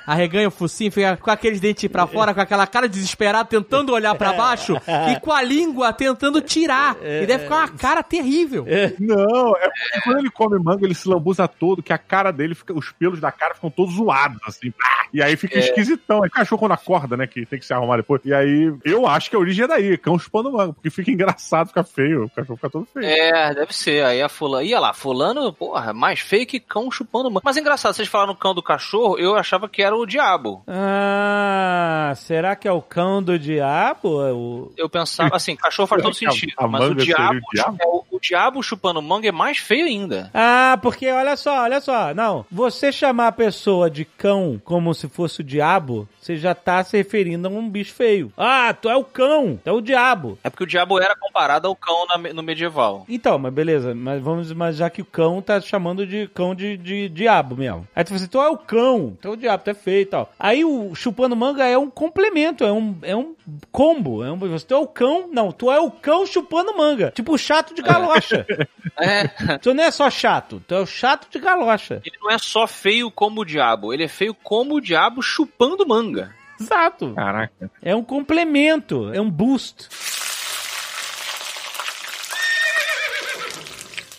arreganha o focinho, fica com aqueles dentes pra fora, com aquela cara desesperada, tentando olhar pra baixo, e com a língua tentando tirar. Ele deve ficar uma cara terrível.
Não, é porque quando ele come manga, ele se lambuza todo, que a cara dele fica, os pelos da cara ficam todos zoados, assim. E aí fica esquisitão. Aí o cachorro quando acorda, né, que tem que se arrumar depois. E aí, eu acho que a origem é daí, cão chupando manga, porque fica engraçado fica feio. O cachorro fica todo feio.
É, deve ser. Aí a fulano. Ia lá, fulano, porra, mais feio que cão chupando manga. Mas é engraçado, vocês falaram cão do cachorro, eu achava que era o diabo.
Ah, será que é o cão do diabo? É o...
Eu pensava, assim, cachorro faz todo
A-
sentido.
a
mas o diabo,
o diabo?
é o, o diabo chupando manga é mais feio ainda.
Ah, porque olha só, olha só. Não, você chamar a pessoa de cão como se fosse o diabo, você já tá se referindo a um bicho feio. Ah, tu é o cão, tu é o diabo.
É porque o diabo era comparado ao cão na no medieval.
Então, mas beleza, mas vamos imaginar que o cão tá chamando de cão de, de diabo mesmo. Aí tu fala assim, tu é o cão, tu é o diabo, tu é feio e tal. Aí o chupando manga é um complemento, é um, é um combo. É um, tu é o cão, não, tu é o cão chupando manga. Tipo o chato de galocha.
É.
tu não é só chato, tu é o chato de galocha.
Ele não é só feio como o diabo, ele é feio como o diabo chupando manga.
Exato.
Caraca.
É um complemento, é um boost.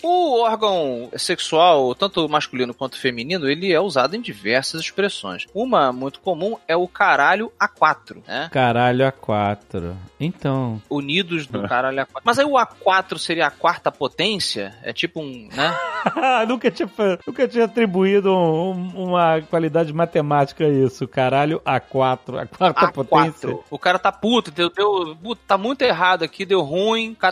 O órgão sexual, tanto masculino quanto feminino, ele é usado em diversas expressões. Uma muito comum é o caralho A4, né?
Caralho, A4. Então.
Unidos do caralho A4. Mas aí o A4 seria a quarta potência? É tipo um, né?
nunca, tinha, nunca tinha atribuído um- uma qualidade matemática a isso. Caralho, A4. A quarta potência.
A4. O cara tá puto, deu, deu, tá muito errado aqui, deu ruim, tá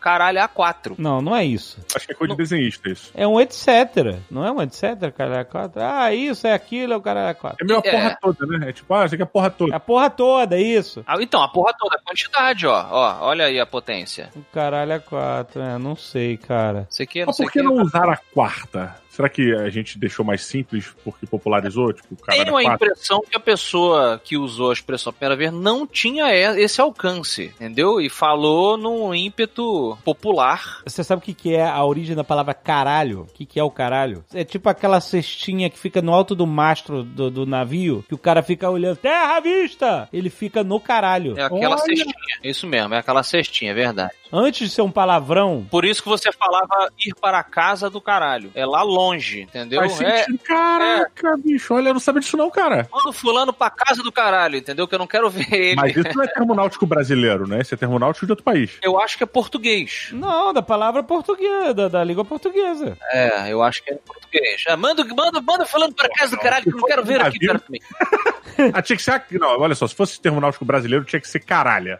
caralho A4.
Não, não é isso.
Acho que é coisa de desenhista isso.
É um etc. Não é um etc, caralho, A4? Ah, isso, é aquilo, é o caralho, A4.
É meio a
É.
porra toda, né? É tipo, ah, isso aqui é a porra
É
toda.
a porra toda, é isso.
Ah, então, a porra toda, a quantidade, ó. ó. Olha aí a potência.
O caralho, A4. É, não sei, cara.
Isso aqui é não
Mas
sei
por que não usar a quarta? Será que a gente deixou mais simples porque popularizou? Tipo, o cara
Tenho a impressão que a pessoa que usou a expressão primeira vez não tinha esse alcance, entendeu? E falou num ímpeto popular.
Você sabe o que, que é a origem da palavra caralho? O que, que é o caralho? É tipo aquela cestinha que fica no alto do mastro do, do navio, que o cara fica olhando, terra à vista! Ele fica no caralho.
É aquela
Olha!
cestinha. Isso mesmo, é aquela cestinha, é verdade.
Antes de ser um palavrão,
Por isso que você falava ir para a casa do caralho. É lá longe, entendeu?
Faz
É,
sentido. Caraca, bicho. Olha, eu não sabia disso não, cara.
manda o fulano pra casa do caralho, entendeu? Que eu não quero ver ele.
Mas isso não é termo náutico brasileiro, né? Esse é termo náutico de outro país.
Eu acho que é português.
não, da palavra portuguesa, da, da língua portuguesa.
É, eu acho que é português. É, manda, manda, manda o fulano pra casa do caralho, que eu não quero ver aqui perto de mim.
Ah, tinha que ser. a- Não, olha só, se fosse termo náutico brasileiro, tinha que ser caralha.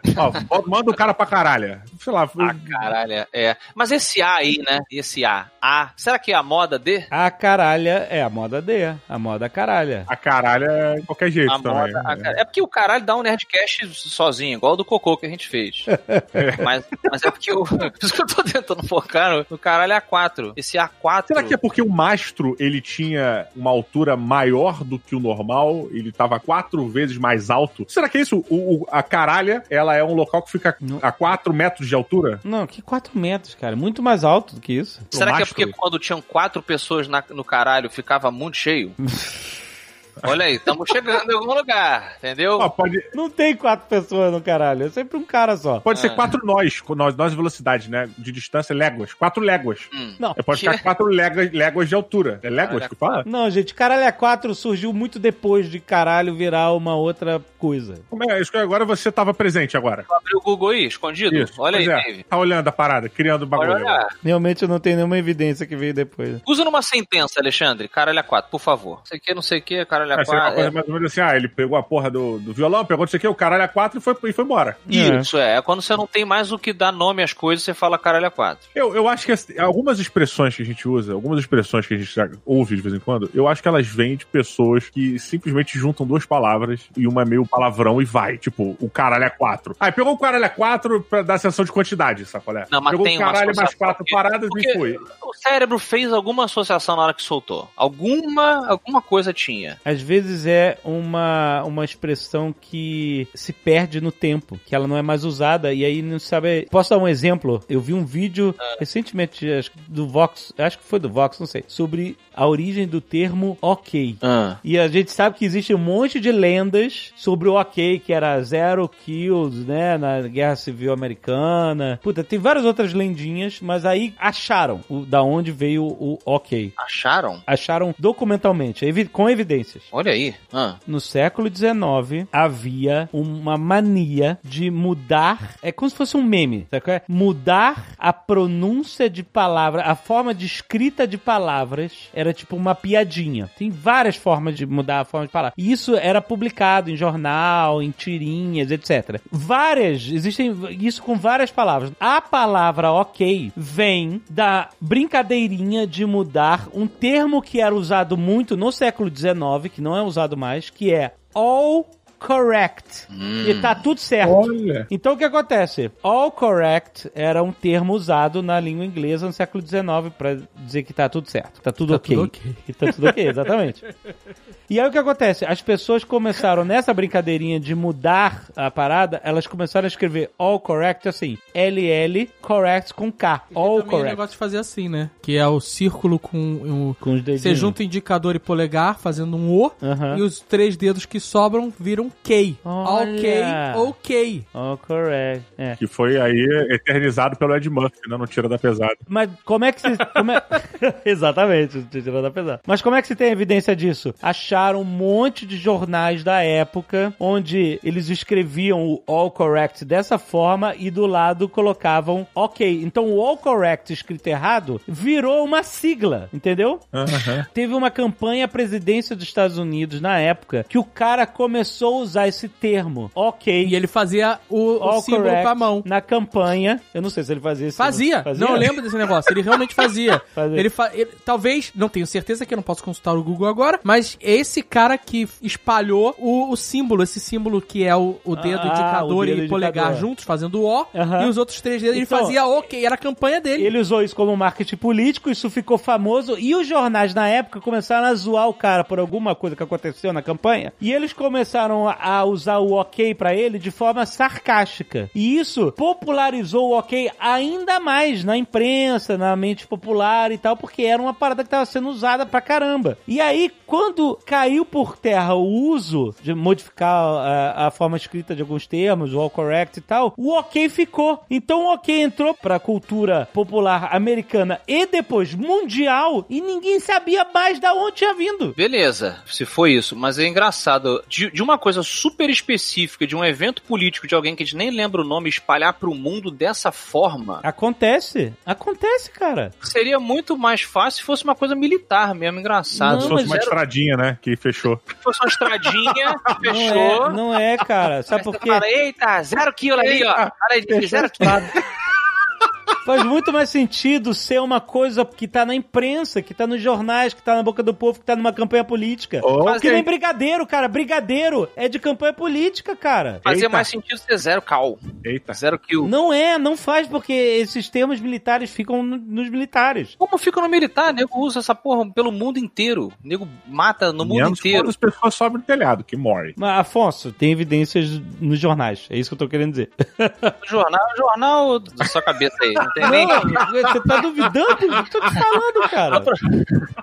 Ó, manda o cara pra caralha. Sei lá.
Ah, caralho, é. Mas esse A aí, né? Esse A. A. Será que é a moda de?
A caralha é a moda D, a moda caralha.
A caralha é de qualquer jeito
A
também.
moda. a cara- É porque o caralho dá um Nerdcast sozinho, igual o do cocô que a gente fez. mas, mas é porque eu. Por isso que eu tô tentando focar no, no caralho A4. Esse A4.
Será que é porque o mastro ele tinha uma altura maior do que o normal? Ele tava quatro vezes mais alto? Será que é isso? O, o- a caralha, ela é um local que fica
Não.
a 4 metros de altura?
Não, que 4 metros, cara. Muito mais alto do que isso.
Será que é porque quando tinham quatro pessoas na- no caralho ficava muito cheio? Olha aí, estamos chegando em algum lugar, entendeu?
Ó, pode,
Não tem quatro pessoas no caralho, é sempre um cara só.
pode ser
Ah.
quatro nós, nós, nós velocidade, né? De distância, léguas. Quatro léguas.
Hum.
Não,
É, pode ficar quatro léguas, léguas de altura. É léguas
Caralho,
que fala?
Não, gente, caralho é 4 surgiu muito depois de caralho virar uma outra coisa.
Como é? Isso que agora você tava presente agora.
Abriu o Google aí, escondido?
Isso.
Olha aí,
Pois é.
Dave.
Tá olhando a parada, criando bagulho.
Realmente eu não tenho nenhuma evidência que veio depois.
Usa numa sentença, Alexandre. Caralho A4, por favor. Não sei o que, não sei o que, caralho
É, uma
A4.
coisa mais ou menos assim, ah, ele pegou a porra do, do violão, pegou não sei o que, o caralho a quatro e foi, e foi embora.
Isso, é. É quando você não tem mais o que dar nome às coisas, você fala caralho A4.
Eu, eu acho que assim, algumas expressões que a gente usa, algumas expressões que a gente ouve de vez em quando, eu acho que elas vêm de pessoas que simplesmente juntam duas palavras e uma é meio palavrão e vai. Tipo, o caralho é quatro. Ah, pegou o caralho é quatro pra dar sensação de quantidade, sacolé?
Não, mas
pegou
tem
o caralho mais quatro
porque-
paradas
porque-
e foi.
O cérebro fez alguma associação na hora que soltou. Alguma, alguma coisa tinha.
Às vezes é uma, uma expressão que se perde no tempo, que ela não é mais usada, e aí não sabe. Posso dar um exemplo? Eu vi um vídeo recentemente, acho do Vox, acho que foi do Vox, não sei, sobre a origem do termo ok.
Ah.
E a gente sabe que existe um monte de lendas sobre o ok, que era zero kills, né, na Guerra Civil Americana. Puta, tem várias outras lendinhas, mas aí acharam o, da onde veio o ok.
Acharam?
Acharam documentalmente, evi- com evidências.
Olha aí. Ah.
No século XIX, havia uma mania de mudar. É como se fosse um meme, sabe? é? Mudar a pronúncia de palavra, a forma de escrita de palavras era tipo uma piadinha. Tem várias formas de mudar a forma de palavra. E isso era publicado em jornal, em tirinhas, etc. Várias, existem isso com várias palavras. A palavra ok vem da brincadeirinha de mudar um termo que era usado muito no século XIX, que não é usado mais, que é all correct. E tá tudo certo.
Olha.
Então o que acontece? All correct era um termo usado na língua inglesa no século XIX pra dizer que tá tudo certo, tá tudo
Tá
ok.
tudo ok.
E tá tudo ok, exatamente. E aí o que acontece? As pessoas começaram nessa brincadeirinha de mudar a parada, elas começaram a escrever all correct assim, LL correct com K. All
Também o
correct.
negócio de fazer assim, né? Que é o círculo com o...
Com os dedinhos.
Você junta o indicador e polegar, fazendo um O,
Aham.
e os três dedos que sobram viram K.
Olha.
Ok, ok.
All correct. É.
Que foi aí eternizado pelo Ed Murphy, né? No Tira da Pesada.
Mas como é que se. Como é... Exatamente, tirando da pesada. Mas como é que se tem evidência disso? Acharam um monte de jornais da época onde eles escreviam o all correct dessa forma e do lado colocavam ok. Então o all correct escrito errado virou uma sigla, entendeu? Teve uma campanha à presidência dos Estados Unidos na época que o cara começou usar esse termo, ok.
E ele fazia o, o símbolo com a mão.
na campanha. Eu não sei se ele fazia isso.
Fazia. Não, eu lembro desse negócio. Ele realmente fazia.
Fazia.
Ele, fa... ele- Talvez, não tenho certeza que eu não posso consultar o Google agora, mas é esse cara que espalhou o, o símbolo, esse símbolo que é o, o dedo
Ah,
indicador
o dedo
e polegar
indicador.
juntos, fazendo o O, e os outros três dedos.
Então,
ele fazia ok, era a campanha dele.
Ele usou isso como marketing político, isso ficou famoso, e os jornais na época começaram a zoar o cara por alguma coisa que aconteceu na campanha, e eles começaram a usar o ok pra ele de forma sarcástica. E isso popularizou o ok ainda mais na imprensa, na mente popular e tal, porque era uma parada que tava sendo usada pra caramba. E aí, quando caiu por terra o uso de modificar a, a forma escrita de alguns termos, o all correct e tal, o ok ficou. Então o ok entrou pra cultura popular americana e depois mundial e ninguém sabia mais da onde tinha vindo.
Beleza, se foi isso, mas é engraçado. De, de uma coisa super específica, de um evento político de alguém que a gente nem lembra o nome, espalhar pro mundo dessa forma,
Acontece. Acontece, cara.
seria muito mais fácil se fosse uma coisa militar mesmo, engraçado.
Não,
Se
Se
fosse uma
era-
estradinha, né? Que fechou.
fosse uma estradinha,
Não
fechou.
é, não é, cara. Sabe por quê?
fala, Eita, zero quilo ali, ó. Olha aí, zero quilo.
Faz muito mais sentido ser uma coisa que tá na imprensa, que tá nos jornais, que tá na boca do povo, que tá numa campanha política.
Ok.
Que nem brigadeiro, cara. Brigadeiro é de campanha política, cara.
Fazia
Eita.
mais sentido ser zero cal.
Eita.
Zero kill.
Não é, não faz, porque esses termos militares ficam no- nos militares.
Como fica no militar? Nego usa essa porra pelo mundo inteiro. Nego mata no mundo
Menos
inteiro.
as pessoas sobem no telhado, que morre.
Mas, Afonso, tem evidências nos jornais. É isso que eu tô querendo dizer.
Jornal, jornal da sua cabeça aí. Não
você tá duvidando? Eu tô te falando, cara.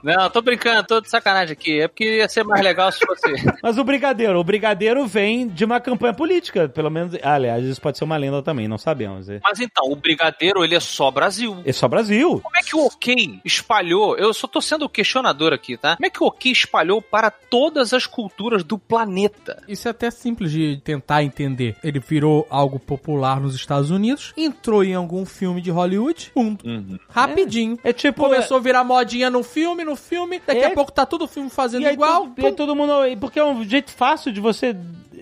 Não, tô brincando, tô de sacanagem aqui. É porque ia ser mais legal se fosse.
Mas o brigadeiro, o brigadeiro vem de uma campanha política, pelo menos. Ah, aliás, isso pode ser uma lenda também, não sabemos. É,
Mas então, o brigadeiro, ele é só Brasil.
é só Brasil.
Como é que o OK espalhou? Eu só tô sendo questionador aqui, tá? Como é que o OK espalhou para todas as culturas do planeta?
Isso é até simples de tentar entender. Ele virou algo popular nos Estados Unidos, entrou em algum filme de Hollywood, pum, rapidinho.
É tipo.
Começou a virar modinha no filme, no filme, daqui
É.
a pouco tá todo filme fazendo
E aí,
igual.
todo, e aí todo mundo. Porque é um jeito fácil de você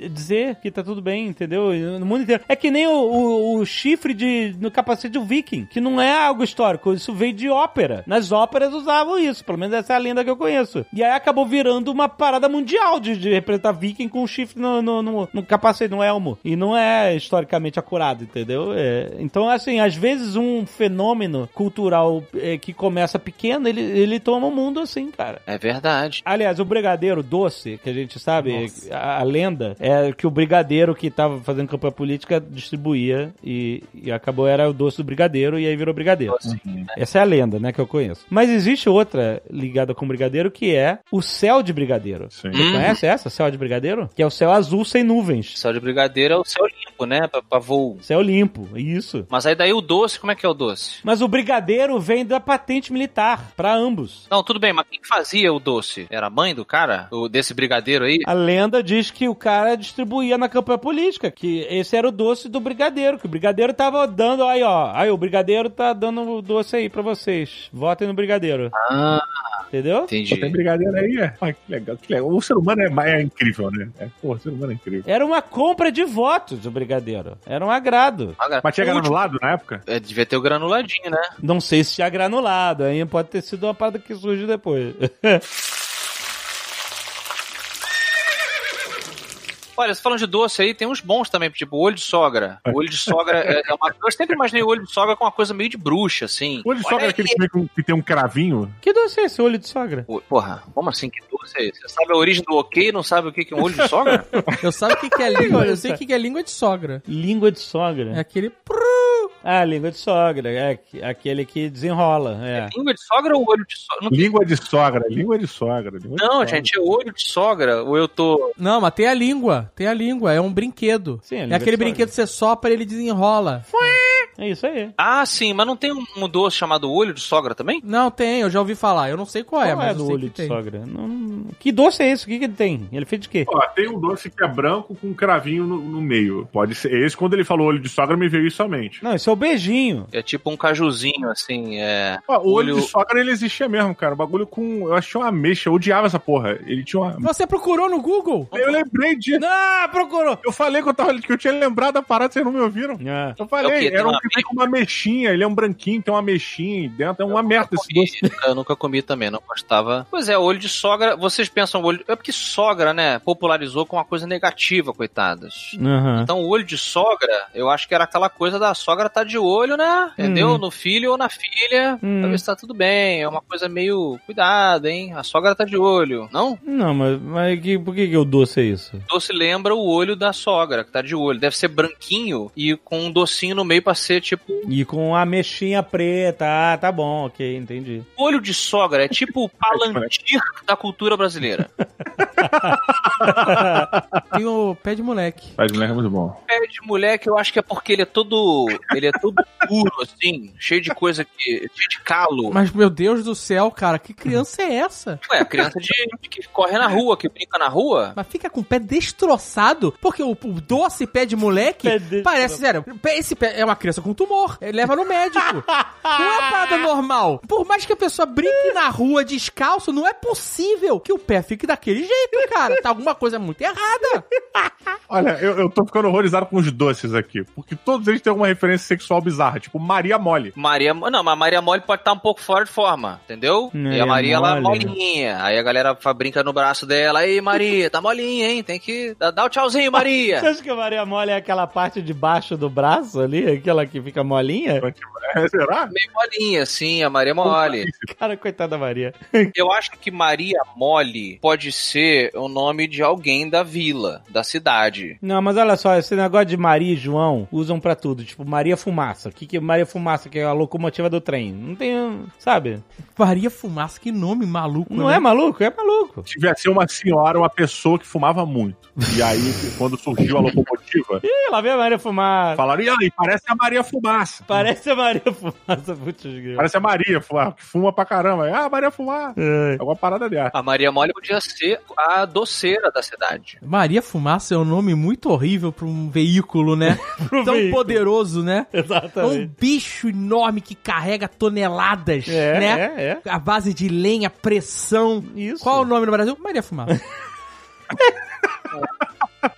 dizer que tá tudo bem, entendeu? No mundo inteiro. É que nem o, o- o chifre de, no capacete do viking, que não é algo histórico, isso veio de ópera. Nas óperas usavam isso, pelo menos essa é a lenda que eu conheço. E aí acabou virando uma parada mundial de, de representar viking com um chifre no, no, no- no capacete, no elmo. E não é historicamente acurado, entendeu? É, então, assim, às vezes um fenômeno cultural é, que começa pequeno, ele, ele toma o mundo assim, cara.
É verdade.
Aliás, o brigadeiro doce, que a gente sabe, a, a lenda, é é que o brigadeiro que tava fazendo campanha política distribuía e, e acabou era o doce do brigadeiro e aí virou brigadeiro. Essa é a lenda, né, que eu conheço. Mas existe outra ligada com brigadeiro que é o céu de brigadeiro.
Sim.
Você conhece essa, céu de brigadeiro? Que é o céu azul sem nuvens.
Céu de brigadeiro é o céu limpo, né? Pra, pra voo.
Céu limpo, isso.
Mas aí daí o doce, como é que é o doce?
Mas o brigadeiro vem da patente militar, pra ambos.
Não, tudo bem, mas quem fazia o doce? Era a mãe do cara? O, desse brigadeiro aí?
A lenda diz que o cara distribuía na campanha política, que esse era o doce do brigadeiro, que o brigadeiro tava dando, aí ó, aí o brigadeiro tá dando o doce aí pra vocês. Votem no brigadeiro.
Ah,
Entendeu?
Só tem
entendi.
brigadeiro aí, é. Ah, que legal, que legal. O ser humano é, é incrível, né? É, pô, o ser humano é incrível.
Era uma compra de votos do brigadeiro. Era um agrado.
Agora,
Mas tinha granulado na época?
É, devia ter o granuladinho, né?
Não sei se tinha granulado, aí pode ter sido uma parada que surgiu depois.
Olha, você falando de doce aí, tem uns bons também, tipo o olho de sogra. O olho de sogra é, é uma Eu sempre imaginei o olho de sogra com uma coisa meio de bruxa, assim.
O olho de
Olha
sogra é aquele que, que tem um cravinho.
que doce é esse olho de sogra?
Porra, como assim? Que doce é esse? Você sabe a origem do ok e não sabe o que que é um olho de sogra?
Eu sabe o que, que é língua? Eu sei o que, que é língua de sogra.
Língua de sogra.
É aquele. prrr.
Ah, língua de sogra. É que- aquele que desenrola. É.
Língua de sogra ou olho de sogra? Não,
Língua de sogra, língua de sogra. língua de
não,
sogra.
gente, é olho de sogra ou eu tô.
Não, mas tem a língua. Tem a língua. É um brinquedo.
Sim, a
é
língua
aquele
de
brinquedo que você sopra e ele desenrola.
É isso aí.
Ah, sim, mas não tem um, doce chamado olho de sogra também?
Não, tem, eu já ouvi falar. Eu não sei qual, é,
Qual
mas
é
eu
do
sei
olho
que
de
tem.
sogra? Não- Que doce é esse? O que, que ele tem? Ele fez de quê?
Ó, tem um doce que é branco com um cravinho no, no meio. Pode ser. Esse, quando ele falou olho de sogra, me veio isso à mente.
Não, esse é o beijinho.
É tipo um cajuzinho, assim, é.
Ó, o olho,
Olho-
de sogra ele existia mesmo, cara. O bagulho com. Eu achei uma ameixa, eu odiava essa porra. Ele tinha uma.
Você procurou no Google?
Eu lembrei disso.
Ah, procurou!
Eu falei que eu, tava, que eu tinha lembrado da parada, vocês não me ouviram.
Ah.
Eu falei,
É
era um com uma mexinha, ele é um branquinho, tem uma mexinha dentro, é uma merda esse doce.
Eu nunca comi também, não gostava. Pois é, olho de sogra, vocês pensam olho. É porque sogra, né? Popularizou com uma coisa negativa, coitadas.
Aham.
Então, o olho de sogra, eu acho que era aquela coisa da sogra tá de olho, né? Entendeu?
Hum.
No filho ou na filha,
Hum.
pra ver se tá tudo bem. É uma coisa meio. Cuidado, hein? A sogra tá de olho. Não?
Não, mas, mas que, por que, que o doce é isso?
Doce lembra o olho da sogra, que tá de olho. Deve ser branquinho e com um docinho no meio pra ser tipo.
E com a mexinha preta. Ah, tá bom, ok, entendi.
Olho de sogra é tipo o palantir da cultura brasileira.
Tem o pé de moleque.
Faz moleque é muito bom.
pé de moleque, eu acho que é porque ele é todo. Ele é todo duro, assim, cheio de coisa que. cheio de calo.
Mas, meu Deus do céu, cara, que criança é essa?
Ué, a criança de, de que corre na rua, que brinca na rua.
Mas fica com o pé destroçado, porque o, o doce pé de moleque
Pé
parece, sério, pé- esse pé é uma criança com tumor. Ele leva no médico. não é uma parada normal. Por mais que a pessoa brinque na rua descalço, não é possível que o pé fique daquele jeito, cara. Tá alguma coisa muito errada.
Olha, eu, eu tô ficando horrorizado com os doces aqui. Porque todos eles têm alguma referência sexual bizarra, tipo Maria Mole.
Maria. Não, mas Maria Mole pode estar um pouco fora de forma, entendeu? e a Maria, ela é
Mole.
molinha. Aí a galera brinca no braço dela. Aí, Maria, tá molinha, hein? Tem que. Dá, o tchauzinho,
Você
Maria.
acha que a Maria Mole é aquela parte de baixo do braço ali? Aquela que fica molinha?
É, será?
Meio molinha, sim, a Maria Mole.
Cara, coitada da Maria.
Eu acho que Maria Mole pode ser o nome de alguém da vila, da cidade.
Não, mas olha só, esse negócio de Maria e João usam pra tudo. Tipo, Maria Fumaça. O que, que é Maria Fumaça? Que é a locomotiva do trem. Não tem. Sabe?
Maria Fumaça, que nome maluco,
Não
né?
é maluco? É maluco.
Devia ser uma senhora, uma pessoa que fumava muito. E aí, quando surgiu a locomotiva,
Ih, lá vem a Maria Fumaça.
falaram, e aí, parece a Maria Fumaça.
Parece a Maria Fumaça. Putz, grilo.
Parece a Maria, fuma- que fuma pra caramba. Ah, Maria Fumaça.
É.
É uma parada dessa.
A Maria Mole podia ser a doceira da cidade.
Maria Fumaça é um nome muito horrível pra um veículo, né? Tão
veículo.
poderoso, né? É um
Exatamente.
bicho enorme que carrega toneladas,
É,
né?
é, é.
A base de lenha, pressão.
Isso.
Qual é o nome no Brasil? Maria Fumaça.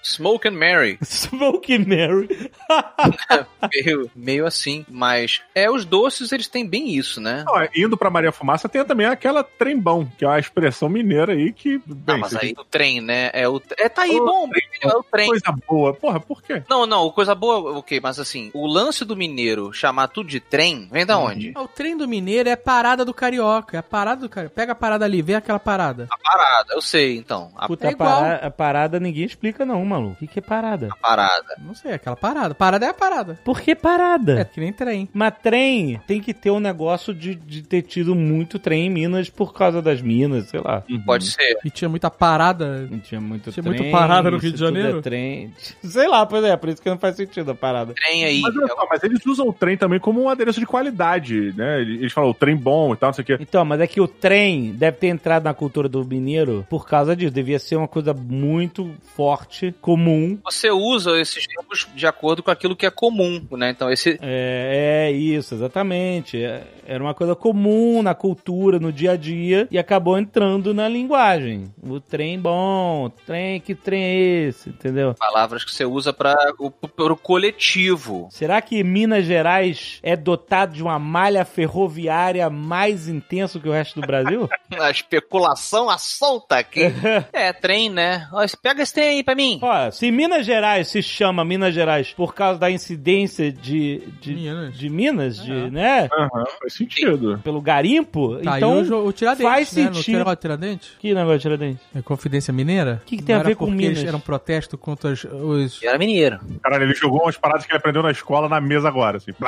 Smoke and Mary.
Smoke Mary.
meio, meio assim. Mas é, os doces, eles têm bem isso, né?
Ó, indo pra Maria Fumaça, tem também aquela trembão, que é uma expressão mineira aí que. Bem,
Não, mas aí o trem, né? É, o, é tá aí,
Ô,
bom, é o trem.
Coisa boa. Porra, por quê?
Não, não, coisa boa, ok, mas assim, o lance do mineiro chamar tudo de trem, vem da onde?
Ah, O trem do mineiro é a parada do carioca. É a parada do carioca. Pega a parada ali, vê aquela parada.
A parada, eu sei, então. A,
Puta,
É
a,
igual.
para- a parada ninguém explica não, maluco. O que, que é parada?
a parada.
Não sei, aquela parada. Parada é a parada.
Por que parada?
É que nem trem.
Mas trem tem que ter um negócio de, de ter tido muito trem em Minas por causa das minas, sei lá.
Pode ser.
E tinha muita parada.
Não tinha muito
Tinha
trem.
muito parada no Rio de
tudo
Janeiro?
É trem. Sei lá, pois é, por isso que não faz sentido a parada.
Trem aí.
Mas, só, mas eles usam o trem também como um adereço de qualidade, né? Eles falam o trem bom e tal, não sei o quê.
Então, mas é que o trem deve ter entrado na cultura do mineiro por causa disso. Devia ser uma coisa muito forte, comum.
Você usa esses termos de acordo com aquilo que é comum, né? Então, esse.
É, é isso, exatamente. É- Era uma coisa comum na cultura, no dia a dia, e acabou entrando na linguagem. O trem bom, trem, que trem é esse, entendeu?
Palavras que você usa para o pro coletivo.
Será que Minas Gerais é dotado de uma malha ferroviária mais intensa que o resto do Brasil?
A especulação à solta aqui. é, trem, né? Ó, Pega esse trem aí pra mim.
Ó, se Minas Gerais se chama Minas Gerais por causa da incidência de, de,
Minas.
de Minas, de, né?
Aham, faz sentido.
Pelo garimpo,
Tá
então
o, o Tiradentes,
faz
né? Não
sentido.
de Tiradentes?
Que negócio de Tiradentes?
É Confidência Mineira?
Que que tem a ver com
porque
Minas?
eles- Era um protesto contra os... os-
era mineiro.
Caralho, ele jogou umas paradas que ele aprendeu na escola na mesa agora, assim.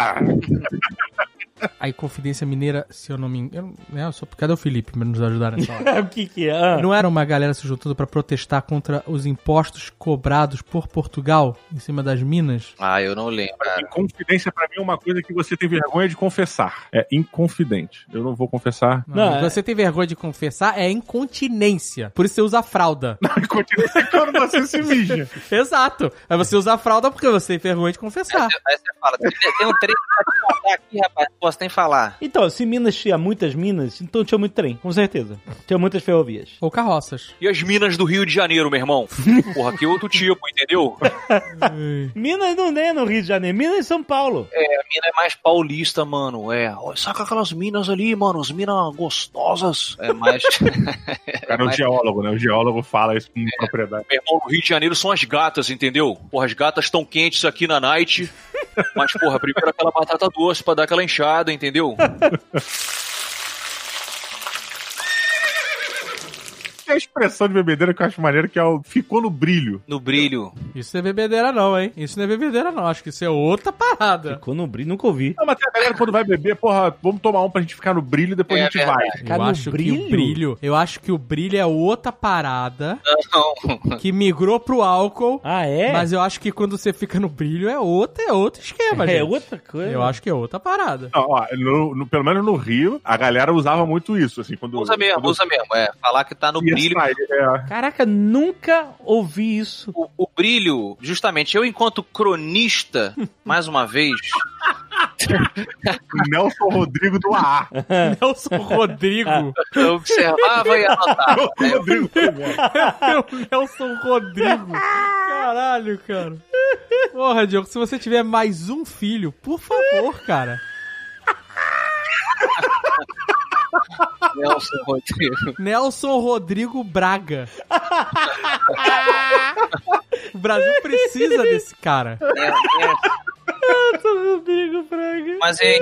Aí Confidência Mineira, se eu não me engano... Eu, eu sou... Cadê o Felipe pra nos ajudar nessa hora?
o que que é? Ah.
Não era uma galera se juntando pra protestar contra os impostos cobrados por Portugal em cima das minas?
Ah, eu não lembro, cara.
Inconfidência pra mim é uma coisa que você tem vergonha de confessar. É inconfidente. Eu não vou confessar.
Não,
Não, é-
você tem vergonha de confessar é incontinência. Por isso você usa fralda.
Não, inconfidência é quando você se mija.
Exato. Aí você usa fralda porque você tem vergonha de confessar.
Aí você fala, tem, um trem pra te contar aqui, rapaz. Não posso nem falar.
Então, se Minas tinha muitas minas, então tinha muito trem, com certeza. Tinha muitas ferrovias.
Ou carroças.
E as minas do Rio de Janeiro, meu irmão? Porra, que outro tipo, entendeu?
Minas não é no Rio de Janeiro, Minas é São Paulo.
É, a mina é mais paulista, mano. É, saca aquelas minas ali, mano, as minas gostosas. É mais.
Cara, o geólogo, né? O geólogo fala isso com propriedade.
Meu irmão, no Rio de Janeiro são as gatas, entendeu? Porra, as gatas estão quentes aqui na night. Mas, porra, primeiro aquela batata doce pra dar aquela enxada, entendeu?
Tem a expressão de bebedeira que eu acho maneiro, que é o ficou no brilho.
No brilho.
Isso não é bebedeira não, hein? Isso não é bebedeira não. Acho que isso é outra parada.
Ficou no brilho, nunca ouvi.
Não, mas tem a galera quando vai beber, porra, vamos tomar um pra gente ficar no brilho e depois
É
a gente
verdade.
vai.
Ficar
eu
no
acho que
brilho?
o brilho... Eu acho que o brilho é outra parada
Não.
que migrou pro álcool.
Ah, é?
Mas eu acho que quando você fica no brilho é outra, é outro esquema,
é
gente.
outra coisa.
Eu acho que é outra parada.
Não, ó, no- no- pelo menos no Rio, a galera usava muito isso, assim, quando...
Usa mesmo,
quando
usa mesmo. É, falar que tá no
ia
brilho.
sair, é.
Caraca, nunca ouvi isso.
O, o brilho, justamente, eu enquanto cronista, mais uma vez,
Nelson Rodrigo do AA.
Nelson Rodrigo.
eu observava e anotava.
Nelson Rodrigo.
o Nelson Rodrigo. Caralho, cara. Porra, Diogo, se você tiver mais um filho, por favor, cara.
Nelson Rodrigo.
Nelson Rodrigo Braga. o Brasil precisa desse cara.
É, é.
Rodrigo Braga.
Mas é,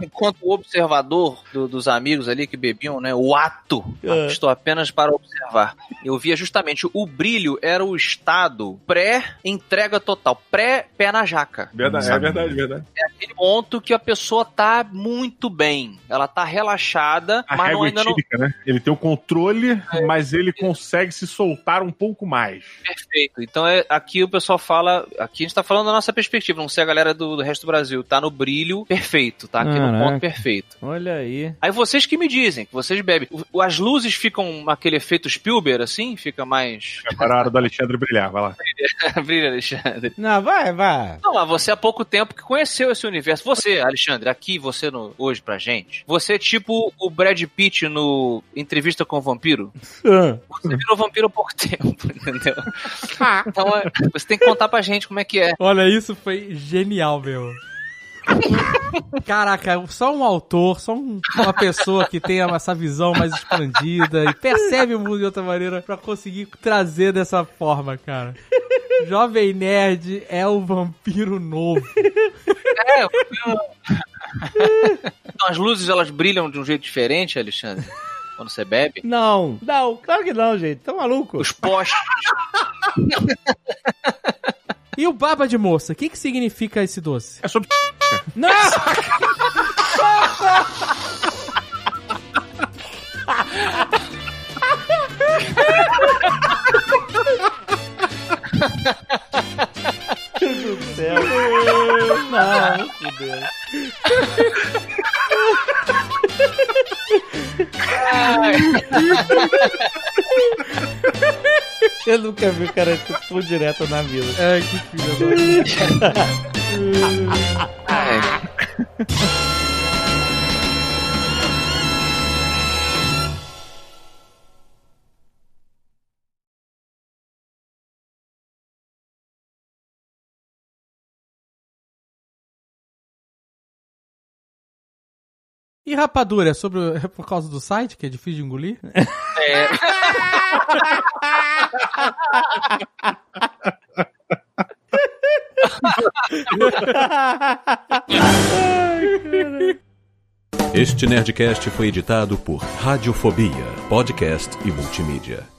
enquanto. Enquanto observador do- dos amigos ali que bebiam, né? O ato.
É.
Estou apenas para observar. Eu via justamente o brilho era o estado pré-entrega total, pré-pé na jaca.
Verdade, é verdade, verdade.
É aquele ponto que a pessoa tá muito bem. Ela tá relaxada,
A
mas não, ainda não
né? Ele tem o controle, mas ele consegue se soltar um pouco mais.
Perfeito. Então é, aqui o pessoal fala. Aqui a gente tá falando da nossa perspectiva, não sei a galera do, do resto do Brasil. Tá no brilho perfeito, tá aqui no ponto perfeito.
Olha aí.
Aí vocês que me dizem, que vocês bebem. As luzes ficam aquele efeito Spielberg, assim? Fica mais.
Agora é a hora do Alexandre brilhar, vai lá.
Brilha, Alexandre.
Não, vai, vai.
Não, mas você há pouco tempo que conheceu esse universo. Você, Alexandre, aqui, você no, hoje pra gente, você é tipo o Brad Pitt no Entrevista com o Vampiro.
Ah.
Você virou vampiro há pouco tempo, entendeu? Então é, você tem que contar pra gente como é que é.
Olha, isso foi genial, meu. Caraca, só um autor, só um- uma pessoa que tenha essa visão mais expandida e percebe o mundo de outra maneira pra conseguir trazer dessa forma, cara. Jovem Nerd é o vampiro novo.
É, eu- Então, as luzes elas brilham de um jeito diferente, Alexandre, quando você bebe.
Não, não, claro que não, gente. Tá maluco?
Os postes.
E o baba de moça, o que, que significa esse doce?
É sobre.
Não! Meu Deus do céu. Não, fudeu. Eu nunca vi o cara tão direto na vida.
É, que filho da... E rapadura, é sobre é por causa do site, que é difícil de engolir?
É,
Este Nerdcast foi editado por Radiofobia, podcast e multimídia.